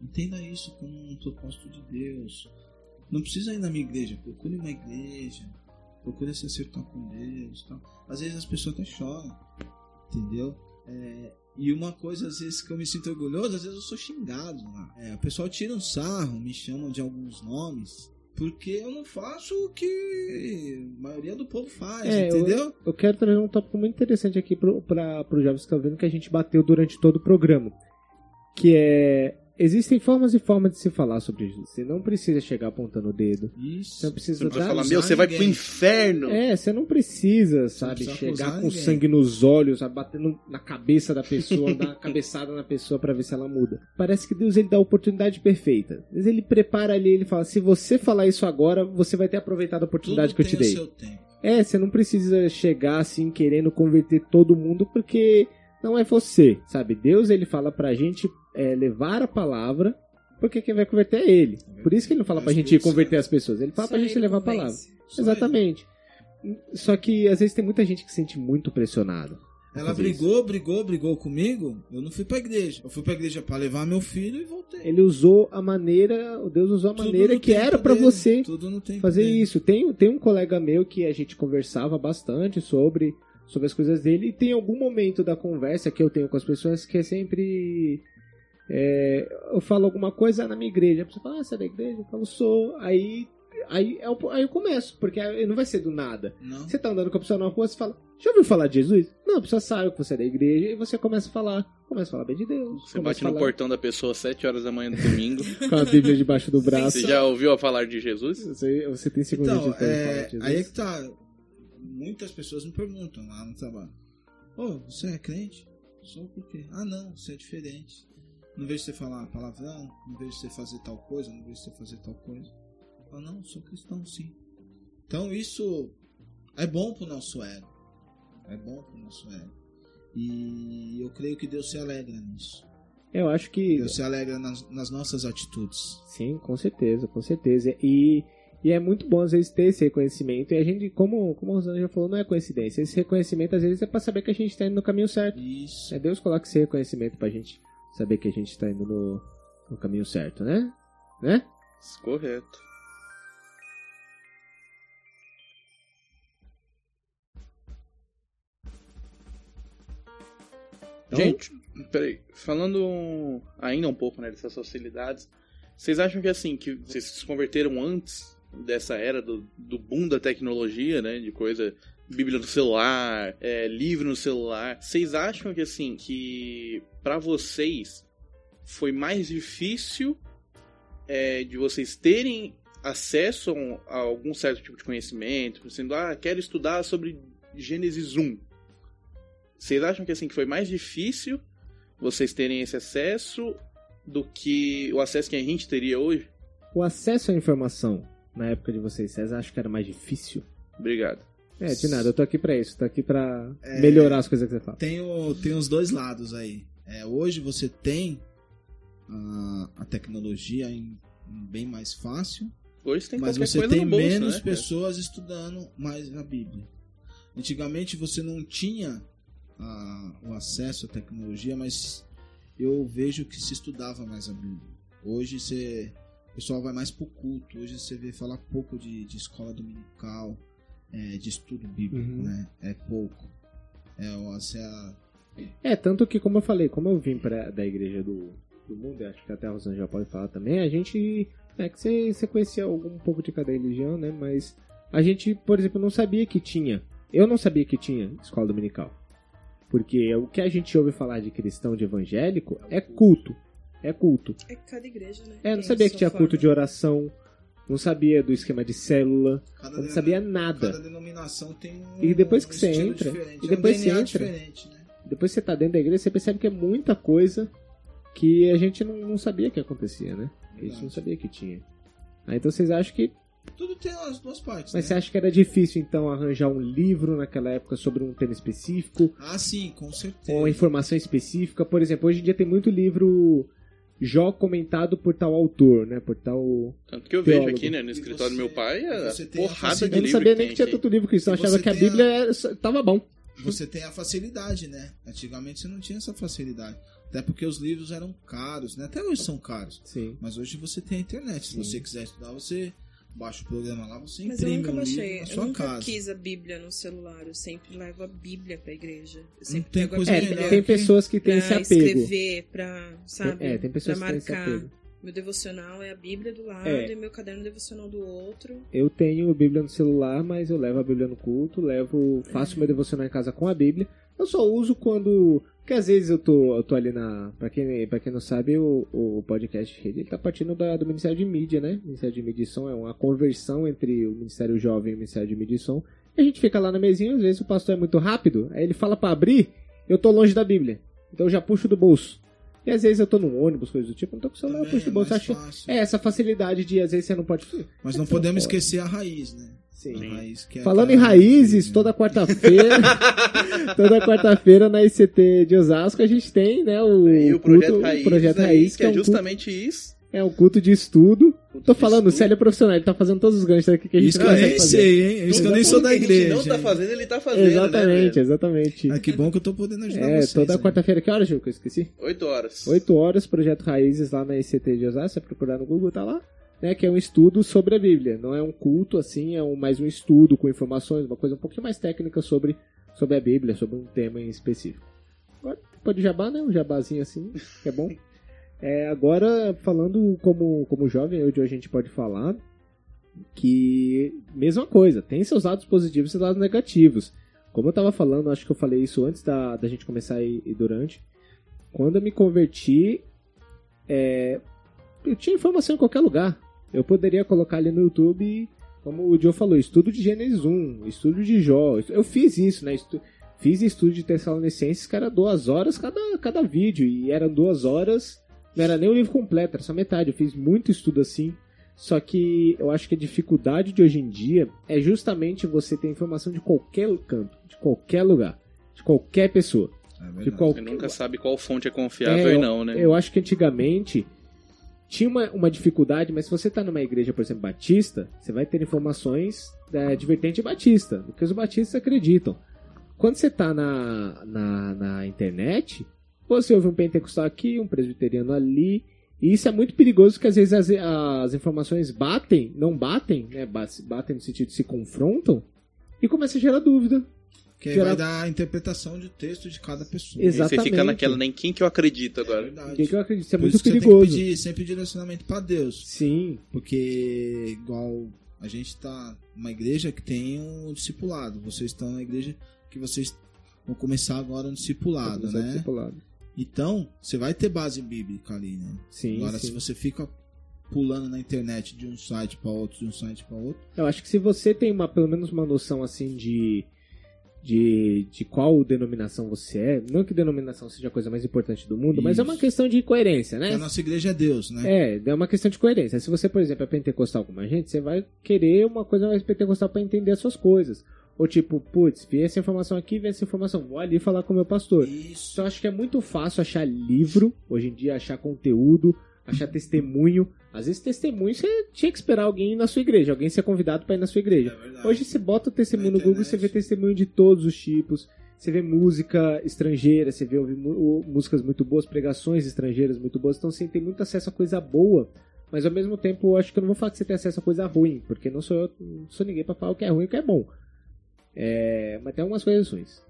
S4: entenda isso como um propósito de Deus. Não precisa ir na minha igreja, procure uma igreja. Procure se acertar com Deus. Tal. Às vezes as pessoas até choram. Entendeu? É, e uma coisa, às vezes, que eu me sinto orgulhoso, às vezes eu sou xingado lá. É, o pessoal tira um sarro, me chamam de alguns nomes. Porque eu não faço o que a maioria do povo faz,
S1: É,
S4: entendeu?
S1: Eu, eu quero trazer um tópico muito interessante aqui pro, pra, pro jovens vendo que a gente bateu durante todo o programa. Que é. Existem formas e formas de se falar sobre isso. Você não precisa chegar apontando o dedo.
S4: Isso.
S1: Você não precisa
S3: Você não precisa
S1: dar.
S3: falar, meu, você vai pro inferno.
S1: É, você não precisa, sabe,
S4: precisa
S1: chegar com
S4: ninguém.
S1: sangue nos olhos, sabe, batendo na cabeça da pessoa, dar uma cabeçada na pessoa pra ver se ela muda. Parece que Deus ele dá a oportunidade perfeita. Às vezes ele prepara ali, ele fala: se você falar isso agora, você vai ter aproveitado a oportunidade
S4: Tudo
S1: que eu te dei.
S4: seu tempo.
S1: É, você não precisa chegar assim querendo converter todo mundo, porque não é você, sabe? Deus ele fala pra gente é, levar a palavra, porque quem vai converter é ele. Por isso que ele não fala pra gente converter as pessoas, ele fala
S5: Só
S1: pra gente
S5: ele
S1: levar a palavra.
S5: convence.
S4: Só
S1: Exatamente. Só que às vezes tem muita gente que se sente muito pressionado. a
S4: Ela brigou, brigou, brigou comigo. Eu não fui pra igreja. Eu fui pra igreja pra levar meu filho e voltei.
S1: Ele usou a maneira, o Deus usou a
S4: Tudo
S1: maneira que era pra
S4: dele,
S1: você fazer
S4: dele.
S1: isso. Tem, tem um colega meu que a gente conversava bastante sobre, sobre as coisas dele, e tem algum momento da conversa que eu tenho com as pessoas que é sempre. É, eu falo alguma coisa na minha igreja. A pessoa fala, ah, você é da igreja? Eu falo, sou. Aí, aí, é o- aí eu começo, porque aí não vai ser do nada.
S4: Não.
S1: Você tá andando com a pessoa na rua, você fala, já ouviu falar de Jesus? Não, a pessoa sabe que você é da igreja e você começa a falar. Começa a falar bem de Deus.
S3: Você bate
S1: a
S3: no
S1: falar
S3: portão da pessoa às 7 horas da manhã do domingo. [LAUGHS]
S1: com a Bíblia debaixo do braço.
S3: Você já ouviu a falar de Jesus?
S1: Você, você tem segundo
S4: Então,
S1: de falar
S4: é,
S1: de Jesus?
S4: aí é que tá. Muitas pessoas me perguntam lá no trabalho: Ô, você é crente? Sou por quê? Ah, não, você é diferente. Não vejo você falar palavrão, não vejo você fazer tal coisa, não vejo você fazer tal coisa. Eu falo, não, sou cristão sim. Então isso é bom pro nosso ego. É bom pro nosso ego. E eu creio que Deus se alegra nisso.
S1: Eu acho que.
S4: Deus se alegra nas, nas nossas atitudes.
S1: Sim, com certeza, com certeza. E, e é muito bom às vezes ter esse reconhecimento. E a gente, como, como a Rosana já falou, não é coincidência. Esse reconhecimento às vezes é pra saber que a gente tá indo no caminho certo.
S4: Isso.
S1: É Deus coloca esse reconhecimento pra gente saber que a gente tá indo no, no caminho certo, né? Né?
S3: Correto.
S1: Então-
S3: Gente, peraí, falando ainda um pouco né, dessas facilidades, vocês acham que assim, que vocês se converteram antes dessa era do, do boom da tecnologia, né? De coisa. Bíblia no celular, é, livro no celular. Vocês acham que assim, que pra vocês foi mais difícil é, de vocês terem acesso a a algum certo tipo de conhecimento, sendo, ah, quero estudar sobre Gênesis 1. Vocês acham que assim que foi mais difícil vocês terem esse acesso do que o acesso que a gente teria hoje?
S1: O acesso à informação na época de vocês, vocês acham que era mais difícil?
S3: Obrigado.
S1: É, de nada, eu tô aqui pra isso, tô aqui pra melhorar as coisas que você fala.
S4: tem, o, tem os dois lados aí. É, hoje você tem a, a tecnologia em, em bem mais fácil,
S3: Hoje tem
S4: mas você
S3: coisa
S4: tem
S3: bolso,
S4: menos
S3: né?
S4: pessoas estudando mais a Bíblia. Antigamente você não tinha a- o acesso à tecnologia, mas eu vejo que se estudava mais a Bíblia. Hoje você, o pessoal vai mais pro culto. Hoje você vê falar pouco de, de escola dominical, é, de estudo bíblico,
S1: Uhum.
S4: né? É pouco. É, ó, se a,
S1: É, tanto que, como eu falei, como eu vim pra, da igreja do, do mundo, acho que até a Rosana já pode falar também, a gente. É que você, você conhecia algum um pouco de cada religião, né? Mas a gente, por exemplo, não sabia que tinha. Eu não sabia que tinha escola dominical. Porque o que a gente ouve falar de cristão, de evangélico, é culto. É culto.
S5: É cada igreja, né?
S1: É, não sabia que tinha culto
S5: forma.
S1: de oração. Não sabia do esquema de célula.
S4: cada
S1: não sabia nada.
S4: Cada denominação tem um
S1: E depois que
S4: um
S1: você entra,
S4: diferente,
S1: e depois
S4: é um
S1: você entra,
S4: né?
S1: Depois que você tá dentro da igreja, você percebe que é muita coisa que a gente não, não sabia que acontecia, né? A gente não
S4: Verdade.
S1: sabia que tinha. Ah, então vocês acham que.
S4: Tudo tem as duas partes,
S1: Mas
S4: né?
S1: você acha que era difícil então arranjar um livro naquela época sobre um tema específico?
S4: Ah, sim, com certeza.
S1: Ou uma informação específica? Por exemplo, hoje em dia tem muito livro Jó comentado por tal autor, né? Por tal.
S3: Tanto que eu
S1: Teólogo.
S3: vejo aqui, né, no escritório do meu pai, a
S4: você tem a
S3: porrada de
S4: facilidade-
S1: Eu não
S3: livro
S1: sabia
S3: que
S1: nem
S3: tem
S1: que tinha tanto livro cristão,
S4: E
S1: achava que a Bíblia era- tava bom.
S4: Você tem a facilidade, né? Antigamente você não tinha essa facilidade. Até porque os livros eram caros, né? Até hoje são caros.
S1: Sim.
S4: Mas hoje você tem a internet. Se
S1: Sim.
S4: você quiser estudar, você baixa o programa lá, você
S5: Mas eu nunca
S4: um
S5: baixei,
S4: livro na
S5: eu
S4: sua
S5: nunca
S4: casa.
S5: quis a Bíblia no celular, eu sempre levo a Bíblia pra igreja. Eu sempre
S4: tem
S5: pego
S4: coisa
S5: a
S1: É,
S5: Bíblia
S1: tem, tem pessoas que têm esse
S5: pra
S1: apego.
S5: escrever, pra, sabe,
S1: É, tem pessoas
S5: pra
S1: que têm esse
S5: marcar.
S1: apego.
S5: Meu devocional é a Bíblia do lado
S1: É.
S5: e meu caderno devocional do outro.
S1: Eu tenho Bíblia no celular, mas eu levo a Bíblia no culto, levo, faço meu devocional em casa com a Bíblia. Eu só uso quando. Porque às vezes eu tô, eu tô ali na. Pra quem, pra quem não sabe, o, o podcast Rede ele tá partindo da- do Ministério de Mídia, né? O Ministério de Mídia e Som é uma conversão entre o Ministério Jovem e o Ministério de Mídia e Som. A gente fica lá na mesinha, às vezes o pastor é muito rápido, aí ele fala pra abrir, eu tô longe da Bíblia. Então eu já puxo do bolso. E às vezes eu tô no ônibus, coisa do tipo, não tô com o celular, eu
S4: Também
S1: puxo do
S4: é
S1: bolso.
S4: mais
S1: Acho,
S4: fácil.
S1: é, essa facilidade de às vezes você não pode.
S4: Mas não podemos
S1: pode.
S4: esquecer a raiz, né?
S1: Sim.
S4: Que é
S1: Falando em raízes, toda quarta-feira, [LAUGHS] [LAUGHS] toda quarta-feira na ICT de Osasco a gente tem, né, o,
S3: E o Projeto
S1: culto,
S3: Raiz,
S1: o Projeto
S3: aí,
S1: Raiz,
S3: que
S1: que é
S3: é
S1: um, culto,
S3: justamente isso.
S1: é um culto de estudo.
S3: Culto
S1: Tô
S3: de
S1: falando, o
S3: estudo.
S1: Célio é profissional, ele tá fazendo todos os ganchos aqui que a gente
S4: Isso
S1: não
S4: que eu nem
S1: fazer.
S4: sei, hein? Isso que eu nem sou da
S3: que a gente
S4: igreja.
S3: não tá fazendo, ele tá fazendo,
S1: Exatamente,
S3: né?
S1: exatamente.
S4: Ah, que bom que eu tô podendo ajudar
S1: É,
S4: vocês.
S1: toda
S4: né?
S1: quarta-feira, que horas, Gil, que eu esqueci?
S3: 8 horas.
S1: 8 horas, Projeto Raízes lá na ICT de Osasco, você procurar no Google, tá lá. Né, que é um estudo sobre a Bíblia. Não é um culto, assim, é um, mais um estudo com informações, uma coisa um pouquinho mais técnica sobre, sobre a Bíblia, sobre um tema em específico. Agora, pode jabá, né? Um jabazinho assim, que é bom. É, agora, falando como, como jovem, hoje a gente pode falar que, mesma coisa, tem seus lados positivos e seus lados negativos. Como eu tava falando, acho que eu falei isso antes da, da gente começar e, e durante. Quando eu me converti, é, eu tinha informação em qualquer lugar. Eu poderia colocar ali no YouTube, como o Joe falou, estudo de Gênesis 1, estudo de Jó. Eu fiz isso, né? Estu- fiz estudo de Tessalonicenses, que era duas horas cada, cada vídeo. E eram duas horas, não era nem o livro completo, era só metade. Eu fiz muito estudo assim. Só que eu acho que a dificuldade de hoje em dia é justamente você ter informação de qualquer canto, de qualquer lugar, de qualquer pessoa.
S4: É
S1: De qualquer...
S3: Você nunca sabe qual fonte é confiável
S1: É,
S3: e não, né?
S1: Eu acho que antigamente tinha uma, uma dificuldade, mas se você está numa igreja, por exemplo, batista, você vai ter informações é, de vertente batista, do que os batistas acreditam. Quando você está na, na, na internet, você ouve um pentecostal aqui, um presbiteriano ali, e isso é muito perigoso, porque às vezes as, as informações batem, não batem, né, bat- batem no sentido de se confrontam, e começa a gerar dúvida.
S4: Que aí
S1: gerar-
S4: vai dar a interpretação de texto de cada pessoa.
S3: E você fica
S1: Exatamente.
S3: naquela, nem quem que eu acredito
S4: É
S3: agora.
S4: verdade.
S1: O que, eu acredito? Isso é
S4: Por
S1: muito
S4: isso que você
S1: perigoso.
S4: tem que pedir sempre direcionamento pra Deus.
S1: Sim,
S4: Porque, igual a gente tá numa igreja que tem um discipulado. Vocês estão na igreja que vocês vão começar agora no discipulado, né?
S1: discipulado.
S4: Então, você vai ter base bíblica ali, né?
S1: Sim,
S4: agora,
S1: sim.
S4: se você fica pulando na internet de um site pra outro, de um site pra outro,
S1: Eu acho que se você tem uma, pelo menos uma noção assim de, de, de qual denominação você é, não que denominação seja a coisa mais importante do mundo, mas é uma
S4: Isso.
S1: questão de coerência, né?
S4: que a nossa igreja é Deus, né?
S1: É, é uma questão de coerência. Se você, por exemplo, é pentecostal como a gente, você vai querer uma coisa mais pentecostal pra entender as suas coisas. Ou tipo, putz, vi essa informação aqui, vi essa informação, vou ali falar com o meu pastor.
S4: Isso.
S1: Então acho que é muito fácil achar livro, hoje em dia, achar conteúdo, achar testemunho. Às vezes testemunho você tinha que esperar alguém ir na sua igreja, alguém ser convidado pra ir na sua igreja.
S4: É.
S1: Hoje você bota o testemunho no Google, você vê testemunho de todos os tipos. Você vê música estrangeira, você vê ouvir músicas muito boas, pregações estrangeiras muito boas. Então você tem muito acesso a coisa boa. Mas ao mesmo tempo, eu acho que eu não vou falar que você tem acesso a coisa ruim, porque não sou eu, não sou ninguém pra falar o que é ruim e o que é bom. É, mas tem algumas coisas ruins.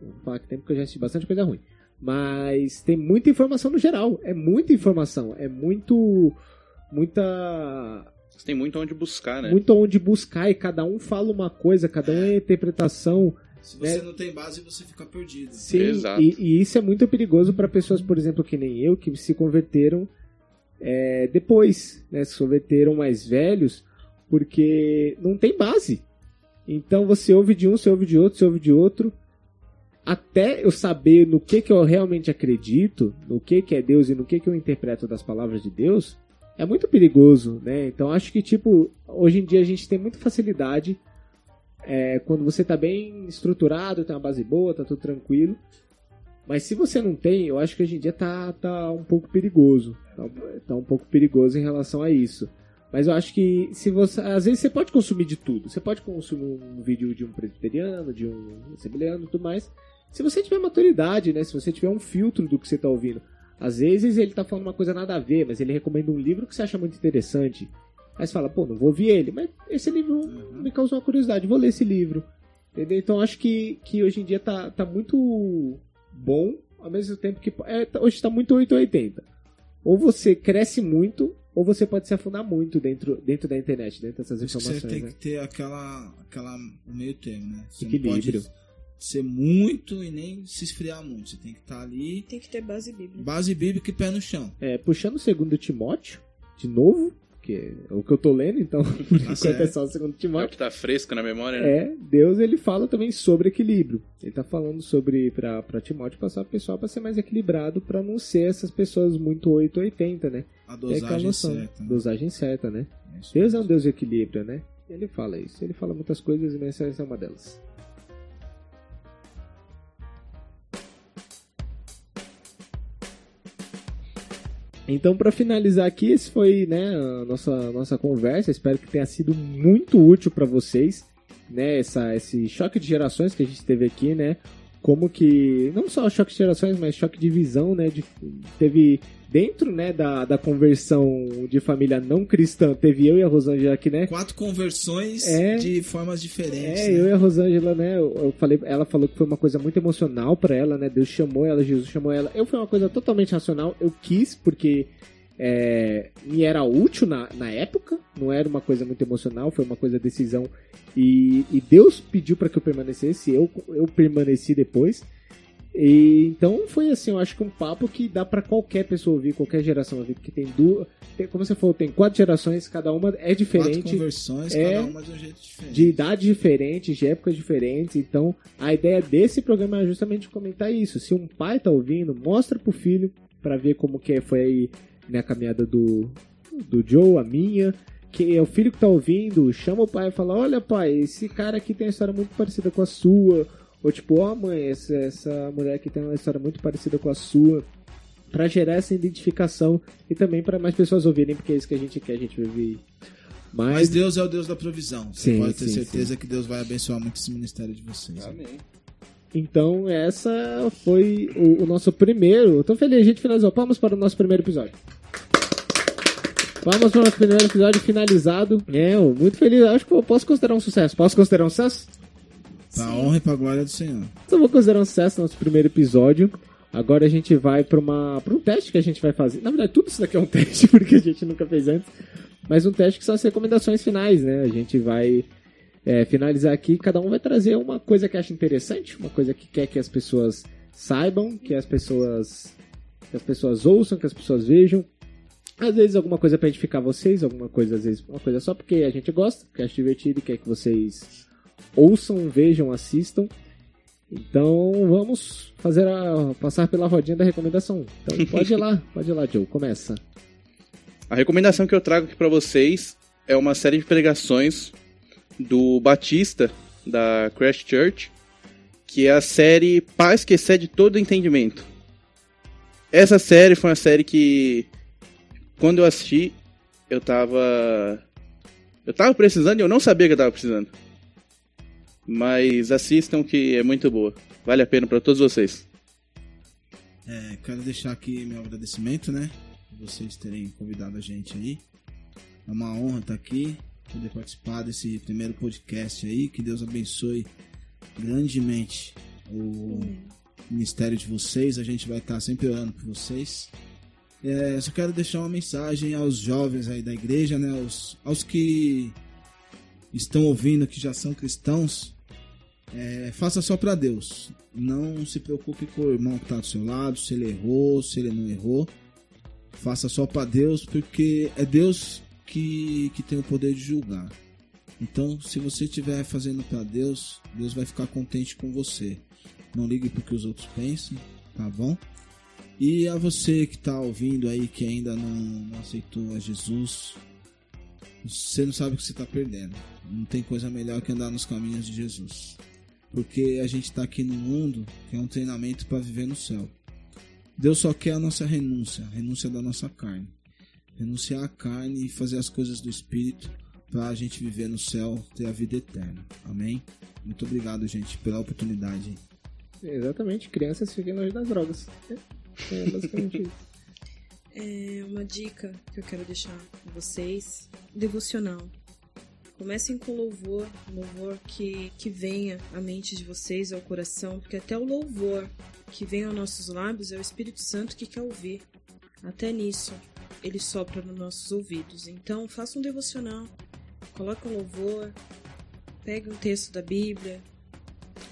S1: Vou falar que tem porque eu já assisti bastante coisa ruim. Mas tem muita informação no geral. É muita informação. É muito. Muita.
S3: Você tem muito onde buscar, né?
S1: Muito onde buscar e cada um fala uma coisa, cada um é interpretação.
S4: Se você
S1: né?
S4: não tem base, você fica perdido.
S1: Sim,
S3: Exato.
S1: e, e isso é muito perigoso para pessoas, por exemplo, que nem eu, que se converteram é, depois, né? Se converteram mais velhos, porque não tem base. Então você ouve de um, você ouve de outro, você ouve de outro. Até eu saber no que, que eu realmente acredito, no que, que é Deus e no que, que eu interpreto das palavras de Deus, é muito perigoso, né? Então acho que, tipo, hoje em dia a gente tem muita facilidade é, quando você tá bem estruturado, tem uma base boa, tá tudo tranquilo. Mas se você não tem, eu acho que hoje em dia tá, tá um pouco perigoso. Tá, tá um pouco perigoso em relação a isso. Mas eu acho que se você. Às vezes você pode consumir de tudo. Você pode consumir um vídeo de um presbiteriano, de um assembleano e tudo mais. Se você tiver maturidade, né? Se você tiver um filtro do que você tá ouvindo. Às vezes ele tá falando uma coisa nada a ver, mas ele recomenda um livro que você acha muito interessante. Aí você fala, pô, não vou ouvir ele, mas esse livro me causou uma curiosidade, vou ler esse livro. Entendeu? Então acho que, que hoje em dia tá, tá muito bom, ao mesmo tempo que. É, tá- hoje tá muito 880. Ou você cresce muito, ou você pode se afundar muito dentro, dentro da internet, dentro dessas
S4: que você
S1: informações.
S4: tem
S1: né?
S4: que ter aquela, aquela meio termo, né? Você
S1: Equilíbrio.
S4: não pode ser muito e nem se esfriar muito. Você tem que estar ali,
S5: Tem que ter base bíblica.
S4: base bíblica e pé no chão.
S1: É, puxando o segundo Timóteo, de novo, que é o que eu tô lendo, então por [LAUGHS] enquanto é só o segundo
S3: É o
S1: Timóteo.
S3: que tá fresco na memória, né?
S1: É, Deus ele fala também sobre equilíbrio. Ele tá falando sobre pra, pra Timóteo passar o pessoal pra ser mais equilibrado, pra não ser essas pessoas muito 880, né?
S4: A
S1: aquela
S4: dosagem
S1: noção,
S4: certa. né?
S1: Dosagem certa, né?
S4: É isso
S1: Deus é um. Deus de equilíbrio, né? Ele fala isso. Ele fala muitas coisas, mas essa é uma delas. Então, para finalizar aqui, esse foi né, a nossa, nossa conversa. Espero que tenha sido muito útil para vocês, né? Essa, esse choque de gerações que a gente teve aqui, né? Como que não só choque de gerações, mas choque de visão, né? De, teve dentro, né, da, da conversão de família não cristã, teve eu e a Rosângela aqui, né?
S4: Quatro conversões
S1: É.
S4: de formas diferentes.
S1: É,
S4: né?
S1: eu e a Rosângela, né? Eu, falei, ela falou que foi uma coisa muito emocional pra ela, né? Deus chamou ela, Jesus chamou ela. Eu foi uma coisa totalmente racional. Eu quis porque é, me era útil na, na época. Não era uma coisa muito emocional, foi uma coisa decisão. E, e Deus pediu pra que eu permanecesse. Eu, eu permaneci depois. E, então foi assim, eu acho que um papo que dá pra qualquer pessoa ouvir, qualquer geração ouvir, porque tem duas, tem- como você falou, tem quatro gerações, cada uma é
S4: Quatro
S1: diferente
S4: conversões,
S1: É.
S4: cada uma de um jeito diferente.
S1: de idades diferentes, de épocas diferentes. Então, a ideia desse programa é justamente comentar isso. Se um pai tá ouvindo, mostra pro filho pra ver como que foi aí né, a caminhada do, do Joe, a minha. Que é o filho que tá ouvindo, chama o pai e fala: Olha, pai, esse cara aqui tem uma história muito parecida com a sua. Ou tipo, ó, mãe, essa, essa mulher aqui tem uma história muito parecida com a sua. Pra gerar essa identificação e também pra mais pessoas ouvirem, porque é isso que a gente quer, a gente vive mais.
S4: Mas Deus é o Deus da provisão. Você
S1: Sim,
S4: pode ter
S1: sim,
S4: certeza que Deus vai abençoar muito esse ministério de vocês.
S3: Amém.
S1: Então, essa foi o, o nosso primeiro. Tô feliz, a gente finalizou. Palmas para o nosso primeiro episódio. Palmas para o nosso primeiro episódio finalizado. É, eu muito feliz. Acho que eu posso considerar um sucesso. Posso considerar um sucesso?
S4: Pra honra e pra glória do Senhor.
S1: Então, vou considerar um sucesso nosso primeiro episódio. Agora a gente vai para uma para um teste que a gente vai fazer. Na verdade, tudo isso daqui é um [LAUGHS] teste porque a gente nunca fez antes. Mas um teste que são as recomendações finais, né? A gente vai é, finalizar aqui. Cada um vai trazer uma coisa que acha interessante, uma coisa que quer que as pessoas saibam, que as pessoas que as pessoas ouçam, que as pessoas vejam. Às vezes alguma coisa para edificar vocês, alguma coisa às vezes uma coisa só porque a gente gosta, porque acha divertido e quer que vocês ouçam, vejam, assistam. Então vamos fazer a passar pela rodinha da recomendação. Então pode ir lá, [LAUGHS] pode ir lá, Joe, começa.
S3: A recomendação que eu trago aqui pra vocês é uma série de pregações do Batista da Crash Church, que é a série Paz que excede todo entendimento. Essa série foi uma série que quando eu assisti, eu tava eu tava precisando e eu não sabia que eu tava precisando. Mas assistam que é muito boa. Vale a pena pra todos vocês.
S4: É, quero deixar aqui meu agradecimento, né? Por vocês terem convidado a gente aí. É uma honra estar aqui, poder participar desse primeiro podcast aí. Que Deus abençoe grandemente o ministério de vocês. A gente vai estar sempre orando por vocês. É, só quero deixar uma mensagem aos jovens aí da igreja, né? Aos, aos que estão ouvindo, que já são cristãos. É, faça só para Deus. Não se preocupe com o irmão que está do seu lado, se ele errou, se ele não errou. Faça só para Deus, porque é Deus que, que tem o poder de julgar. Então, se você estiver fazendo para Deus, Deus vai ficar contente com você. Não ligue para que os outros pensam, tá bom? E a você que está ouvindo aí, que ainda não, não aceitou a Jesus, você não sabe o que você está perdendo. Não tem coisa melhor que andar nos caminhos de Jesus. porque a gente está aqui no mundo que é um treinamento para viver no céu. Deus só quer a nossa renúncia, a renúncia da nossa carne. Renunciar à carne e fazer as coisas do Espírito para a gente viver no céu, ter a vida eterna. Amém? Muito obrigado, gente, pela oportunidade.
S1: Exatamente, crianças fiquem longe das drogas. É, é basicamente isso. [LAUGHS]
S5: É uma dica que eu quero deixar com vocês: devocional. Comecem com louvor, louvor que, que venha à mente de vocês, ao coração, porque até o louvor que vem aos nossos lábios é o Espírito Santo que quer ouvir. Até nisso, ele sopra nos nossos ouvidos. Então, faça um devocional, coloque um louvor, pegue um texto da Bíblia,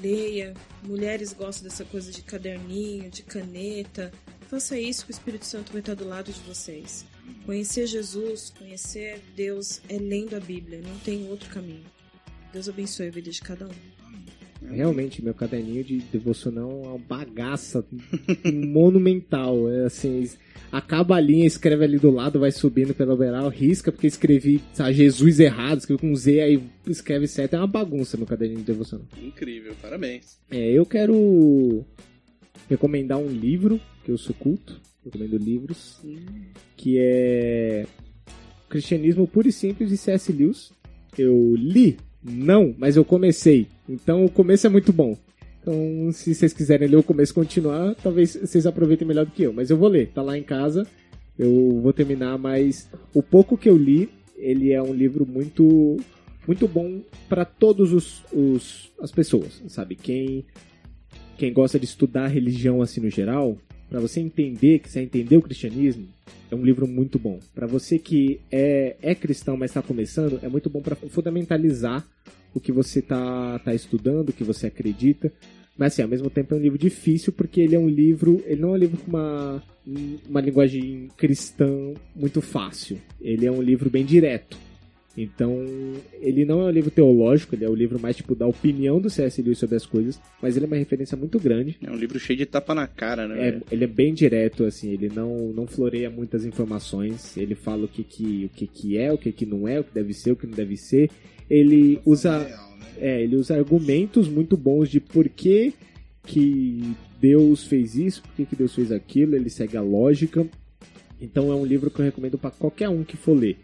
S5: leia. Mulheres gostam dessa coisa de caderninho, de caneta. Faça isso que o Espírito Santo vai estar do lado de vocês. Conhecer Jesus, conhecer Deus é lendo a Bíblia, não tem outro caminho. Deus abençoe a vida de cada um.
S1: Realmente, meu caderninho de devocional é uma bagaça [LAUGHS] monumental. É assim, acaba a linha, escreve ali do lado, vai subindo pelo overall, risca, porque escrevi sabe, Jesus errado, escrevi com Z, aí escreve certo. É uma bagunça meu caderninho de devocional.
S3: Incrível, parabéns.
S1: É, eu quero recomendar um livro, que eu sou culto, recomendo livros, que é Cristianismo Puro e Simples de C.S. Lewis. Eu li? Não, mas eu comecei. Então o começo é muito bom. Então, se vocês quiserem ler o começo e continuar, talvez vocês aproveitem melhor do que eu. Mas eu vou ler, tá lá em casa. Eu vou terminar, mas o pouco que eu li, ele é um livro muito muito bom para todos os, os as pessoas, sabe? Quem quem gosta de estudar religião assim no geral, para você entender, que você entender o cristianismo, é um livro muito bom. Para você que é, é cristão, mas está começando, é muito bom para fundamentalizar o que você tá, tá estudando, o que você acredita. Mas assim, ao mesmo tempo é um livro difícil porque ele é um livro, ele não é um livro com uma, uma linguagem cristã muito fácil. Ele é um livro bem direto. Então, ele não é um livro teológico, ele é um livro mais tipo da opinião do C.S. Lewis sobre as coisas, mas ele é uma referência muito grande.
S3: É um livro cheio de tapa na cara, né?
S1: É, ele é bem direto, assim, ele não, não floreia muitas informações, ele fala o que, que, o que, que é, o que, que não é, o que deve ser, o que não deve ser. Ele usa,
S4: né?
S1: é, ele usa argumentos muito bons de por que, que Deus fez isso, por que, que Deus fez aquilo, ele segue a lógica. Então é um livro que eu recomendo para qualquer um que for ler.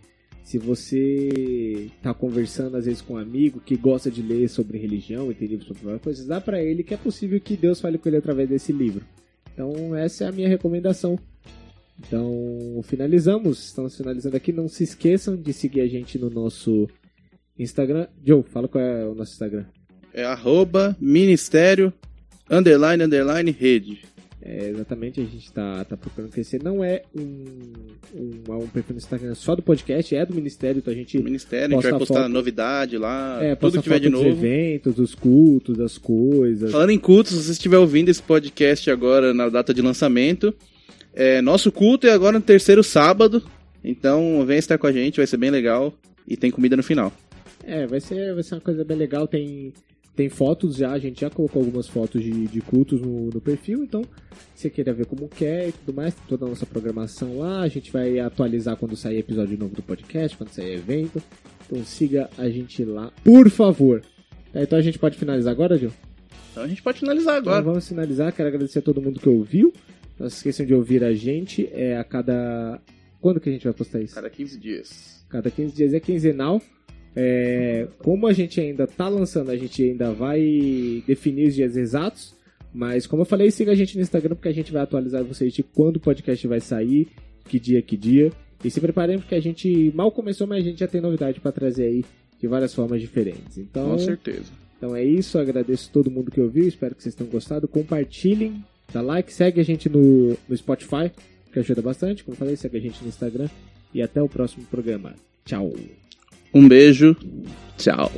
S1: Se você tá conversando às vezes com um amigo que gosta de ler sobre religião e tem livros sobre várias coisas, dá para ele que é possível que Deus fale com ele através desse livro. Então essa é a minha recomendação. Então finalizamos, estamos finalizando aqui. Não se esqueçam de seguir a gente no nosso Instagram. Joe, fala qual é o nosso Instagram.
S3: É arroba ministério underline underline rede.
S1: É, exatamente, a gente tá, tá procurando crescer. Não é um, um, um perfil no Instagram só do podcast, é do Ministério, então a gente
S3: ministério, a gente vai
S1: Posta
S3: postar
S1: foto.
S3: novidade lá,
S1: é,
S3: tudo
S1: posta
S3: que tiver de
S1: foto dos
S3: novo.
S1: eventos, dos cultos, das coisas.
S3: Falando em cultos, se você estiver ouvindo esse podcast agora na data de lançamento, é, nosso culto é agora no terceiro sábado, então vem estar com a gente, vai ser bem legal e tem comida no final.
S1: É, vai ser, vai ser uma coisa bem legal. Tem, tem fotos já, a gente já colocou algumas fotos de, de cultos no, no perfil, então se você queira ver como quer e tudo mais, tem toda a nossa programação lá. A gente vai atualizar quando sair episódio novo do podcast, quando sair evento. Então siga a gente lá, por favor. Tá, então a gente pode finalizar agora, Gil?
S3: Então a gente pode finalizar
S1: Então
S3: agora.
S1: vamos finalizar. Quero agradecer a todo mundo que ouviu. Não se esqueçam de ouvir a gente. É a cada. Quando que a gente vai postar isso?
S3: Cada 15 dias.
S1: Cada 15 dias é quinzenal. É, como a gente ainda tá lançando, a gente ainda vai definir os dias exatos. Mas como eu falei, siga a gente no Instagram porque a gente vai atualizar vocês de quando o podcast vai sair, que dia, que dia. E se preparem porque a gente mal começou, mas a gente já tem novidade para trazer aí de várias formas diferentes. Então,
S3: Com certeza.
S1: então é isso, agradeço todo mundo que ouviu, espero que vocês tenham gostado. Compartilhem, dá like, segue a gente no, no Spotify, que ajuda bastante. Como eu falei, segue a gente no Instagram. E até o próximo programa. Tchau.
S3: Um beijo. Tchau.